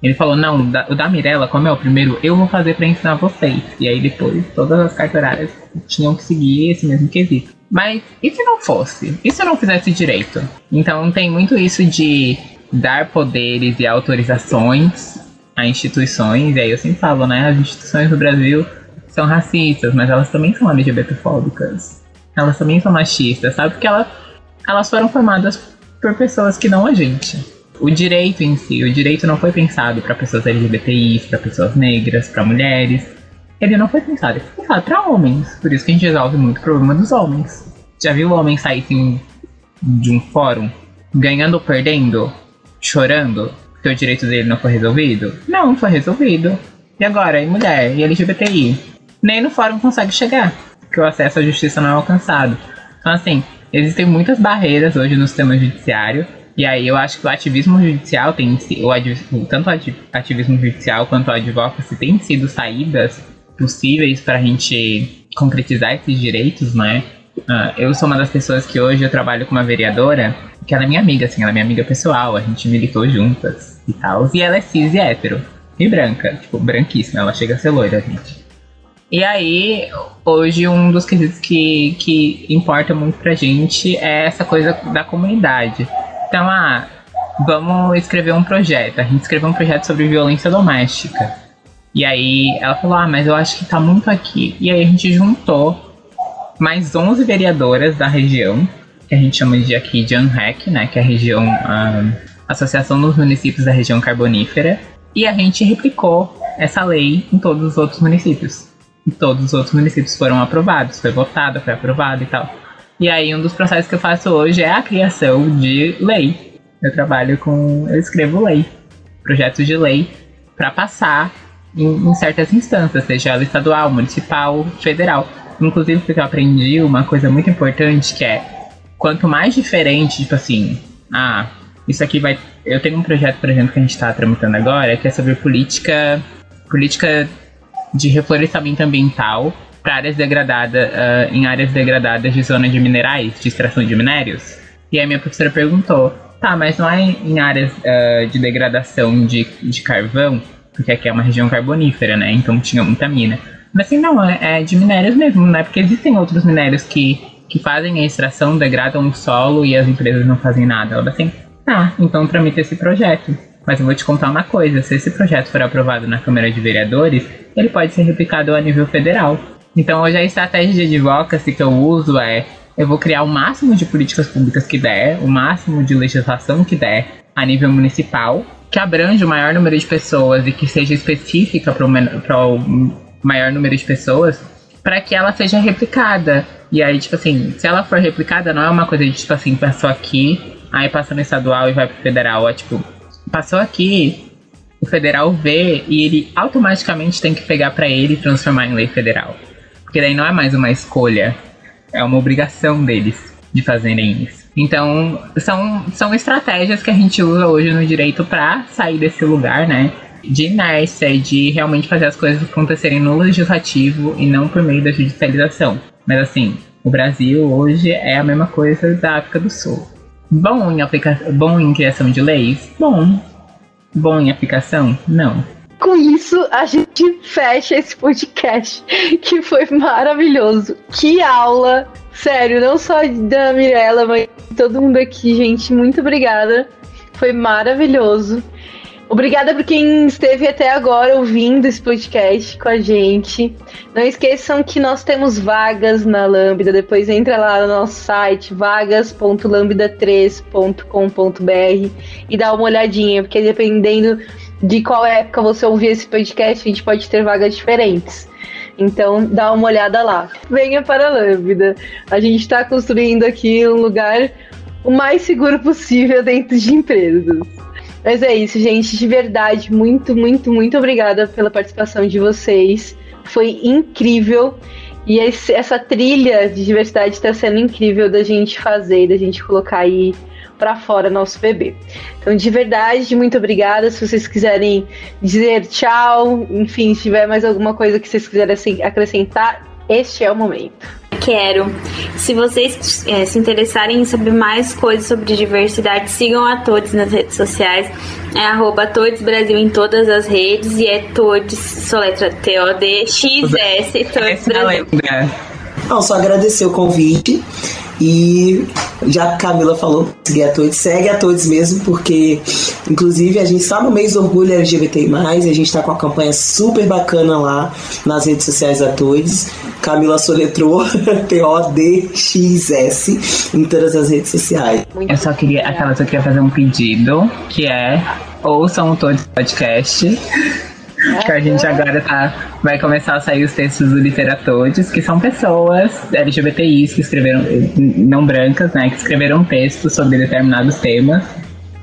Speaker 5: Ele falou, não, o da Mirella, como é o primeiro, eu vou fazer para ensinar vocês. E aí depois todas as cartorárias tinham que seguir esse mesmo quesito. Mas e se não fosse? E se eu não fizesse direito? Então tem muito isso de dar poderes e autorizações a instituições, e aí eu sempre falo, né? As instituições do Brasil são racistas, mas elas também são LGBTfóbicas. Elas também são machistas, sabe? Porque elas, elas foram formadas por pessoas que não a gente o direito em si, o direito não foi pensado para pessoas LGBTIs, para pessoas negras, para mulheres. Ele não foi pensado, ele foi pensado para homens. Por isso que a gente resolve muito o problema dos homens. Já viu o homem sair assim, de um fórum ganhando ou perdendo, chorando, porque o direito dele não foi resolvido? Não, foi resolvido. E agora, e mulher, e LGBTI? Nem no fórum consegue chegar, porque o acesso à justiça não é alcançado. Então, assim, existem muitas barreiras hoje no sistema judiciário e aí eu acho que o ativismo judicial tem o tanto o ativismo judicial quanto o advocacy tem sido saídas possíveis para a gente concretizar esses direitos, né? Uh, eu sou uma das pessoas que hoje eu trabalho com uma vereadora, que ela é minha amiga, assim, ela é minha amiga pessoal, a gente militou juntas e tal. E ela é cis e hétero. E branca, tipo, branquíssima, ela chega a ser loira, gente. E aí, hoje, um dos quesitos que, que importa muito pra gente é essa coisa da comunidade. Então, ah, vamos escrever um projeto. A gente escreveu um projeto sobre violência doméstica. E aí ela falou, ah, mas eu acho que tá muito aqui. E aí a gente juntou mais 11 vereadoras da região, que a gente chama de aqui de ANREC, né, que é a região, a Associação dos Municípios da Região Carbonífera, e a gente replicou essa lei em todos os outros municípios. E todos os outros municípios foram aprovados, foi votado, foi aprovado e tal. E aí um dos processos que eu faço hoje é a criação de lei. Eu trabalho com, eu escrevo lei, projetos de lei para passar em, em, certas instâncias, seja ela estadual, municipal, federal. Inclusive porque eu aprendi uma coisa muito importante que é quanto mais diferente, tipo assim, ah, isso aqui vai. Eu tenho um projeto, por exemplo, que a gente está tramitando agora, que é sobre política, política de reflorestamento ambiental para áreas degradadas, uh, em áreas degradadas de zona de minerais, de extração de minérios. E aí minha professora perguntou, tá, mas não é em áreas uh, de degradação de, de carvão, porque aqui é uma região carbonífera, né? Então tinha muita mina. Mas assim, não, é, é de minérios mesmo, né? Porque existem outros minérios que que fazem a extração degradam o solo e as empresas não fazem nada. Ela assim, ah, então tramita esse projeto. Mas eu vou te contar uma coisa: se esse projeto for aprovado na Câmara de Vereadores, ele pode ser replicado a nível federal. Então, hoje a estratégia de advocacy que eu uso é: eu vou criar o máximo de políticas públicas que der, o máximo de legislação que der a nível municipal, que abrange o maior número de pessoas e que seja específica para o maior número de pessoas, para que ela seja replicada. E aí, tipo assim, se ela for replicada, não é uma coisa de tipo assim, passou aqui, aí passa no estadual e vai pro federal. É tipo, passou aqui, o federal vê e ele automaticamente tem que pegar para ele e transformar em lei federal. Porque daí não é mais uma escolha, é uma obrigação deles de fazerem isso. Então, são, são estratégias que a gente usa hoje no direito para sair desse lugar, né? De inércia de realmente fazer as coisas acontecerem no legislativo e não por meio da judicialização. Mas assim, o Brasil hoje é a mesma coisa da África do Sul. Bom em, aplica bom em criação de leis? Bom. Bom em aplicação? Não.
Speaker 2: Com isso, a gente fecha esse podcast, que foi maravilhoso. Que aula! Sério, não só da Mirella, mas todo mundo aqui, gente. Muito obrigada. Foi maravilhoso. Obrigada por quem esteve até agora ouvindo esse podcast com a gente. Não esqueçam que nós temos vagas na Lambda. Depois entra lá no nosso site vagas.lambda3.com.br e dá uma olhadinha, porque dependendo de qual época você ouvir esse podcast, a gente pode ter vagas diferentes. Então dá uma olhada lá. Venha para a Lambda. A gente está construindo aqui um lugar o mais seguro possível dentro de empresas. Mas é isso, gente. De verdade, muito, muito, muito obrigada pela participação de vocês. Foi incrível. E esse, essa trilha de diversidade está sendo incrível da gente fazer, da gente colocar aí para fora nosso bebê. Então, de verdade, muito obrigada. Se vocês quiserem dizer tchau, enfim, se tiver mais alguma coisa que vocês quiserem assim, acrescentar, este é o momento.
Speaker 4: Quero. Se vocês é, se interessarem em saber mais coisas sobre diversidade, sigam a Todes nas redes sociais. É arroba Todes Brasil em todas as redes e é Todes, soletra T-O-D-X-S, Todes Brasil.
Speaker 3: Não, só agradecer o convite. E já a Camila falou, seguir a todos, segue a todos mesmo, porque inclusive a gente está no mês do orgulho LGBT, a gente está com a campanha super bacana lá nas redes sociais da todos. Camila soletrou T-O-D-X-S em todas as redes sociais.
Speaker 5: Eu só queria, aquela só queria fazer um pedido, que é ouçam Todos Podcast que a gente agora tá, vai começar a sair os textos do Literatodes, que são pessoas LGBTIs que escreveram, não brancas, né, que escreveram textos sobre determinados temas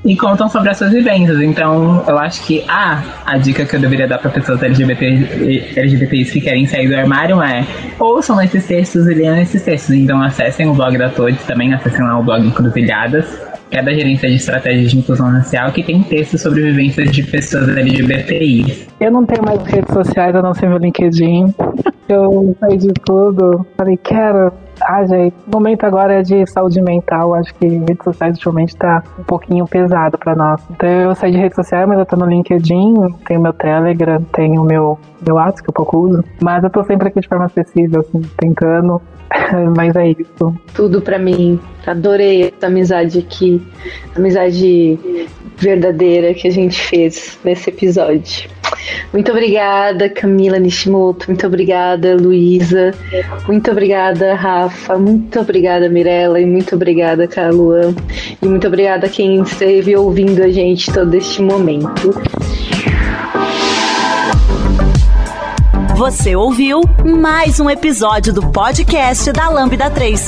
Speaker 5: e contam sobre as suas vivências. Então, eu acho que ah, a dica que eu deveria dar para pessoas LGBT, LGBTIs que querem sair do armário é ouçam esses textos e leiam esses textos. Então, acessem o blog da Todes também, acessem lá o blog Encruzilhadas que é da Gerência de Estratégias de Inclusão Racial, que tem textos sobre vivências de pessoas LGBTI.
Speaker 7: Eu não tenho mais redes sociais, a não ser meu LinkedIn. Eu saí de tudo. Falei, quero. Ah, gente, o momento agora é de saúde mental. Acho que redes sociais ultimamente tá um pouquinho pesado para nós. Então eu saí de redes sociais, mas eu tô no LinkedIn, tenho meu Telegram, tenho meu, meu WhatsApp que eu pouco uso. Mas eu tô sempre aqui de forma acessível, assim, tentando Mas é isso.
Speaker 2: Tudo para mim. Adorei essa amizade aqui. Amizade verdadeira que a gente fez nesse episódio. Muito obrigada, Camila Nishimoto. Muito obrigada, Luísa. Muito obrigada, Rafa. Muito obrigada, Mirella. E muito obrigada, Caluan. E muito obrigada a quem esteve ouvindo a gente todo este momento.
Speaker 1: Você ouviu mais um episódio do podcast da Lambda 3.